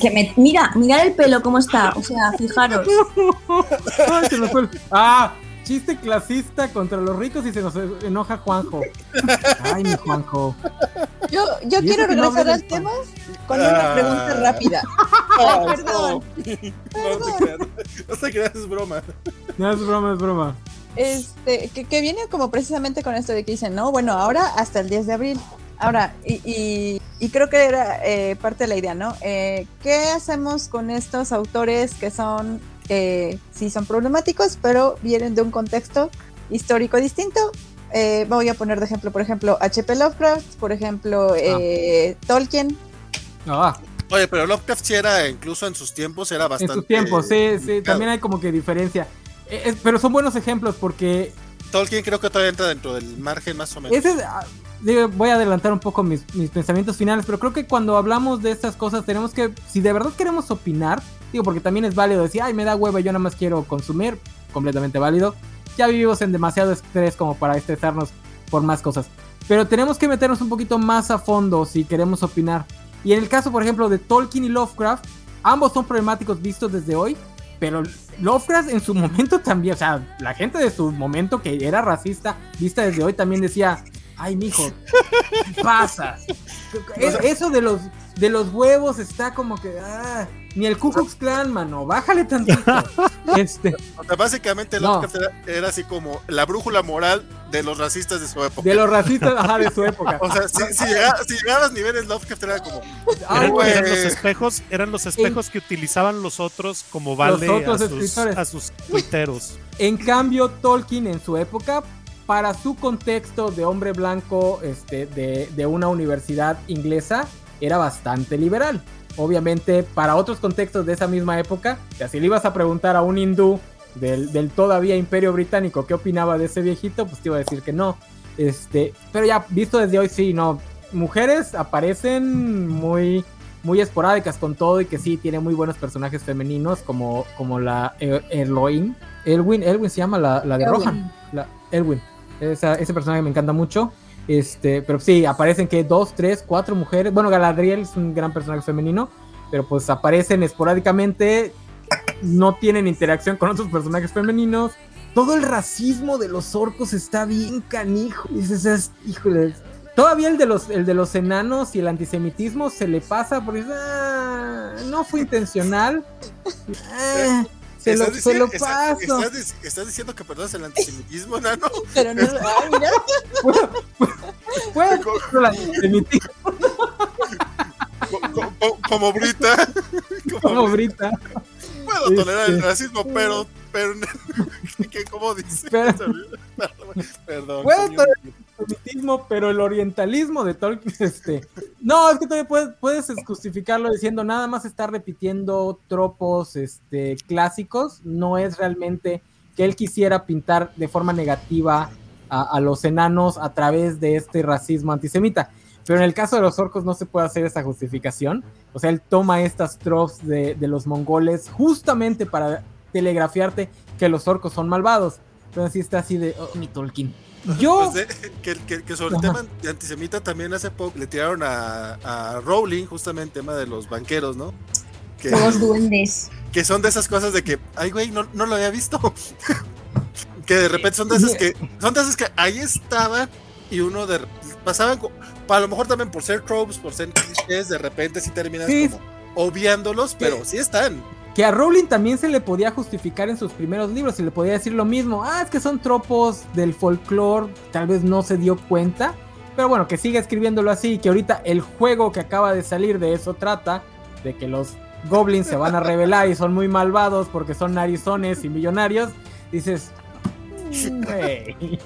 Que me, mira, mirad el pelo cómo está, o sea, fijaros. El- Ah, chiste clasista contra los ricos y se nos enoja Juanjo. Ay, mi Juanjo. Yo, yo ¿Y quiero regresar al tema con una Ah. pregunta rápida. Ah, Ay, perdón. No, te creas, es broma. No es broma, es broma. Este, que, que viene como precisamente con esto de que dicen, no, bueno, ahora hasta el 10 de abril. Ahora, y, y- y creo que era eh, parte de la idea, ¿no? Eh, ¿Qué hacemos con estos autores que son, eh, sí son problemáticos, pero vienen de un contexto histórico distinto? Eh, voy a poner de ejemplo, por ejemplo, H.P. Lovecraft, por ejemplo, eh, Tolkien. Ah, Oye, pero Lovecraft sí era, incluso en sus tiempos, era en bastante. sus tiempos, sí, sí, claro. también hay como que diferencia. Eh, eh, pero son buenos ejemplos porque Tolkien creo que todavía entra dentro del margen más o menos. ese es, ah, voy a adelantar un poco mis, mis pensamientos finales, pero creo que cuando hablamos de estas cosas tenemos que, si de verdad queremos opinar, digo, porque también es válido decir, ay, me da hueva, yo nada más quiero consumir, completamente válido. Ya vivimos en demasiado estrés como para estresarnos por más cosas. Pero tenemos que meternos un poquito más a fondo si queremos opinar. Y en el caso, por ejemplo, de Tolkien y Lovecraft, ambos son problemáticos vistos desde hoy, pero Lovecraft en su momento también, o sea, la gente de su momento que era racista, vista desde hoy, también decía, ay, mijo, ¿qué pasa? Eso de los, de los huevos está como que, ah, ni el Ku Klux Klan, mano, bájale tantito. Este, O sea, básicamente No. Lovecraft era, era así como la brújula moral de los racistas de su época. de los racistas, ajá, de su época. O sea, si, si, llegaba- si llegabas a niveles Lovecraft era como, Ay, Eran, güey. eran los espejos, eran los espejos que utilizaban los otros como balde otros a, sus, a sus tuiteros. En cambio, Tolkien en su época, para su contexto de hombre blanco este, de, de una universidad inglesa, era bastante liberal. Obviamente, para otros contextos de esa misma época, que si le ibas a preguntar a un hindú del, del todavía imperio británico qué opinaba de ese viejito, pues te iba a decir que no. Este, pero ya visto desde hoy, sí, no. Mujeres aparecen muy, muy esporádicas con todo y que sí, tiene muy buenos personajes femeninos como, como la Er- Erloin. Elwin, Elwin se llama la, la de Elwin. Rohan. La, Elwin. Esa- ese personaje me encanta mucho. Este, pero sí, aparecen que dos, tres, cuatro mujeres. Bueno, Galadriel es un gran personaje femenino, pero pues aparecen esporádicamente. No tienen interacción con otros personajes femeninos. Todo el racismo de los orcos está bien canijo. Dices, es- híjole. Todavía el de los, el de los enanos y el antisemitismo se le pasa porque ah, no fue intencional. Ah, se lo, ¿estás se lo paso. estás estás diciendo que perdonas el antisemitismo, nano? Pero no, ay, mira, Puede ser el antisemitismo Co- co- co- como Brita. Como como Brita. Puedo tolerar el Este. racismo, pero. pero que, ¿Cómo dice? Pero- Perdón. Puede soy ser antisemitismo, pero el orientalismo de Tolkien, este, no, es que todavía puedes, justificarlo diciendo nada más está repitiendo tropos este, clásicos, no es realmente que él quisiera pintar de forma negativa a, los enanos a través de este racismo antisemita. Pero en el caso de los orcos no se puede hacer esa justificación. O sea, él toma estas tropes de, de los mongoles justamente para telegrafiarte que los orcos son malvados. Entonces sí está así de, oh, mi Tolkien. Yo, Pues de- que, que- que sobre el tema de antisemita también hace poco le tiraron a, a Rowling justamente el tema de los banqueros, ¿no? Que, Los duendes. que son de esas cosas de que, ay, güey, no, no lo había visto. que de repente son de esas que, son de esas que ahí estaban y uno de pasaban, a lo mejor también por ser tropes, por ser clichés, de repente sí terminas Sí. como obviándolos, pero sí están. Que a Rowling también se le podía justificar en sus primeros libros, se le podía decir lo mismo, ah, es que son tropos del folclore, tal vez no se dio cuenta, pero bueno, que siga escribiéndolo así, que ahorita el juego que acaba de salir de eso trata, de que los goblins se van a rebelar y son muy malvados porque son narizones y millonarios, dices, "Mm, güey,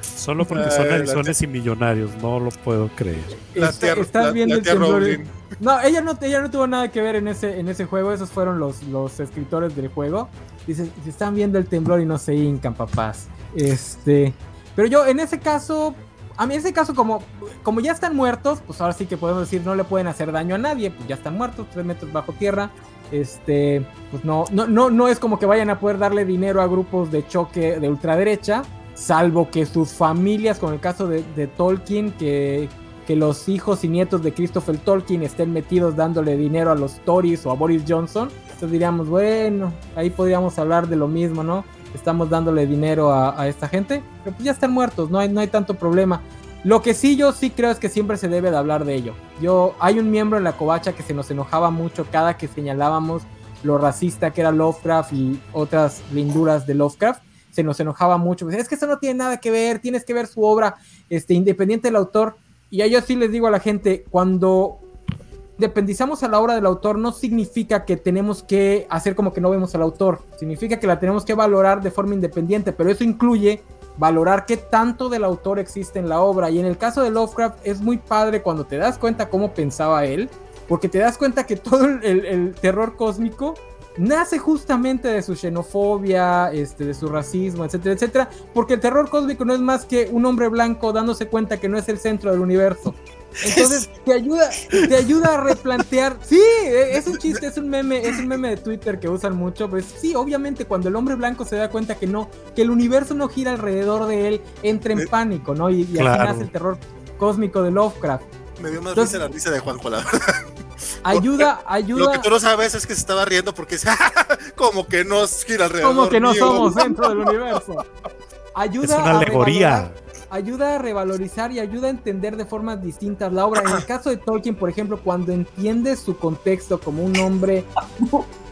Solo porque son narizones y millonarios, no lo puedo creer. La tía, estás la- viendo la el temblor. Rowling. No, ella no, ella no tuvo nada que ver en ese, en ese juego. Esos fueron los, los escritores del juego. Dicen, están viendo el temblor y no se hincan, papás. Este. Pero yo, en ese caso. A mí, en ese caso, como, como ya están muertos, pues ahora sí que podemos decir, no le pueden hacer daño a nadie. Pues ya están muertos, tres metros bajo tierra. Este. Pues no, no, no, no es como que vayan a poder darle dinero a grupos de choque de ultraderecha. Salvo que sus familias, con el caso de Tolkien, que que los hijos y nietos de Christopher Tolkien estén metidos dándole dinero a los Tories o a Boris Johnson, entonces diríamos, bueno, ahí podríamos hablar de lo mismo, ¿no? Estamos dándole dinero a, esta gente, pero pues ya están muertos, no hay, no hay tanto problema. Lo que sí yo sí creo es que siempre se debe de hablar de ello. Yo, hay un miembro en la covacha que se nos enojaba mucho cada que señalábamos lo racista que era Lovecraft y otras linduras de Lovecraft. Se nos enojaba mucho. Es que eso no tiene nada que ver, tienes que ver su obra este, independiente del autor. Y a yo sí les digo a la gente, cuando dependizamos a la obra del autor no significa que tenemos que hacer como que no vemos al autor, significa que la tenemos que valorar de forma independiente, pero eso incluye valorar qué tanto del autor existe en la obra. Y en el caso de Lovecraft es muy padre cuando te das cuenta cómo pensaba él, porque te das cuenta que todo el, terror cósmico nace justamente de su xenofobia, este, de su racismo, etcétera, etcétera, porque el terror cósmico no es más que un hombre blanco dándose cuenta que no es el centro del universo. Entonces te ayuda, te ayuda a replantear. Sí, e- es un chiste, es un meme, es un meme de Twitter que usan mucho. Pues sí, obviamente cuando el hombre blanco se da cuenta que no, que el universo no gira alrededor de él, entra en pánico, ¿no? Y, y así nace el terror cósmico de Lovecraft. Me dio más Entonces- risa la risa de Juanjo, la Ayuda, Lo ayuda. que tú no sabes es que se estaba riendo porque como que no gira alrededor Como que no mío". somos centro del universo. Ayuda Es una a alegoría. ayuda a revalorizar y ayuda a entender de formas distintas la obra. En el caso de Tolkien, por ejemplo, cuando entiendes su contexto como un hombre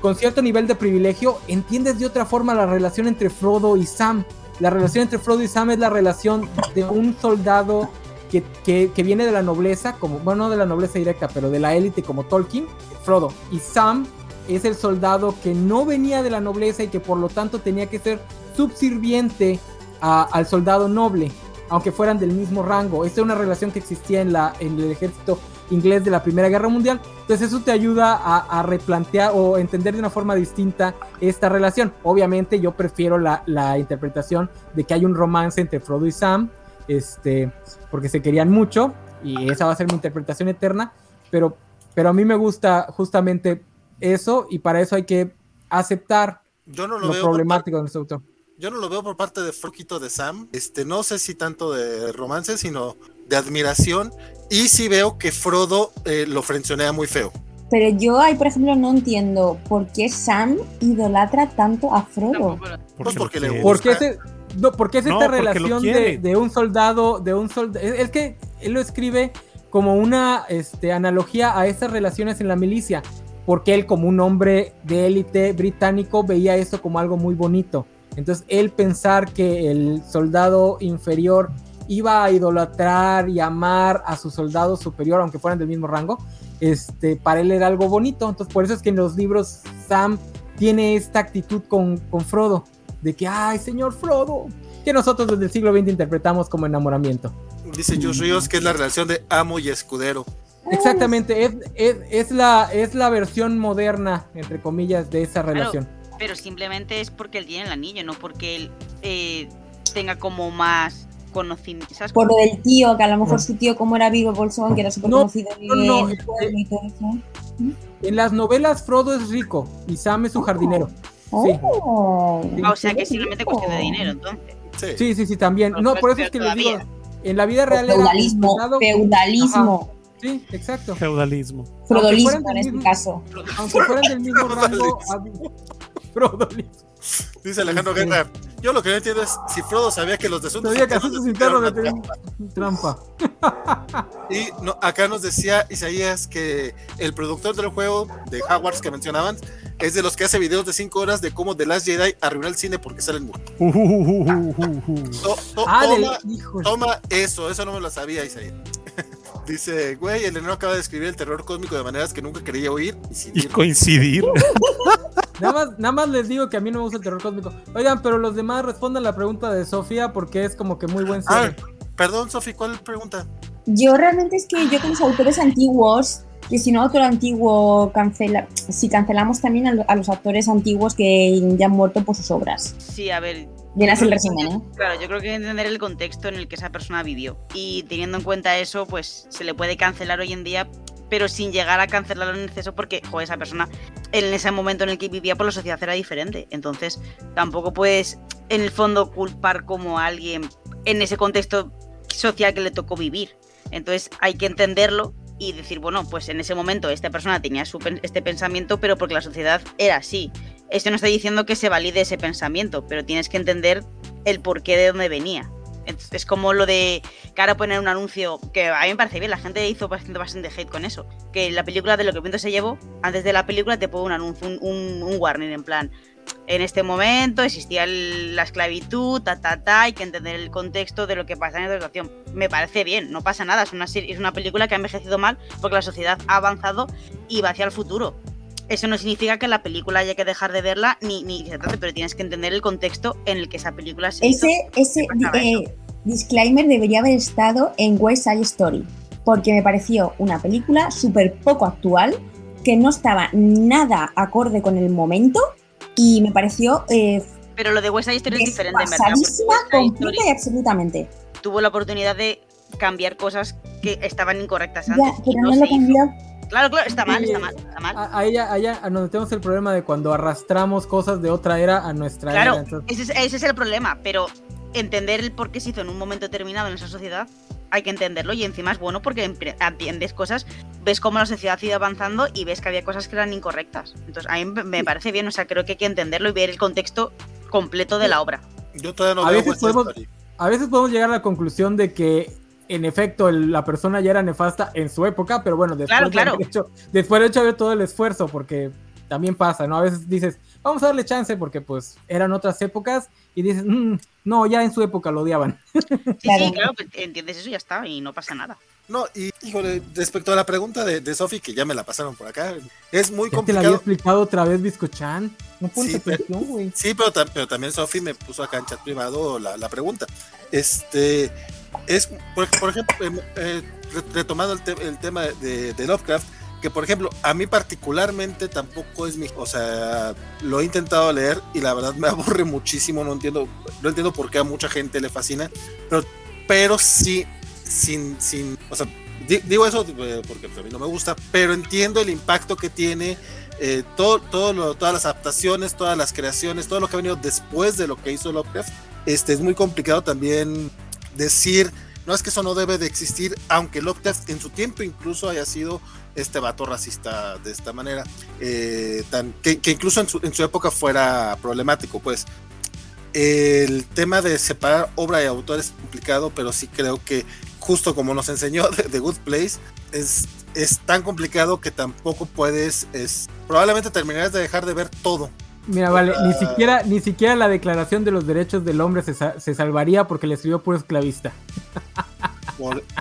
con cierto nivel de privilegio, entiendes de otra forma la relación entre Frodo y Sam. La relación entre Frodo y Sam es la relación de un soldado que, viene de la nobleza, como, bueno, no de la nobleza directa, pero de la élite como Tolkien, Frodo. Y Sam es el soldado que no venía de la nobleza y que por lo tanto tenía que ser subserviente a- al soldado noble, aunque fueran del mismo rango. Esta es una relación que existía en, el ejército inglés de la Primera Guerra Mundial. Entonces eso te ayuda a, replantear o entender de una forma distinta esta relación. Obviamente yo prefiero la interpretación de que hay un romance entre Frodo y Sam, este, porque se querían mucho y esa va a ser mi interpretación eterna, pero, pero a mí me gusta justamente eso y para eso hay que aceptar Yo no lo, lo, veo problemático de nuestro autor. Yo no lo veo por parte de Floquito de Sam. Este, no sé si tanto de romance, sino de admiración. Y sí veo que Frodo eh, lo frencionea muy feo. Pero yo ahí, por ejemplo, no entiendo por qué Sam idolatra tanto a Frodo. Pues porque le gusta. ¿Por qué, ese- no, porque es esta relación de, un soldado, de un soldado, es, es que él lo escribe como una este, analogía a esas relaciones en la milicia, porque él como un hombre de élite británico veía eso como algo muy bonito. Entonces él pensar que el soldado inferior iba a idolatrar y amar a su soldado superior, aunque fueran del mismo rango, este, para él era algo bonito. Entonces por eso es que en los libros Sam tiene esta actitud con, con Frodo, de que, ay, señor Frodo, que nosotros desde el siglo XX interpretamos como enamoramiento. Dice Josh Ríos que es la relación de amo y escudero. Exactamente, es, es, es la, es la versión moderna, entre comillas, de esa relación. Pero simplemente es porque él tiene el anillo, no porque él eh, tenga como más conocimiento. ¿sabes? Por lo del tío, que a lo mejor su tío, como era Vigo Bolsón, que era súper No, conocido no, no, en todo eso. En las novelas Frodo es rico y Sam es su jardinero. Oh, Ah, o sea que es simplemente cuestión de dinero, entonces. Sí. Sí, sí, sí, también. Pero No, por eso es que les digo, en la vida real era feudalismo, interpretado- feudalismo, Sí, exacto. Feudalismo. del en este caso. Aunque fueran del mismo rango, Frodolismo. Dice Alejandro Sí. Guerra. Yo lo que no entiendo es si Frodo sabía que los desuntos Sabía que asuntos internos tenían trampa. trampa. Y no, acá nos decía Isaías que el productor del juego de Hogwarts que mencionaban es de los que hace videos de 5 horas de cómo The Last Jedi arruinó el cine porque salen muertos. To- to- Ah, del toma, hijo. toma eso, eso no me lo sabía Isaías. Dice, güey, el enano acaba de describir el terror cósmico de maneras que nunca quería oír. Y sin Y ir. coincidir. Nada más, nada más les digo que a mí no me gusta el terror cósmico. Oigan, pero los demás respondan la pregunta de Sofía porque es como que muy buen Ah, cierre. perdón, Sofi, ¿cuál pregunta? Yo realmente es que yo con los autores antiguos, que si no autor antiguo cancela, si cancelamos también a, a los actores antiguos que ya han muerto por sus obras. Sí, a ver. Llenas el resumen, ¿eh? Claro, yo creo que hay que entender el contexto en el que esa persona vivió. Y teniendo en cuenta eso, pues se le puede cancelar hoy en día, pero sin llegar a cancelarlo en exceso porque, joder, esa persona en ese momento en el que vivía, por la sociedad era diferente. Entonces, tampoco puedes, en el fondo, culpar como a alguien en ese contexto social que le tocó vivir. Entonces, hay que entenderlo y decir, bueno, pues en ese momento esta persona tenía este pensamiento, pero porque la sociedad era así. Esto no está diciendo que se valide ese pensamiento, pero tienes que entender el porqué de dónde venía. Es, como lo de que ahora poner un anuncio, que a mí me parece bien, la gente hizo bastante, bastante hate con eso. Que la película de lo que viento se llevó, antes de la película te pone un anuncio, un, warning en plan. En este momento existía la esclavitud, ta, ta, ta, hay que entender el contexto de lo que pasa en esta situación. Me parece bien, no pasa nada, es una, es una película que ha envejecido mal porque la sociedad ha avanzado y va hacia el futuro. Eso no significa que la película haya que dejar de verla ni, ni se trate, pero tienes que entender el contexto en el que esa película se hizo. Ese, ese eh, disclaimer debería haber estado en West Side Story, porque me pareció una película súper poco actual, que no estaba nada acorde con el momento y me pareció eh, Pero lo de West Side Story es diferente, en verdad. completa y absolutamente. tuvo la oportunidad de cambiar cosas que estaban incorrectas antes. pero no lo cambió. Claro, claro, está mal, está mal, está mal. A, a ella, a ella, a donde tenemos el problema de cuando arrastramos cosas de otra era a nuestra Claro, era. entonces- ese es, ese es el problema, pero entender el por qué se hizo en un momento determinado en esa sociedad, hay que entenderlo y encima es bueno porque entiendes cosas, ves cómo la sociedad ha ido avanzando y ves que había cosas que eran incorrectas. Entonces, a mí me- parece bien, o sea, creo que hay que entenderlo y ver el contexto completo de la obra. Yo todavía no A veo veces podemos- a veces podemos llegar a la conclusión de que en efecto el- la persona ya era nefasta en su época, pero bueno, después, Claro, de claro. hecho, después de hecho todo el esfuerzo, porque también pasa, ¿no? A veces dices, vamos a darle chance porque pues eran otras épocas y dices, "Mm, no, ya en su época lo odiaban. Sí, Claro. sí, claro, pues, entiendes eso y ya está, y no pasa nada. No, y híjole, respecto a la pregunta de, de Sofi, que ya me la pasaron por acá, es muy Ya te la había complicado. explicado otra vez, Biscochan. No pones Sí, atención, güey. Sí, pero también Sofi me puso acá en chat privado la, la pregunta. Este, es, por, por ejemplo, em, eh, re- retomando el, te- el tema de, de Lovecraft, que por ejemplo, a mí particularmente tampoco es mi, o sea, lo he intentado leer y la verdad me aburre muchísimo, no entiendo, no entiendo por qué a mucha gente le fascina, pero, pero sí, sin, sin, o sea, di- digo eso eh, porque a mí no me gusta, pero entiendo el impacto que tiene eh, todo, todo lo- todas las adaptaciones, todas las creaciones, todo lo que ha venido después de lo que hizo Lovecraft, este, es muy complicado también decir, no es que eso no debe de existir, aunque Lovecraft en su tiempo incluso haya sido este vato racista de esta manera, eh, tan, que, incluso en su, en su época fuera problemático, pues. El tema de separar obra y autor es complicado, pero sí creo que justo como nos enseñó The, The Good Place, es, es tan complicado que tampoco puedes, es, probablemente terminarás de dejar de ver todo. Mira, vale, ni siquiera, ni siquiera la declaración de los derechos del hombre se, se salvaría porque le escribió puro esclavista.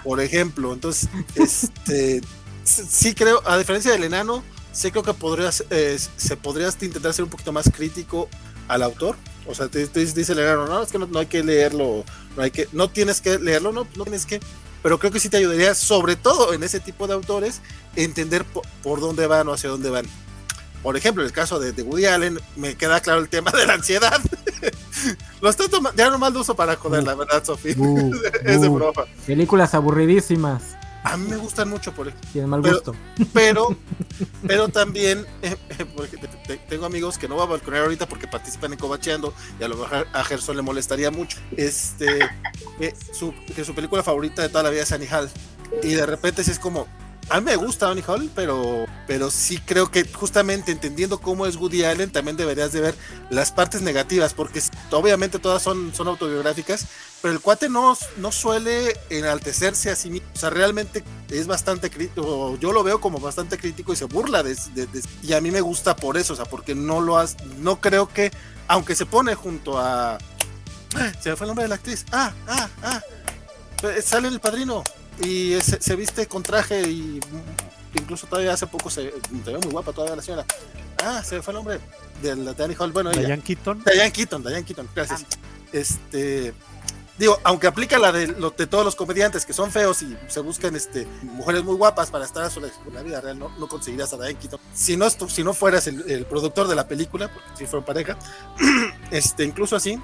Por, ejemplo, entonces, este, sí creo, a diferencia del enano, sí creo que podrías, eh, se podría hasta intentar ser un poquito más crítico al autor. O sea, te, dice leerlo, no, es que no, no, hay que leerlo, no hay que, no tienes que leerlo, no, no tienes que, pero creo que sí te ayudaría, sobre todo en ese tipo de autores, entender por, por dónde van o hacia dónde van. Por ejemplo, en el caso de, de, Woody Allen, me queda claro el tema de la ansiedad. lo estoy tomando, ya nomás lo uso para joder, uh, la verdad, Sofía. Uh, es de broma. Películas aburridísimas. A mí me gustan mucho, por ejemplo. Tienen mal pero, gusto. Pero, pero también, eh, porque te, te, tengo amigos que no voy a balconear ahorita porque participan en Cobacheando y a lo mejor a Gerson le molestaría mucho. Este, eh, su, que su película favorita de toda la vida es Annie Hall. Y de repente sí es como, a mí me gusta Annie Hall, pero, pero sí creo que justamente entendiendo cómo es Woody Allen, también deberías de ver las partes negativas, porque obviamente todas son, son autobiográficas, pero el cuate no, no suele enaltecerse a sí mismo. O sea, realmente es bastante crítico, yo lo veo como bastante crítico y se burla de, de, de, y a mí me gusta por eso, o sea, porque no lo has, no creo que, aunque se pone junto a... Se me fue el nombre de la actriz. Ah, ah, ah. Sale el padrino y se, se, viste con traje y incluso todavía hace poco se, se ve muy guapa todavía la señora. Ah, se fue el nombre de la Danny Hall. Bueno, Diane Keaton. Diane Keaton, Diane Keaton, gracias. Ah. Este, digo, aunque aplica la de, lo, de todos los comediantes que son feos y se buscan este, mujeres muy guapas para estar a su la vida real, no, no conseguirás a Diane Keaton. Si no, si no fueras el, el, productor de la película, porque si fueron pareja, este, incluso así,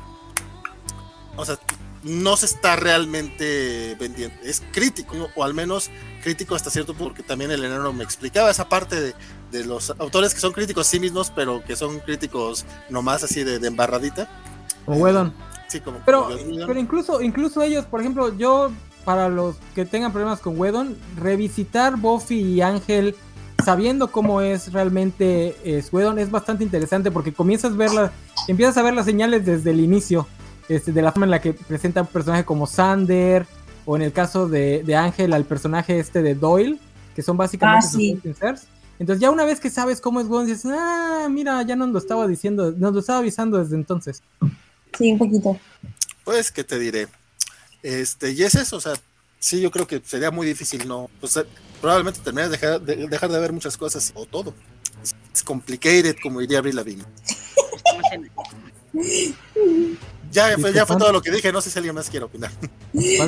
o sea, no se está realmente vendiendo. Es crítico, o al menos crítico hasta cierto punto, porque también el enano me explicaba esa parte de, de los autores que son críticos sí mismos, pero que son críticos nomás así de, de embarradita. Como Wedon. Sí, como pero, pero incluso, incluso ellos, por ejemplo, yo, para los que tengan problemas con Wedon, revisitar Buffy y Ángel sabiendo cómo es realmente es Wedon es bastante interesante porque comienzas a ver la, empiezas a ver las señales desde el inicio este, de la forma en la que presenta un personaje como Sander, o en el caso de, de Ángel, al personaje este de Doyle, que son básicamente ah, sí. sus Entonces ya una vez que sabes cómo es Wedon, dices, ah, mira, ya nos lo estaba diciendo, nos lo estaba avisando desde entonces. Sí, un poquito. Pues, ¿qué te diré? Este, y es eso, o sea, sí, yo creo que sería muy difícil, ¿no? Pues probablemente terminas de dejar de, dejar de ver muchas cosas, o todo. Es complicated, como diría Abril Lavigne. Ya, fue, ya fue todo lo que dije, no sé si alguien más quiere opinar.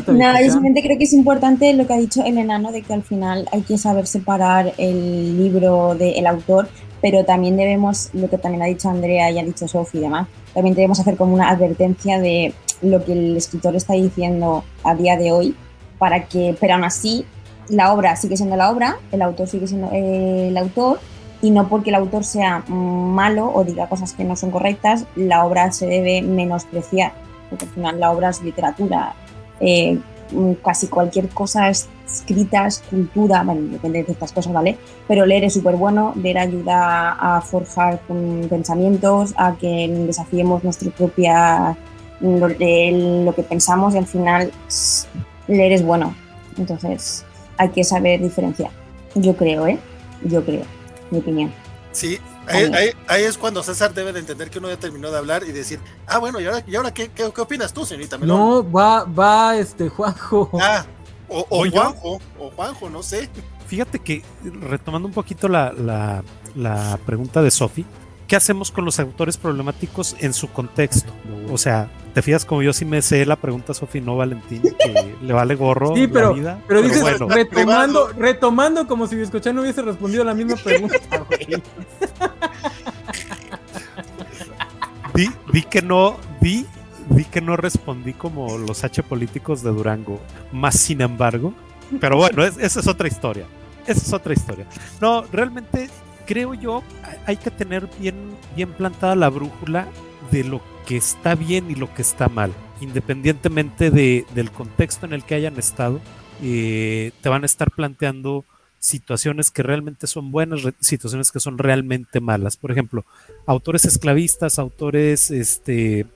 Nada, yo simplemente creo que es importante lo que ha dicho el enano de que al final hay que saber separar el libro del autor, pero también debemos, lo que también ha dicho Andrea y ha dicho Sofi y demás, también debemos hacer como una advertencia de lo que el escritor está diciendo a día de hoy, para que, pero aún así, la obra sigue siendo la obra, el autor sigue siendo eh, el autor, y no porque el autor sea malo o diga cosas que no son correctas, la obra se debe menospreciar, porque al final la obra es literatura, eh, casi cualquier cosa escrita es cultura, bueno, depende de ciertas cosas, ¿vale? Pero leer es súper bueno, leer ayuda a forjar pensamientos, a que desafiemos nuestra propia, lo que pensamos y al final leer es bueno, entonces hay que saber diferenciar, yo creo, ¿eh? Yo creo mi opinión. Sí, ahí, ahí, ahí, es cuando César debe de entender que uno ya terminó de hablar y decir, ah, bueno, ¿y ahora, y ahora qué, qué, qué opinas tú, señorita Melón? No, va, va este Juanjo. Ah, o, o Juanjo, o Juanjo, no sé. Fíjate que, retomando un poquito la, la, la pregunta de Sofi, ¿qué hacemos con los autores problemáticos en su contexto? O sea, te fijas como yo sí me sé la pregunta Sofi, no Valentín, que le vale gorro sí, pero, la vida. Pero, pero dices, bueno. retomando, retomando como si Biscochan no hubiese respondido la misma pregunta, di, di que no, di, di que no respondí como los H políticos de Durango. Más sin embargo, pero bueno, es, esa es otra historia. Esa es otra historia. No, realmente creo yo hay que tener bien, bien plantada la brújula de lo que está bien y lo que está mal, independientemente de, del contexto en el que hayan estado, eh, te van a estar planteando situaciones que realmente son buenas, situaciones que son realmente malas. Por ejemplo, autores esclavistas, autores este,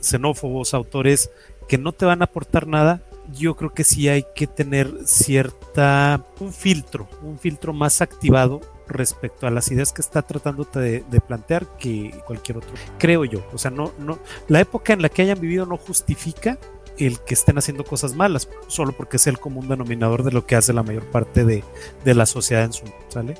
xenófobos, autores que no te van a aportar nada, yo creo que sí hay que tener cierta, un filtro, un filtro más activado respecto a las ideas que está tratando de, de, plantear que cualquier otro. Creo yo. O sea, no, no, la época en la que hayan vivido no justifica el que estén haciendo cosas malas, solo porque es el común denominador de lo que hace la mayor parte de, de la sociedad en su ¿sale?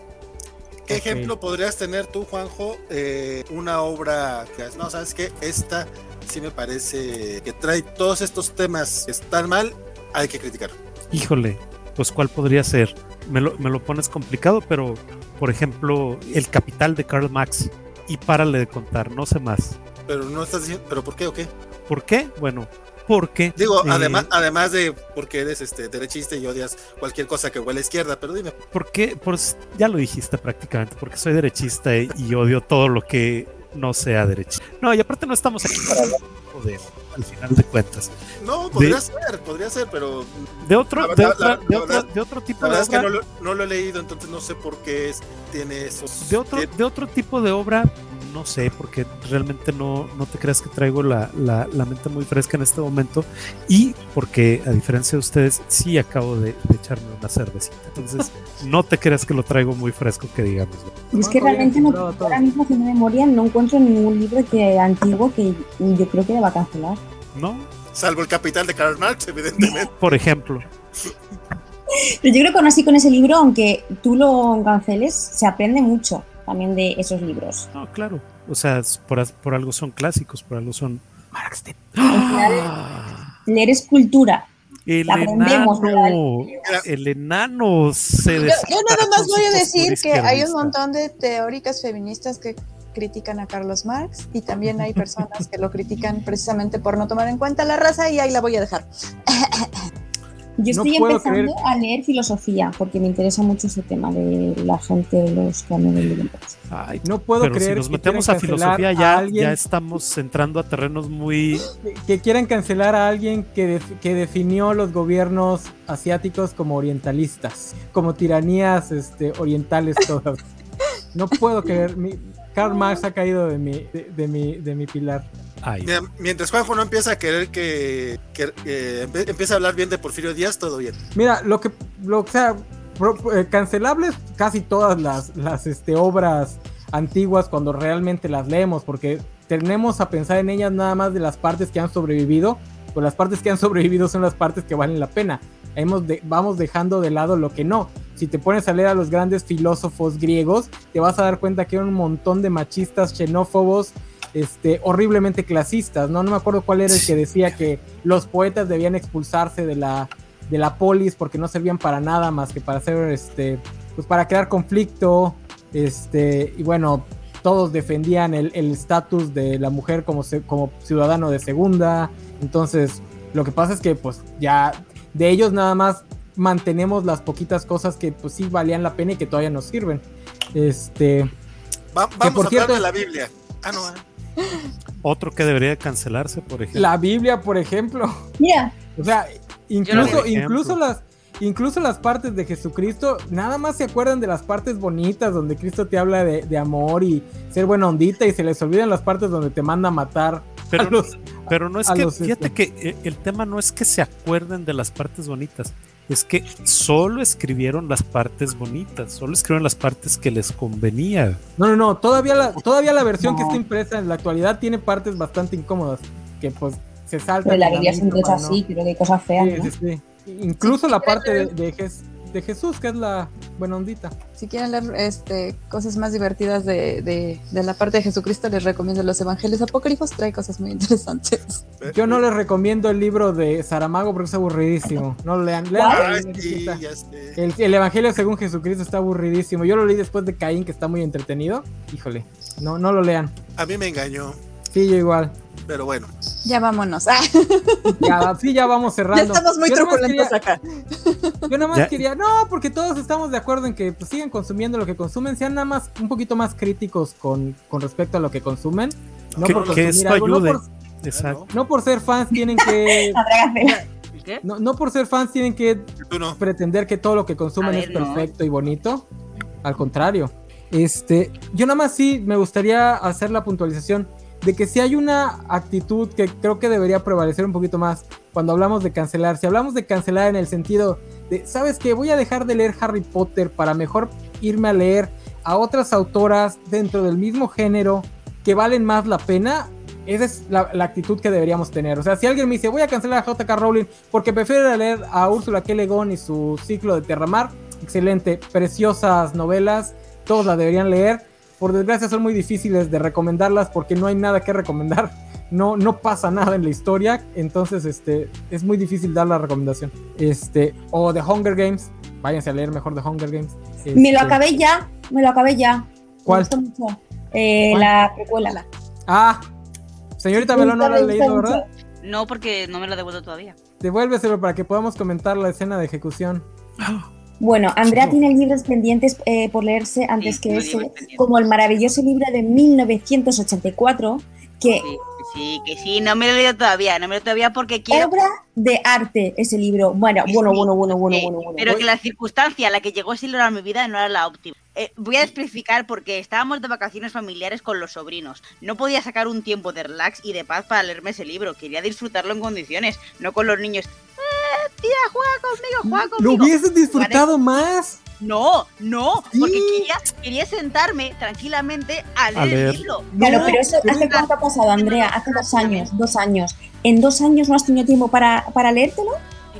qué ejemplo podrías tener tú, Juanjo? eh, una obra que no, sabes que esta sí me parece que trae todos estos temas que están mal, hay que criticar. Híjole, pues ¿cuál podría ser? Me lo, me lo pones complicado, pero por ejemplo, El Capital de Karl Marx. Y párale de contar, no sé más. Pero no estás diciendo, ¿pero por qué o qué? ¿Por qué? Bueno, porque... Digo, eh, además, además de porque eres este derechista y odias cualquier cosa que huele a izquierda, pero dime, ¿Por qué? Pues ya lo dijiste prácticamente, porque soy derechista y, y odio todo lo que no sea derechista. No, y aparte no estamos aquí para hablar de al final de cuentas. no, podría ser, podría ser, pero De otro, La de, verdad- otra- la- de la otra- verdad- de otro tipo la de verdad es que obra, no lo, no lo he leído, entonces no sé por qué es- tiene esos... de otro, de otro tipo de obra, no sé, porque realmente no, no te creas que traigo la, la- la mente muy fresca en este momento y porque a diferencia de ustedes, sí acabo de, de echarme una cervecita. Entonces, no te creas que lo traigo muy fresco, que digamos. Es que realmente no, ahora mismo haciendo memoria no encuentro ningún libro que antiguo que yo creo que deba cancelar. ¿No? Salvo el capital de Karl Marx, evidentemente. Por ejemplo. Pero yo creo que aún así con ese libro, aunque tú lo canceles, se aprende mucho también de esos libros. No, claro. O sea, por, algo son clásicos, por algo son. Marx de- ¡Ah! Leer es cultura. El aprendemos, enano. El enano se Yo, yo nada más voy a decir que hay un montón de teóricas feministas que critican a Carlos Marx y también hay personas que lo critican precisamente por no tomar en cuenta la raza y ahí la voy a dejar. Yo No estoy puedo empezando creer- a leer filosofía porque me interesa mucho ese tema de la gente, los que de libros. Ay, No puedo pero creer si nos que metemos a filosofía ya, a alguien ya estamos entrando a terrenos muy que- que quieran cancelar a alguien que, def- que definió los gobiernos asiáticos como orientalistas, como tiranías este, orientales todas. No puedo creer, mi, Karl Marx ha caído de mi, de, de mi, de mi pilar. ay, Mientras Juanjo no empieza a querer que, que, eh, empiece a hablar bien de Porfirio Díaz, todo bien. Mira, lo que, lo, o sea, pro- eh, cancelables casi todas las, las este, obras antiguas cuando realmente las leemos, porque tenemos a pensar en ellas nada más de las partes que han sobrevivido, pues las partes que han sobrevivido son las partes que valen la pena. Hemos de- vamos dejando de lado lo que no. Si te pones a leer a los grandes filósofos griegos, te vas a dar cuenta que hay un montón de machistas, xenófobos, este, horriblemente clasistas, ¿no? No me acuerdo cuál era el que decía que los poetas debían expulsarse de la, de la polis porque no servían para nada más que para hacer, este, pues para crear conflicto, este, y bueno, todos defendían el estatus de la mujer como, como ciudadano de segunda, entonces lo que pasa es que pues ya de ellos nada más mantenemos las poquitas cosas que pues sí valían la pena y que todavía nos sirven. Este, Va- vamos por a cierto- hablar de la Biblia. Ah, no. ah. otro que debería de cancelarse, por ejemplo. la Biblia, por ejemplo, Mira, O sea, incluso, incluso las, incluso las partes de Jesucristo, nada más se acuerdan de las partes bonitas donde Cristo te habla de, de amor y ser buena ondita y se les olvidan las partes donde te manda a matar pero, a los- pero no es a que, los, fíjate este- que eh, el tema no es que se acuerden de las partes bonitas, es que solo escribieron las partes bonitas, solo escribieron las partes que les convenía. No, no, no, todavía la, todavía la versión que está impresa en la actualidad tiene partes bastante incómodas que pues se saltan. pero la es para no- así, creo que hay cosas feas, Sí, ¿no? sí, sí. Incluso Sí, la parte de, de Jesús, que es la buena ondita. Si quieren leer este, cosas más divertidas de, de, de la parte de Jesucristo, les recomiendo los Evangelios Apócrifos, trae cosas muy interesantes. Yo no les recomiendo el libro de Saramago porque es aburridísimo. No lo lean. lean sí, el, el Evangelio según Jesucristo está aburridísimo. Yo lo leí después de Caín, que está muy entretenido. Híjole, no, no lo lean. A mí me engañó, Sí, yo igual. Pero bueno. Ya vámonos. Ah, Ya, sí, ya vamos ya cerrando. estamos muy truculentos quería- acá. Yo nada más Ya. quería, no, porque todos estamos de acuerdo en que pues, sigan consumiendo lo que consumen, sean nada más un poquito más críticos con, con respecto a lo que consumen. No Que- por que consumir esto algo, no ayude. por, Exacto. no por ser fans tienen que, no, no por ser fans tienen que no. pretender que todo lo que consumen es no. perfecto y bonito. Al contrario. Este, yo nada más sí me gustaría hacer la puntualización de que si hay una actitud que creo que debería prevalecer un poquito más cuando hablamos de cancelar. Si hablamos de cancelar en el sentido de, ¿sabes qué? Voy a dejar de leer Harry Potter para mejor irme a leer a otras autoras dentro del mismo género que valen más la pena. Esa es la, actitud que deberíamos tener. O sea, si alguien me dice, voy a cancelar a JK Rowling porque prefiero leer a Úrsula K. Le Guin y su ciclo de Terramar, excelente, preciosas novelas, todos la deberían leer. Por desgracia son muy difíciles de recomendarlas porque no hay nada que recomendar. No, no pasa nada en la historia, entonces este, es muy difícil dar la recomendación. Este, o The Hunger Games, váyanse a leer mejor The Hunger Games. Me lo Este, acabé ya, me lo acabé ya. ¿Cuál? Me gustó mucho. Eh, ¿Cuál? La precuela. Ah, señorita Melón no lo ha leído. ¿verdad? No, porque no me lo he devuelto todavía. Devuélveselo para que podamos comentar la escena de ejecución. Bueno, Andrea tiene libros pendientes eh, por leerse antes Sí, que pendientes. como el maravilloso libro de 1984, que Sí, sí, que sí, no me lo he leído todavía, no me lo he leído todavía porque quiero. obra de arte ese libro. Bueno, Sí, bueno, bueno, bueno, bueno, bueno, bueno. Pero que la circunstancia a la que llegó ese libro a mi vida no era la óptima. Eh, voy a especificar porque estábamos de vacaciones familiares con los sobrinos. No podía sacar un tiempo de relax y de paz para leerme ese libro. Quería disfrutarlo en condiciones, no con los niños. "Eh, tía, juega conmigo, juega Lo conmigo. hubieses disfrutado más. No, no, Sí. porque quería, quería sentarme tranquilamente a leer, A leer. el libro. Claro, No, pero eso hace cuánto ha pasado, Andrea, hace dos años, dos años. ¿En dos años no has tenido tiempo para, para leértelo?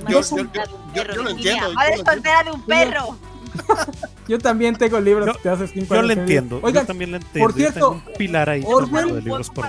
Yo- yo- yo- yo lo entiendo, Madre lo soltera de un perro. Yo también tengo libros Yo- que te hace cinco Yo años lo que no entiendo. Oigan, yo también lo entiendo. por cierto, yo un pilar ahí Orwell- de libros por.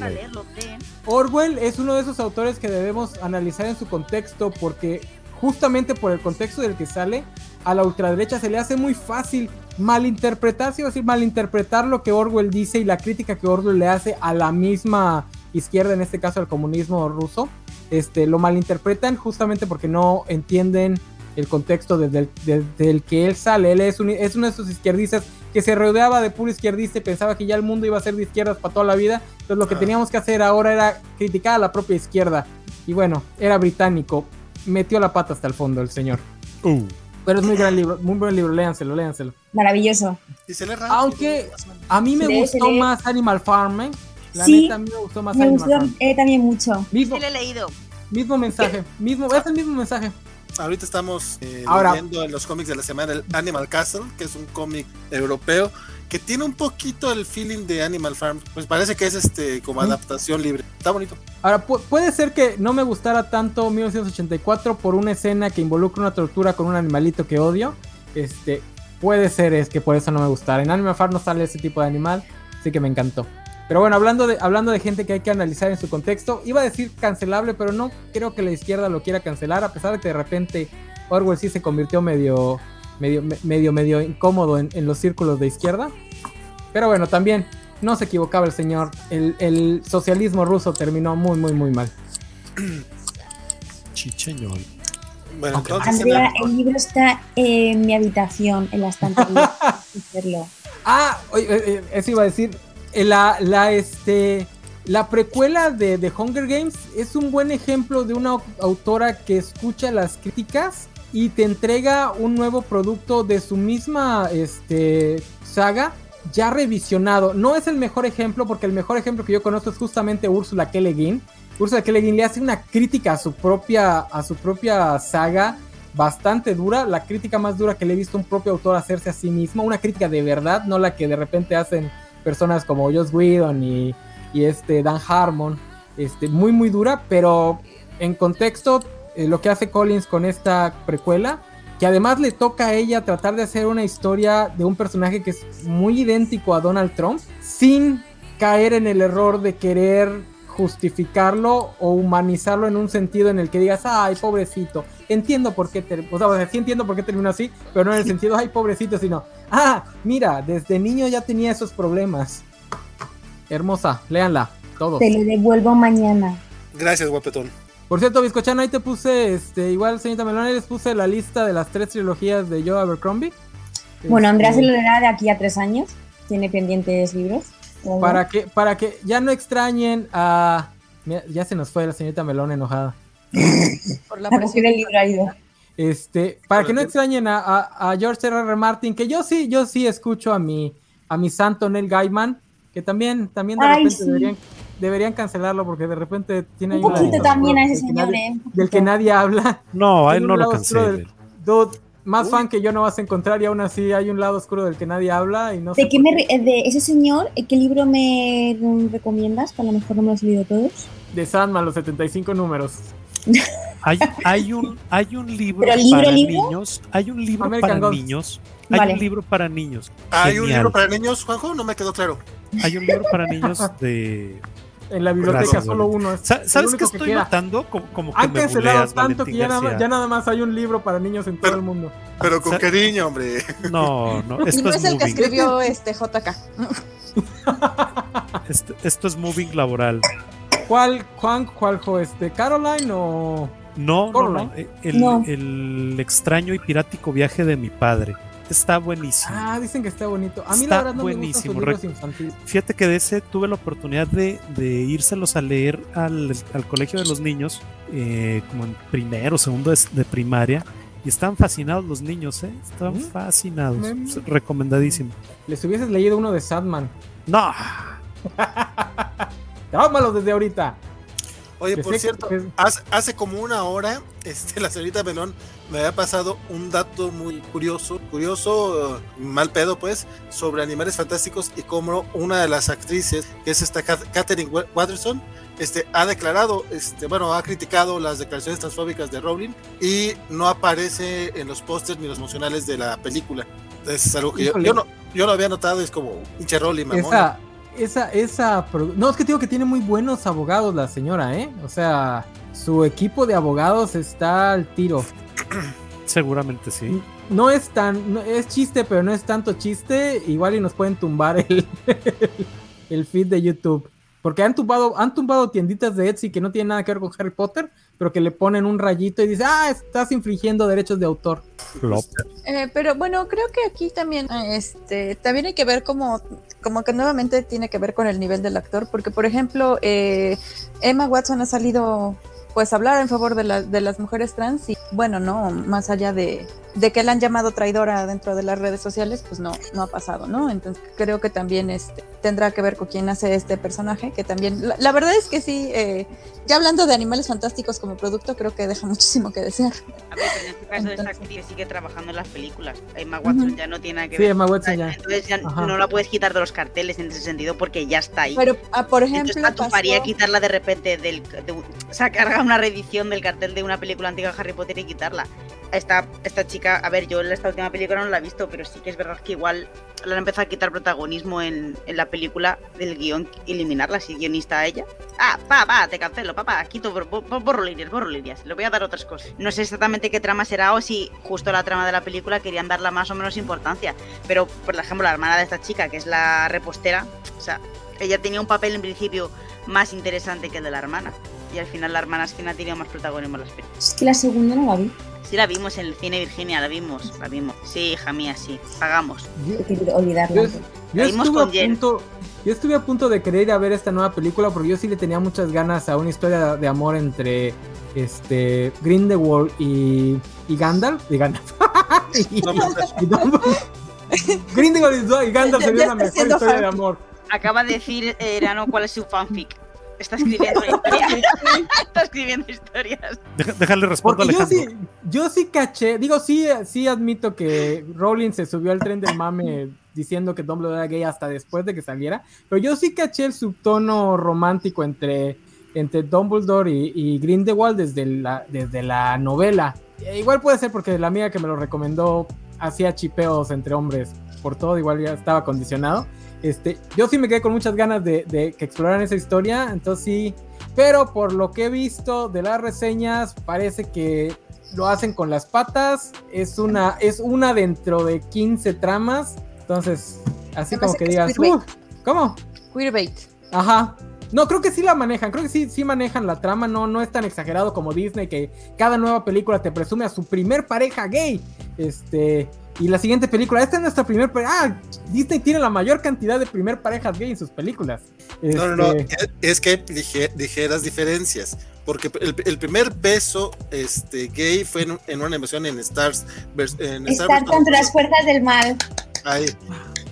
Orwell es uno de esos autores que debemos analizar en su contexto porque justamente por el contexto del que sale, a la ultraderecha se le hace muy fácil malinterpretar, si iba a decir malinterpretar lo que Orwell dice y la crítica que Orwell le hace a la misma izquierda, en este caso al comunismo ruso. Este, lo malinterpretan justamente porque no entienden el contexto desde el, desde el que él sale. Él es, un- es uno de esos izquierdistas que se rodeaba de puro izquierdista y pensaba que ya el mundo iba a ser de izquierdas para toda la vida. Entonces lo que Ah. teníamos que hacer ahora era criticar a la propia izquierda. Y bueno, era británico. Metió la pata hasta el fondo el señor. Uh, Pero es muy gran libro, muy buen libro, léanselo, léanselo. Maravilloso. Aunque a mí me gustó más Animal Farm, ¿eh? La Sí, neta, a mí me gustó más Me Animal gustó Farm. eh, también mucho. Mismo, Sí lo he leído. mismo mensaje, mismo, es el mismo mensaje. Ahorita estamos eh, Ahora- leyendo en los cómics de la semana el Animal Castle, que es un cómic europeo que tiene un poquito el feeling de Animal Farm. Pues parece que es este como adaptación libre. Está bonito. Ahora, pu- puede ser que no me gustara tanto 1984 por una escena que involucra una tortura con un animalito que odio. Este, puede ser es que por eso no me gustara. En Animal Farm no sale ese tipo de animal, así que me encantó. Pero bueno, hablando de, hablando de gente que hay que analizar en su contexto, iba a decir cancelable, pero no creo que la izquierda lo quiera cancelar, a pesar de que de repente Orwell sí se convirtió medio, medio, me- medio, medio incómodo en, en los círculos de izquierda. Pero bueno, también no se equivocaba el señor. El, el socialismo ruso terminó muy, muy, muy mal. chicheñol. Bueno, Ok. entonces Andrea, el libro está en mi habitación, en la estantería. Ah, oye, eh, eh, eso iba a decir. Eh, La, la, este, la precuela de, Hunger Games es un buen ejemplo de una au- autora que escucha las críticas y te entrega un nuevo producto de su misma este, saga ya revisionado. No es el mejor ejemplo porque el mejor ejemplo que yo conozco es justamente Úrsula K. Le Guin. Úrsula K. Le Guin le hace una crítica a su propia, a su propia saga bastante dura, la crítica más dura que le he visto un propio autor hacerse a sí mismo, una crítica de verdad, no la que de repente hacen personas como Joss Whedon y, y este Dan Harmon, este, muy muy dura, pero en contexto eh, lo que hace Collins con esta precuela, que además le toca a ella tratar de hacer una historia de un personaje que es muy idéntico a Donald Trump, sin caer en el error de querer justificarlo o humanizarlo en un sentido en el que digas, ay, pobrecito, entiendo por qué, ter- o sea, o sea, sí entiendo por qué terminó así, pero no en el sentido, ay, pobrecito, sino, ah, mira, desde niño ya tenía esos problemas. Hermosa, léanla, todos. Te lo devuelvo mañana. Gracias, guapetón. Por cierto, Bizcochano, ahí te puse, este, igual, señorita Melón, ahí les puse la lista de las tres trilogías de Joe Abercrombie. Bueno, Andrea se Este, lo leerá de aquí a tres años. Tiene pendientes libros. Para que, para que ya no extrañen a... Mira, ya se nos fue la señorita Melón enojada. Por la La presión del libro ha ido. Este, para que no extrañen a, a- a George R. R. Martin, que yo sí, yo sí escucho a mi, a mi santo Neil Gaiman, que también, también de Ay, repente sí. deberían, deberían cancelarlo porque de repente tiene Un ahí una- poquito también a ese del que señor, nadie- ¿eh? Del que nadie habla. No, a él no lo cancelen. Dude, más Uy. fan que yo no vas a encontrar y aún así hay un lado oscuro del que nadie habla y no ¿De qué me re- de ese señor, eh, qué libro me recomiendas? Que a lo mejor no me los he leído todos. de Sandman, los 75 números. Hay, hay, un, hay un libro ¿Pero libro, para libro? niños. Hay un libro American para niños. Hay Vale. un libro para niños. ¿Hay un libro para niños, Juanjo? No me quedó claro. Hay un libro para niños de. En la biblioteca Gracias, solo uno es. ¿Sabes qué que estoy queda. notando? Como, como que Han cancelado tanto Valentín que ya nada, García. ya nada más hay un libro para niños en todo Pero- el mundo. Pero con cariño, hombre. No, no, Y esto no es es el que escribió este JK. Esto, esto es moving laboral. ¿Cuál, Juan, cuál fue este? ¿Caroline o.? No, no, Coraline. no. eh, El, No. el extraño y pirático viaje de mi padre. Está buenísimo. Ah, dicen que está bonito. A mí Está la verdad no me gustan buenísimo. sus libros Rec- infantiles. Fíjate que de ese tuve la oportunidad de, de írselos a leer al, al colegio de los niños, eh, como en primero, segundo de, de primaria, y estaban fascinados los niños, ¿eh? Estaban ¿Mm? fascinados. Mm. Es Recomendadísimo. Les hubieses leído uno de Sadman. No, Trámalos desde ahorita. Oye, Que por cierto, que- hace, hace como una hora, este, la señorita Melón me había pasado un dato muy curioso, curioso, eh, mal pedo pues, sobre animales fantásticos y cómo una de las actrices, que es esta Kat- Katherine Wa- Watterson, este, ha declarado, este, bueno, ha criticado las declaraciones transfóbicas de Rowling y no aparece en los pósters ni los emocionales de la película. Es algo que yo, no, yo lo había notado, es como pinche Rowling, mamón. Esa, esa, esa. No, es que digo que tiene muy buenos abogados la señora, ¿eh? O sea, su equipo de abogados está al tiro. seguramente sí. No es tan. no- es chiste, pero no es tanto chiste. Igual y nos pueden tumbar el, el feed de YouTube. Porque han tumbado, han tumbado tienditas de Etsy que no tienen nada que ver con Harry Potter, pero que le ponen un rayito y dice, ah, estás infringiendo derechos de autor. Flop. Eh, pero bueno, creo que aquí también, este, también hay que ver como, como que nuevamente tiene que ver con el nivel del actor, porque por ejemplo, eh, Emma Watson ha salido pues a hablar en favor de, la- de las mujeres trans y bueno, no, más allá de, de que la han llamado traidora dentro de las redes sociales, pues no, no ha pasado, ¿no? Entonces creo que también este, tendrá que ver con quién hace este personaje, que también, la, la verdad es que sí, eh, ya hablando de animales fantásticos como producto, creo que deja muchísimo que desear. A ver, en este caso esta Entonces- actriz sigue trabajando en las películas. Emma Watson Ujú. ya no tiene nada que Sí, ver. Emma Watson ya. Entonces ya Ajá. no la puedes quitar de los carteles en ese sentido porque ya está ahí. Pero, ah, por ejemplo, Entonces atuparía pasó- quitarla de repente del de un- sacar una reedición del cartel de una película antigua de Harry Potter y quitarla. Esta, esta chica, a ver, yo esta última película no la he visto, pero sí que es verdad que igual le han empezado a quitar protagonismo en, en la película del guion, eliminarla si guionista a ella. Ah, pa, pa, te cancelo, papá, quito, bor- bor- borro líneas, borro líneas, le voy a dar otras cosas. No sé exactamente qué trama será o si justo la trama de la película querían darla más o menos importancia. Pero, por ejemplo, la hermana de esta chica, que es la repostera, o sea, ella tenía un papel en principio más interesante que el de la hermana. Y al final la hermana es quien ha tenido más protagonismo en las películas. Es que la segunda no la vi. Sí, la vimos en el cine Virginia, la vimos, la vimos. Sí, hija mía, sí, pagamos. Yo- He querido olvidarla. Yo, yo La estuve a con Jen. punto, yo estuve a punto de querer ir a ver esta nueva película porque yo sí le tenía muchas ganas a una historia de amor entre este Grindelwald y, y Gandalf, y Gandalf. y, mames. y Dumbledore. Grindelwald y Gandalf sería está mejor historia de amor. Acaba de decir eh, Erano cuál es su fanfic. Está escribiendo una historia. Escribiendo historias. Deja- déjale respondo a Porque yo Alejandro. sí, yo sí caché, digo, sí, sí admito que Rowling se subió al tren del mame diciendo que Dumbledore era gay hasta después de que saliera, pero yo sí caché el subtono romántico entre, entre Dumbledore y, y Grindelwald desde la, desde la novela. E igual puede ser porque la amiga que me lo recomendó hacía chipeos entre hombres por todo, igual ya estaba condicionado. Este, yo sí me quedé con muchas ganas de, de que exploraran esa historia, entonces sí, pero por lo que he visto de las reseñas, parece que lo hacen con las patas. Es una, es una dentro de 15 tramas. Entonces, así como que que digas. "Uh, ¿cómo? Queerbait. Ajá. No, creo que sí la manejan, creo que sí, sí manejan la trama, no, no es tan exagerado como Disney que cada nueva película te presume a su primer pareja gay. Este, y la siguiente película, esta es nuestra primer pareja. Ah, Disney tiene la mayor cantidad de primer parejas gay en sus películas. No, no, no, Este, es- es que hay lige- ligeras diferencias. Porque el, el primer beso este, gay fue en, en una animación en Stars. En Star contra las fuerzas del mal. Ahí.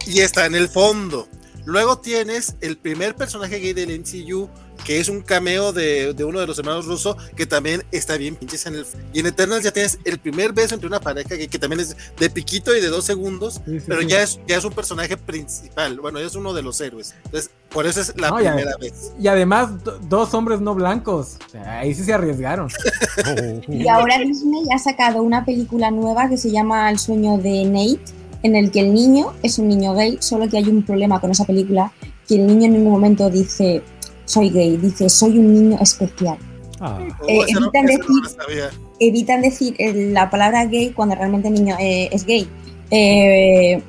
Y está en el fondo. Luego tienes el primer personaje gay del MCU, que es un cameo de, de uno de los hermanos rusos, que también está bien pinches en el... Y en Eternals ya tienes el primer beso entre una pareja gay, que también es de piquito y de dos segundos, Sí, sí, pero sí. ya es, ya es un personaje principal, bueno, ya es uno de los héroes. Entonces, por eso es la No, primera vez. Y además, do- dos hombres no blancos. O sea, ahí sí se arriesgaron. Y ahora Disney ha sacado una película nueva que se llama El sueño de Nate, en el que el niño es un niño gay, solo que hay un problema con esa película, que el niño en ningún momento dice soy gay, dice soy un niño especial. Ah, Oh, Eh, esa no- evitan no decir- sabía. Evitan decir eh, la palabra gay cuando realmente el niño eh, es gay. Eh,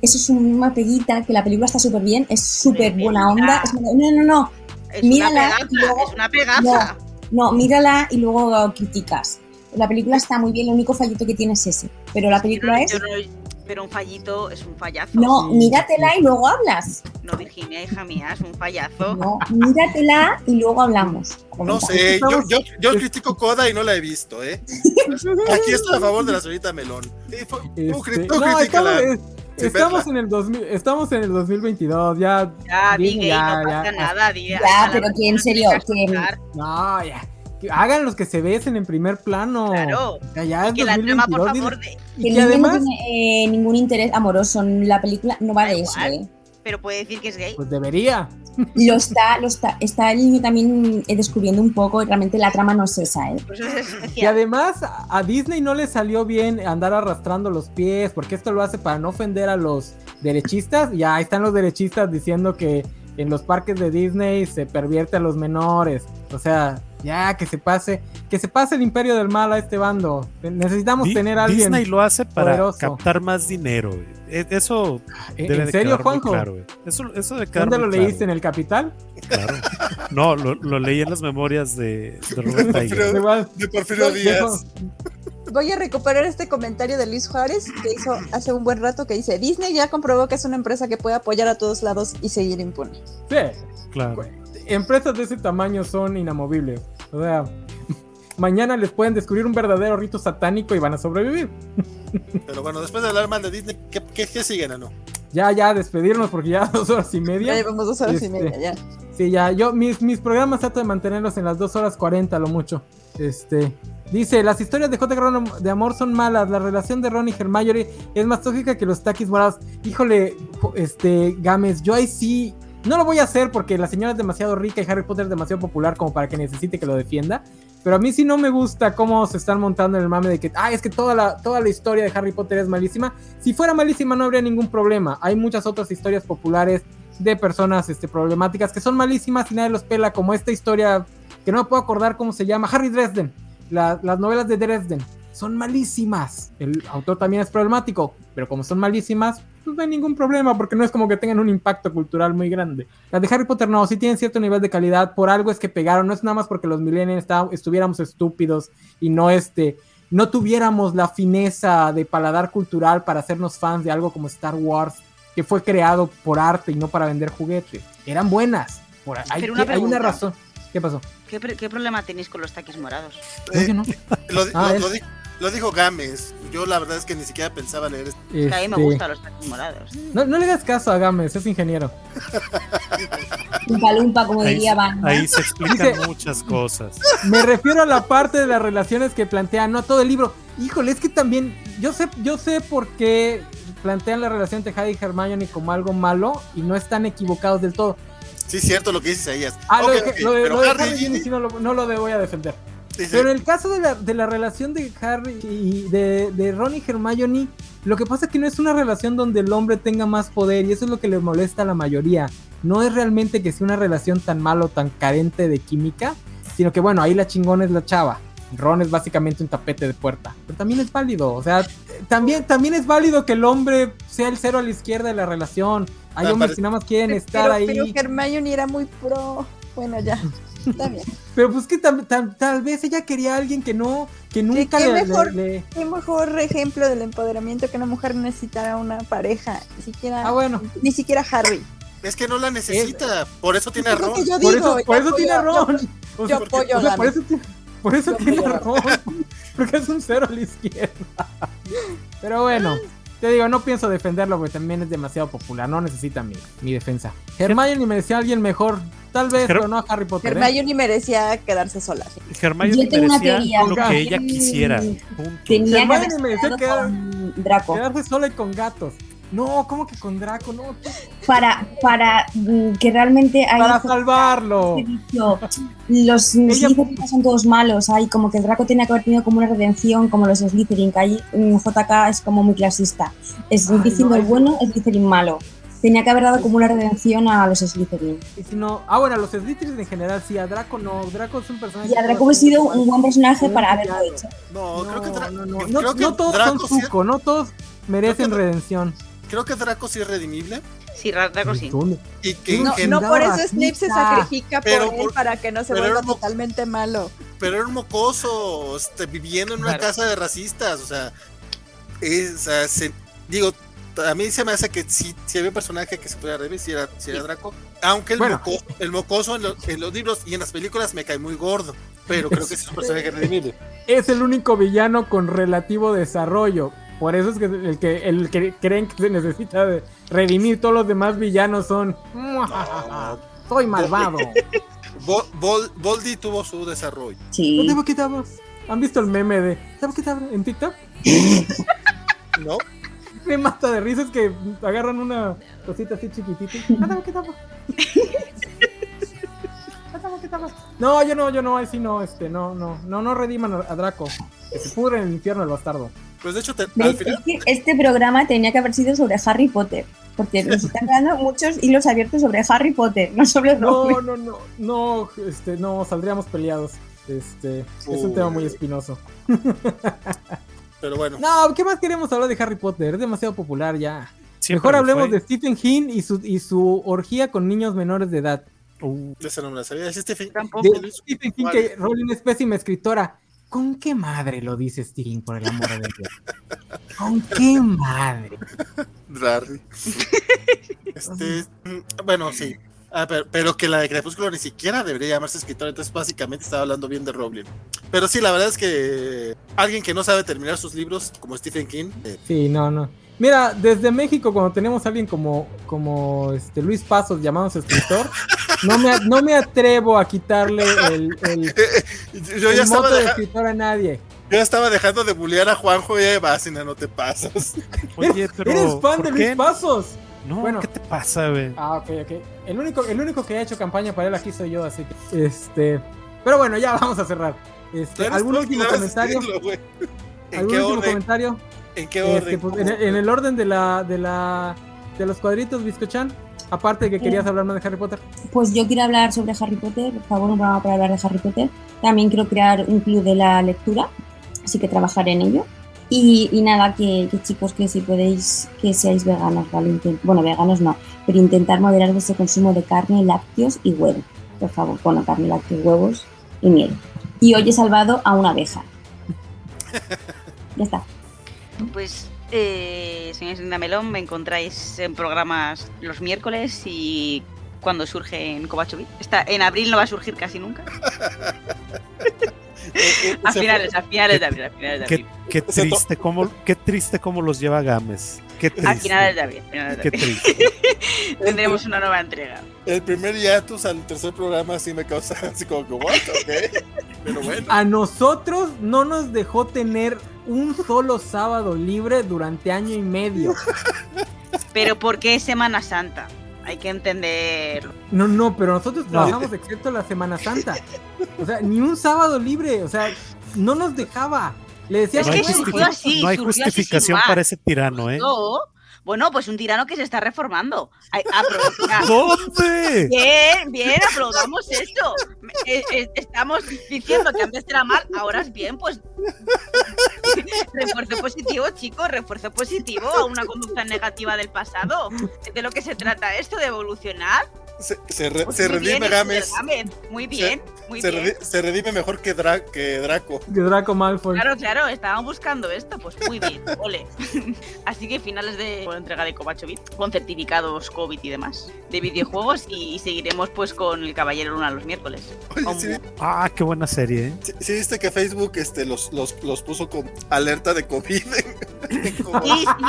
eso es una peguita que la película está súper bien, es súper buena onda. es- no, no, no, Es Mírala, una y pegaza, luego- es una pegaza. no, mírala y luego criticas. La película está muy bien, el único fallito que tiene es ese. Pero la Yo no- película es. yo no- pero un fallito es un fallazo. No, míratela y luego hablas. No, Virginia, hija mía, es un fallazo. No, míratela y luego hablamos. No sé, yo, yo, yo critico Coda y no la he visto, ¿eh? Aquí estoy a favor de la señorita Melón. Tú Este, tú no, estamos, en el 2000, estamos en el 2022, ya. Ya, di Disney, gay, ya, no ya. pasa nada. Di, Ya, pero que en serio, que- No, ya. Hagan los que se besen en primer plano. Claro. Ya, ya es Que la trama, por 2022, favor, de- Que Y el que niño además, no tiene eh, ningún interés amoroso la película, no va Da de eso. ¿eh? pero puede decir que es gay. pues debería. Lo está, lo está, está el niño también eh, descubriendo un poco y realmente la trama no es esa, ¿eh? Es Y además a a Disney no le salió bien andar arrastrando los pies, porque esto lo hace para no ofender a los derechistas. Y ahí están los derechistas diciendo que en los parques de Disney se pervierte a los menores. O sea, ya que se pase, que se pase el imperio del mal a este bando. Necesitamos Di- tener a alguien. Disney lo hace para poderoso. captar más dinero. güey. Eso ¿En debe en de serio, Juanjo? claro. güey. Eso, eso debe quedar ¿Dónde lo leíste? claro, ¿En el Capital? claro. No, lo, lo leí en las memorias de, de Robert Tiger. Igual, De Porfirio Díaz. Voy a recuperar este comentario de Luis Juárez que hizo hace un buen rato que dice Disney ya comprobó que es una empresa que puede apoyar a todos lados y seguir impune. sí, Claro. empresas de ese tamaño son inamovibles. O sea, mañana les pueden descubrir un verdadero rito satánico y van a sobrevivir. Pero bueno, después de hablar mal de Disney, ¿qué, qué, qué sigue, Nano? Ya, ya, despedirnos porque ya dos horas y Ya media. llevamos dos horas Este, y media ya. Sí, ya, yo, mis, mis programas trato de mantenerlos en las dos horas 40, lo mucho. Este, dice, las historias de J. Ron de amor son malas, la relación de Ron y Hermione es más tóxica que los taquis morados. Híjole, jo- este, Gámez, yo ahí sí, no lo voy a hacer porque la señora es demasiado rica y Harry Potter es demasiado popular como para que necesite que lo defienda. Pero a mí sí no me gusta cómo se están montando en el mame de que, ah, es que toda la, toda la historia de Harry Potter es malísima. Si fuera malísima no habría ningún problema. Hay muchas otras historias populares de personas este, problemáticas que son malísimas y nadie los pela, como esta historia que no me puedo acordar cómo se llama, Harry Dresden. La- las novelas de Dresden son malísimas. El autor también es problemático, pero como son malísimas, pues no hay ningún problema porque no es como que tengan un impacto cultural muy grande. Las de Harry Potter no, sí tienen cierto nivel de calidad, por algo es que pegaron, no es nada más porque los millennials está- estuviéramos estúpidos y no este no tuviéramos la fineza de paladar cultural para hacernos fans de algo como Star Wars, que fue creado por arte y no para vender juguetes. Eran buenas. Por, hay, Pero una hay una pregunta. razón. ¿Qué pasó? ¿Qué, problema tenéis con los taquis morados? ¿Por qué no? Lo, Ah, lo- es- lo di- lo dijo Gámez. Yo la verdad es que ni siquiera pensaba leer esto. Que a mí me Este, gustan los taquis morados. No, no le hagas caso a Gámez, es ingeniero. Lumpa lumpa, como Ahí, diría Van. ahí se explican Dice- muchas cosas. Me refiero a la parte de las relaciones que plantean, no todo el libro. Híjole, es que también, yo sé, yo sé por qué plantean la relación de Harry y Hermione como algo malo y no están equivocados del todo. Sí, cierto lo que dice Isaías. Ah, lo Ok, de, ok, lo de- pero lo de Harry Harry y y Ginny Ginny, sí no lo, no lo voy a defender. Dice, Pero en el caso de la, de la relación de Harry y de, de Ron y Hermione, lo que pasa es que no es una relación donde el hombre tenga más poder y eso es lo que le molesta a la mayoría. No es realmente que sea una relación tan mala o tan carente de química, sino que bueno, ahí la chingona es la chava. Ron es básicamente un tapete de puerta. Pero también es válido, o sea, también, también es válido que el hombre sea el cero a la izquierda de la relación. Hay Ah, hombres que nada más quieren Pero, estar ahí. pero Hermione era muy pro. Bueno, ya. Está bien. Pero pues que tam- tam- tal vez ella quería a alguien que no, que nunca qué le, le- mejor? le- Qué mejor ejemplo del empoderamiento que una mujer necesitara una pareja. Ni siquiera, Ah, bueno. ni siquiera Harry. Es que no la necesita. Por eso tiene a Ron. Por digo, eso, por tiene a Ron. O yo apoyo o sea, por eso, tiene- por eso Yo tiene a Ron. Porque es un cero a la izquierda. Pero bueno, Te digo, no pienso defenderlo porque también es demasiado popular. No necesita mi, mi defensa. Hermione merecía a alguien mejor. Tal vez, Her- pero no a Harry Potter. ¿eh? Hermione merecía quedarse sola. Hermione Yo tengo una merecía teoría. lo que ella quisiera. Punto. Tenía que Hermione merecía quedado quedar- Draco. Quedarse sola y con gatos. No, ¿cómo que con Draco? No, Para, para mm, que realmente hay para salvarlo. dicho, los Slytherin son todos malos, hay como que Draco tenía que haber tenido como una redención como los Slytherin, que ahí mm, JK es como muy clasista. Es Ay, diciendo no, el bueno, es Slytherin malo. Tenía que haber dado como una redención a los Slytherin. Y si no, ah, bueno, a los Slytherin en general, sí, a Draco no. Draco es un personaje. Y a Draco hubiera sido un buen personaje para haberlo hecho. No, creo que, Dra- no, no, todos Draco son suco, no todos merecen redención. Creo que Draco sí es redimible. Sí, Ra- Draco sí. Y que, No, no por eso Snape se sacrifica Pero por él por- para que no se vuelva totalmente malo. pero era un mocoso este, viviendo en una Claro. casa de racistas. O sea, es, o sea, se- digo, a mí se me hace que sí, si había un personaje que se pudiera redimir, si era, si era Draco. Aunque el, Bueno. mocoso, el mocoso en, lo- en los libros y en las películas me cae muy gordo. Pero creo que sí es un personaje redimible. Es el único villano con relativo desarrollo. Por eso es que el que, el que creen que se necesita de redimir. Todos los demás villanos son. Soy malvado. Bo- Bol- Boldy tuvo su desarrollo. Sí. ¿Dónde estamos? ¿Han visto el meme de. ¿Sabes qué estamos? ¿En TikTok? ¿No? Me mata de risas que agarran una cosita así chiquitita. ¿Dónde No, yo no, yo no, así no, este, no, no, no, no rediman a Draco. Que se pudre en el infierno el bastardo. Pues de hecho, te- al ¿Ves? final, Es que este programa tenía que haber sido sobre Harry Potter. Porque nos están dando muchos hilos abiertos sobre Harry Potter, no sobre. No, no, no, no, este, no, saldríamos peleados. Este, es un tema muy espinoso. pero bueno. No, ¿qué más queremos hablar de Harry Potter? Es demasiado popular ya. Siempre Mejor hablemos fue. de Stephen King y su, y su orgía con niños menores de edad. Uh, Esa no me la sabía. Es Stephen- Tampoco. De Stephen King, que Rowling es pésima escritora. ¿Con qué madre lo dice Stephen, por el amor de Dios? ¿Con qué madre? Este, mm, bueno, sí. Ah, pero, pero que la de Crepúsculo ni siquiera debería llamarse escritor, entonces básicamente estaba hablando bien de Rowling. Pero sí, la verdad es que alguien que no sabe terminar sus libros, como Stephen King, eh, Sí, no, no. Mira, desde México, cuando tenemos a alguien como, como este Luis Pasos llamándose escritor, no me, no me atrevo a quitarle el, el, yo, el ya estaba mote de escritor a nadie. yo ya estaba dejando de bullear a Juanjo y a Eva, si no, te pasas. oye, pero. ¿Eres fan ¿por de qué? Pasos? No, Bueno. ¿qué te pasa, güey? Ah, ok, ok. El único, el único que ha hecho campaña para él aquí soy yo, así que. Este. Pero bueno, ya vamos a cerrar. Este, ¿Algún último comentario? decirlo, güey. ¿En ¿Algún qué último orden? comentario? ¿En qué Este, orden? pues, en, el- en el orden de la, de la de los cuadritos, Biscochan. Aparte de que querías hablar más de Harry Potter. Pues yo quiero hablar sobre Harry Potter, por favor, un programa para hablar de Harry Potter. También quiero crear un club de la lectura, así que trabajaré en ello. Y, y nada, que, que chicos, que si podéis, que seáis veganos, ¿vale? Bueno, veganos no, pero intentar moderar vuestro consumo de carne, lácteos y huevos. Por favor, bueno, carne, lácteos, huevos y miel. Y hoy he salvado a una abeja. Ya está. Pues, eh, señores de Melón, me encontráis en programas los miércoles y cuando surge en Covachovit. Está, en abril no va a surgir casi nunca. A Se finales, a finales de abril, a finales de Qué, abril. qué triste cómo, qué triste cómo los lleva Gámez. Qué triste. finales de Qué triste. Tendremos una nueva entrega. El primer hiatus al tercer programa sí me causa así como que, what, ok. Pero bueno. A nosotros no nos dejó tener un solo sábado libre durante año y medio. Pero ¿por qué Semana Santa? Hay que entenderlo. No, no, pero nosotros No. trabajamos excepto la Semana Santa. O sea, ni un sábado libre. O sea, no nos dejaba. Le decía Es no hay, "Güey, surgió justifi- así, no hay surgió así sin justificación para ese tirano, ¿eh? No. Bueno, pues un tirano que se está reformando. ¿Dónde? Bien, bien, aplaudamos esto. Eh, eh, Estamos diciendo que antes era mal, ahora es bien, pues. Refuerzo positivo, chicos, refuerzo positivo a una conducta negativa del pasado. De lo que se trata esto, de evolucionar. Se, se, re- Pues se redime bien, Gámez. Muy bien, muy Se, bien. redi- se redime mejor que, Dra- que Draco. De Draco Malfoy. Claro, claro, estaban buscando esto, pues muy bien, ole. Así que finales de entrega de Covachovit, con certificados COVID y demás, de videojuegos, y, seguiremos pues con el Caballero Luna los miércoles. Oye, Con- ¿sí, Ah, qué buena serie, ¿eh? sí- sí viste que Facebook este, los, los, los puso con alerta de COVID? en- en como- Sí, sí,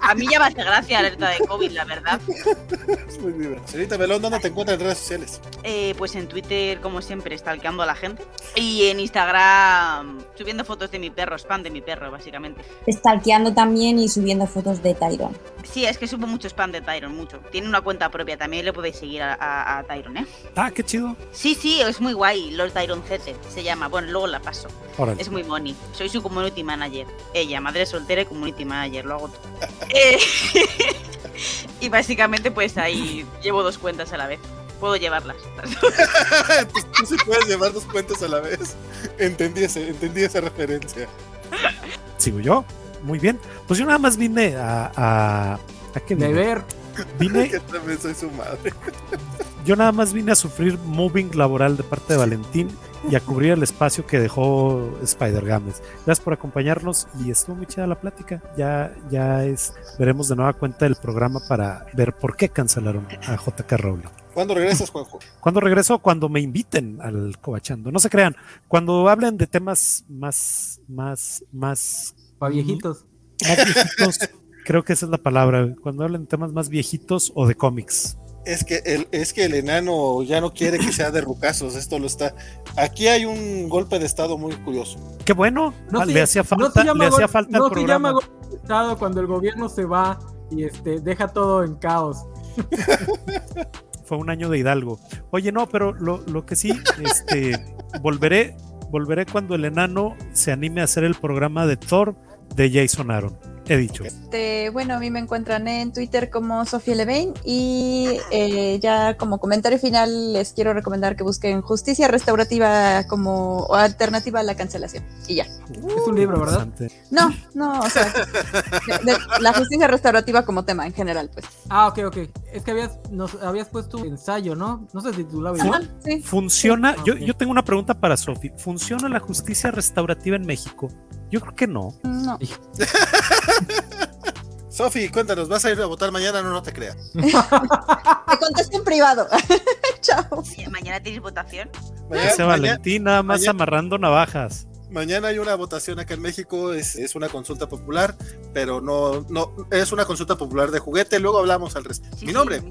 A mí ya me hace gracia alerta de COVID, la verdad. Es muy divertido. Señorita Melón, ¿dónde te encuentras en redes sociales? Eh, pues en Twitter, como siempre, stalkeando a la gente. Y en Instagram, subiendo fotos de mi perro, spam de mi perro, básicamente. Stalkeando también y subiendo fotos de Tyron. Sí, es que subo mucho spam de Tyron, mucho. Tiene una cuenta propia, también le podéis seguir a, a, a Tyron, ¿eh? Ah, qué chido. Sí, sí, es muy guay. Los Tyron Z se llama. Bueno, luego la paso. Órale. Es muy money. Soy su community manager. Ella, madre soltera y community manager, lo hago todo. Eh, y básicamente, pues ahí llevo dos cuentas a la vez. Puedo llevarlas. tú, tú sí puedes llevar dos cuentas a la vez. Entendí, ese, entendí esa referencia. Sigo yo. Muy bien. Pues yo nada más vine a. ¿A, ¿a qué vine? ver. Vine, Que también soy su madre. Yo nada más vine a sufrir moving laboral de parte de Valentín y a cubrir el espacio que dejó Spider Games. Gracias por acompañarnos y estuvo muy chida la plática. Ya, ya es, veremos de nueva cuenta el programa para ver por qué cancelaron a JK Rowling. ¿Cuándo regresas, Juanjo? Cuando regreso, cuando me inviten al Cobachando. No se crean, cuando hablen de temas más, más, más, Pa' viejitos. más viejitos, creo que esa es la palabra. Cuando hablen de temas más viejitos o de cómics. Es que el, es que el enano ya no quiere que sea de rucazos. Esto lo está. Aquí hay un golpe de estado muy curioso. Qué bueno, No ah, le hacía no falta, llama le hacía falta no el llama golpe de estado cuando el gobierno se va y este deja todo en caos. Fue un año de Hidalgo. Oye, no, pero lo, lo que sí, este, volveré, volveré cuando el enano se anime a hacer el programa de Thor de Jason Aaron. He dicho. Este, bueno, a mí me encuentran en Twitter como Sofía Levain y eh, ya como comentario final les quiero recomendar que busquen justicia restaurativa como alternativa a la cancelación. Y ya. Es un libro, ¿verdad? No, no, o sea, de- de- la justicia restaurativa como tema en general, pues. Ah, ok, ok. Es que habías, nos habías puesto un ensayo, ¿no? No sé si titulaba igual. sí. ¿Funciona? Sí. Yo, Ok. yo tengo una pregunta para Sofi. ¿Funciona la justicia restaurativa en México? Yo creo que no. No. Sofi, cuéntanos, ¿vas a ir a votar mañana? No, no te creas. Te contesto en privado. Chao. Sí, Mañana tenéis votación. Mañana, nada más mañana- amarrando navajas. mañana hay una votación acá en México, es, es una consulta popular, pero no, no, es una consulta popular de juguete, luego hablamos al respecto. Sí, Mi sí, nombre.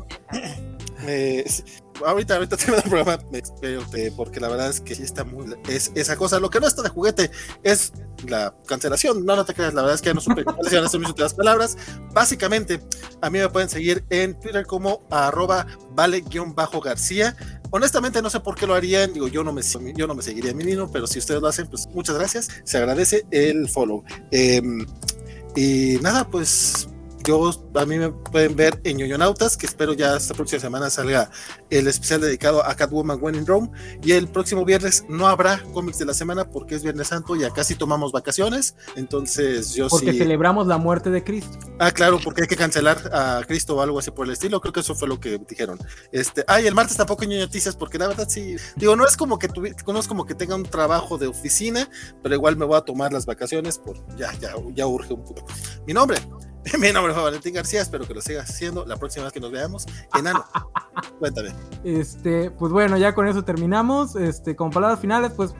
Eh, es- ahorita, ahorita tengo el programa, me eh, porque la verdad es que sí está muy. Es esa cosa. Lo que no está de juguete es la cancelación. No, no te creas, la verdad es que ya no supe cuáles últimas palabras. Básicamente, a mí me pueden seguir en Twitter como arroba vale-garcía. Honestamente, no sé por qué lo harían. Digo, yo no me, yo no me seguiría a mí mismo, pero si ustedes lo hacen, pues muchas gracias. Se agradece el follow. Em, y nada, pues yo a mí me pueden ver en Yoyonautas, que espero ya esta próxima semana salga el especial dedicado a Catwoman When in Rome. Y el próximo viernes no habrá cómics de la semana porque es Viernes Santo y ya casi tomamos vacaciones. Entonces yo Porque sí. celebramos la muerte de Cristo. Ah, claro, porque hay que cancelar a Cristo o algo así por el estilo. Creo que eso fue lo que dijeron. Este, ay, el martes tampoco hay noticias porque la verdad sí. Digo, no es como que tuvi- no es como que tenga un trabajo de oficina, pero igual me voy a tomar las vacaciones por ya, ya, ya urge un poco. Mi nombre. Mi nombre es Valentín García, espero que lo sigas haciendo la próxima vez que nos veamos. Enano, cuéntame. Este, pues bueno, ya con eso terminamos. Este, con palabras finales, pues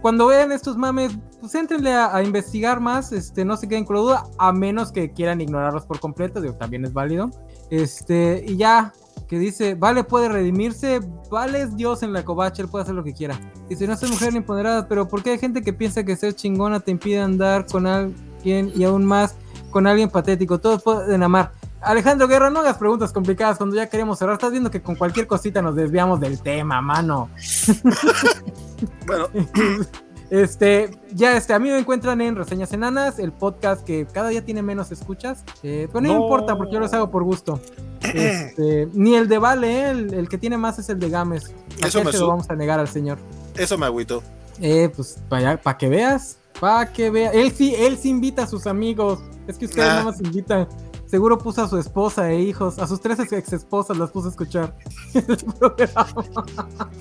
cuando vean estos mames, pues éntrenle a, a investigar más, este, no se queden con la duda, a menos que quieran ignorarlos por completo, digo, también es válido. Este, y ya, que dice, vale puede redimirse, vale es Dios en la covacha, él puede hacer lo que quiera. Dice, no soy mujer ni empoderada, pero ¿por qué hay gente que piensa que ser chingona te impide andar con alguien y aún más con alguien patético? Todos pueden amar. Alejandro Guerra, no hagas preguntas complicadas cuando ya queremos cerrar. Estás viendo que con cualquier cosita nos desviamos del tema, mano. Bueno, Este, ya este, a mí me encuentran en Reseñas Enanas, el podcast que cada día tiene menos escuchas. Eh, pero no, No. importa, porque yo los hago por gusto. Este, ni el de Vale, eh, el, el que tiene más es el de Games. ¿A Eso me se lo vamos a negar al señor? eso me agüito. Eh, pues para que veas, para que veas. Él sí, él sí invita a sus amigos. Es que ustedes Ah. nada más invitan. Seguro puso a su esposa e hijos, a sus tres ex esposas las puso a escuchar el programa.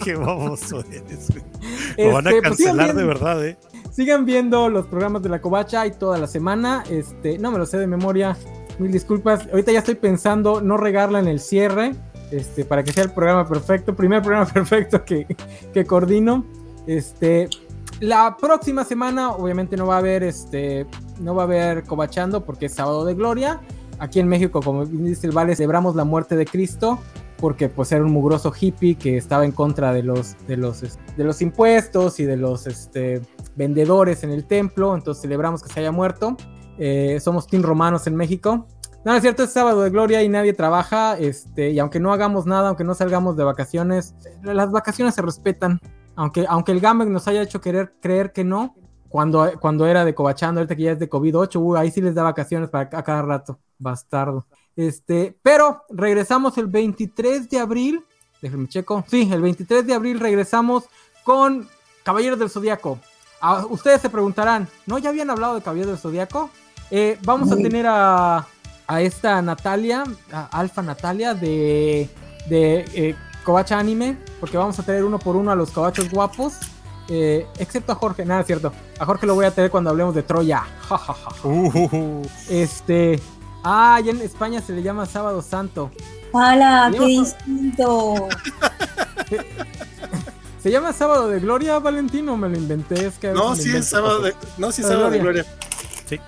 Qué baboso eres, güey. Lo van a Este, pues, cancelar de verdad, ¿eh? Sigan viendo los programas de la Covacha y toda la semana. Este, no me lo sé de memoria. Mil disculpas. Ahorita ya estoy pensando no regarla en el cierre. Este, para que sea el programa perfecto. Primer programa perfecto que, que coordino. Este. La próxima semana, obviamente, no va a haber este. No va a haber Covachando porque es sábado de gloria. aquí en México, como dice el Vale, celebramos la muerte de Cristo porque pues era un mugroso hippie que estaba en contra de los, de los, de los impuestos y de los este, vendedores en el templo, entonces celebramos que se haya muerto. Eh, somos team romanos en México. No, es cierto, es sábado de gloria y nadie trabaja, este, y aunque no hagamos nada, aunque no salgamos de vacaciones, las vacaciones se respetan. Aunque, aunque el GAMEC nos haya hecho querer creer que no, cuando, cuando era de Cobachando, ahorita que ya es de COVID-8, ahí sí les da vacaciones para a cada rato, bastardo. Este, pero regresamos el 23 de abril, déjenme checo, sí, el 23 de abril regresamos con Caballeros del Zodíaco. Ah, ustedes se preguntarán, ¿no? ¿Ya habían hablado de Caballeros del Zodíaco? Eh, vamos a tener a, a esta Natalia, a Alfa Natalia de, de eh, Covacha Anime, porque vamos a tener uno por uno a los cobachos guapos. Eh, excepto a Jorge, nada es cierto. A Jorge lo voy a tener cuando hablemos de Troya. Uh. Este. Ah, ya en España se le llama Sábado Santo. ¡Hala! ¡Qué distinto! ¿Se llama Sábado de Gloria, Valentino? Me lo inventé. Es que no, sí es sábado de, no, sí es sábado de Gloria. Sí.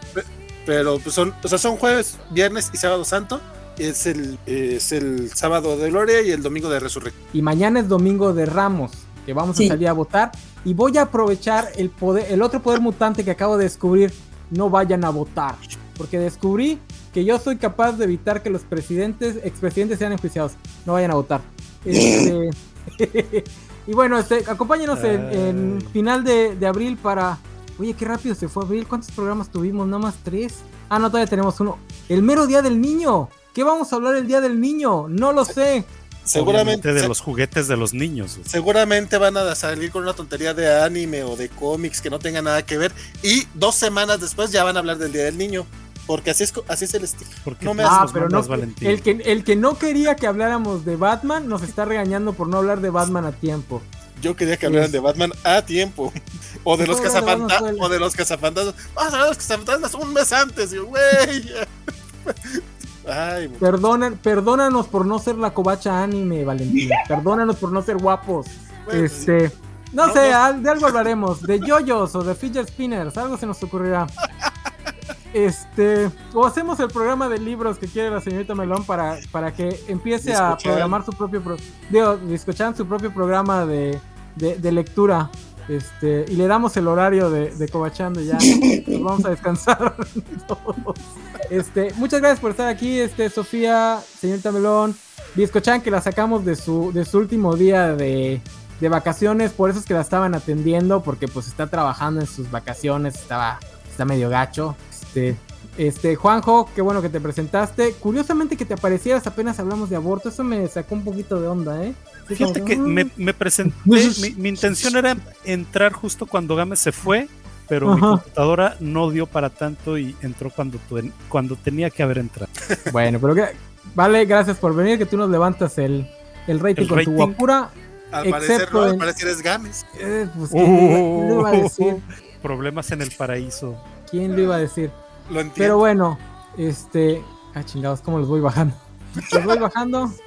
Pero pues son, o sea, son jueves, viernes y sábado santo. Es el, es el sábado de Gloria y el domingo de Resurrección. Y mañana es domingo de Ramos, que vamos Sí. a salir a votar. Y voy a aprovechar el poder, el otro poder mutante que acabo de descubrir. No vayan a votar. Porque descubrí que yo soy capaz de evitar que los presidentes, expresidentes sean enjuiciados. No vayan a votar. Este, y bueno, este, acompáñenos en, en final de, de abril para. Oye, qué rápido se fue abril. ¿Cuántos programas tuvimos? Nada más tres. Ah, no, todavía tenemos uno. El mero día del niño. ¿Qué vamos a hablar el día del niño? No lo sé. Seguramente, Obviamente de se- los juguetes de los niños. seguramente van a salir con una tontería de anime o de cómics que no tenga nada que ver. Y dos semanas después ya van a hablar del Día del Niño. Porque así es, así es el estilo. Porque No me Ah, pero no. El que, el que no quería que habláramos de Batman nos está regañando por no hablar de Batman a tiempo. Yo quería que hablaran de Batman a tiempo. O de los No, cazafantasmas. O de los cazafantasmas. Vamos a hablar de los cazafantasmas un mes antes. Güey. Ay, Perdonan, perdónanos por no ser la covacha anime, Valentín. Perdónanos por no ser guapos. bueno, Este. No No, sé, no. de algo hablaremos. De yoyos o de fidget spinners. Algo se nos ocurrirá. Este. O hacemos el programa de libros que quiere la señorita Melón para, para que empiece a programar su propio. Pro, digo, su propio programa de, de, de lectura. Este, y le damos el horario de, de Cobachando y ya. Nos vamos a descansar todos. Este, muchas gracias por estar aquí, este, Sofía, señorita Melón, Biscochan, que la sacamos de su, de su último día de, de vacaciones, por eso es que la estaban atendiendo, porque pues está trabajando en sus vacaciones, estaba, está medio gacho. Este, este, Juanjo, qué bueno que te presentaste. Curiosamente que te aparecieras apenas hablamos de aborto, eso me sacó un poquito de onda, ¿eh? Sí, Fíjate como que mm. me, me presenté, mi, mi intención era entrar justo cuando Game se fue, pero mi computadora no dio para tanto y entró cuando, tu- cuando tenía que haber entrado. Bueno, pero que- vale, gracias por venir, que tú nos levantas el, el rating El con tu guapura. al parecer, excepto no, al en- parecer es Games. Eh, pues, ¿quién, lo iba- quién lo iba a decir? Problemas en el paraíso. ¿Quién lo iba a decir? Lo entiendo. Pero bueno, este. Ah, chingados, ¿cómo los voy bajando? Los voy bajando.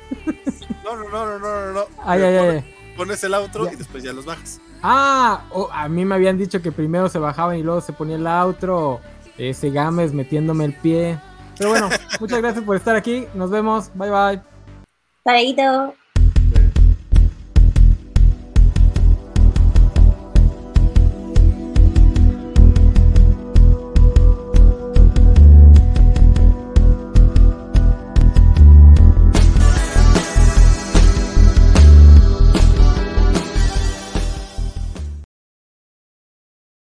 No, no, no, no, no, no, no. Ay, ay, ay. ay. Pones el outro Ya. y después ya los bajas. Ah, oh, a mí me habían dicho que primero se bajaban y luego se ponía el outro. Ese Games metiéndome el pie. Pero bueno, muchas gracias por estar aquí. Nos vemos. Bye bye. Pareguito.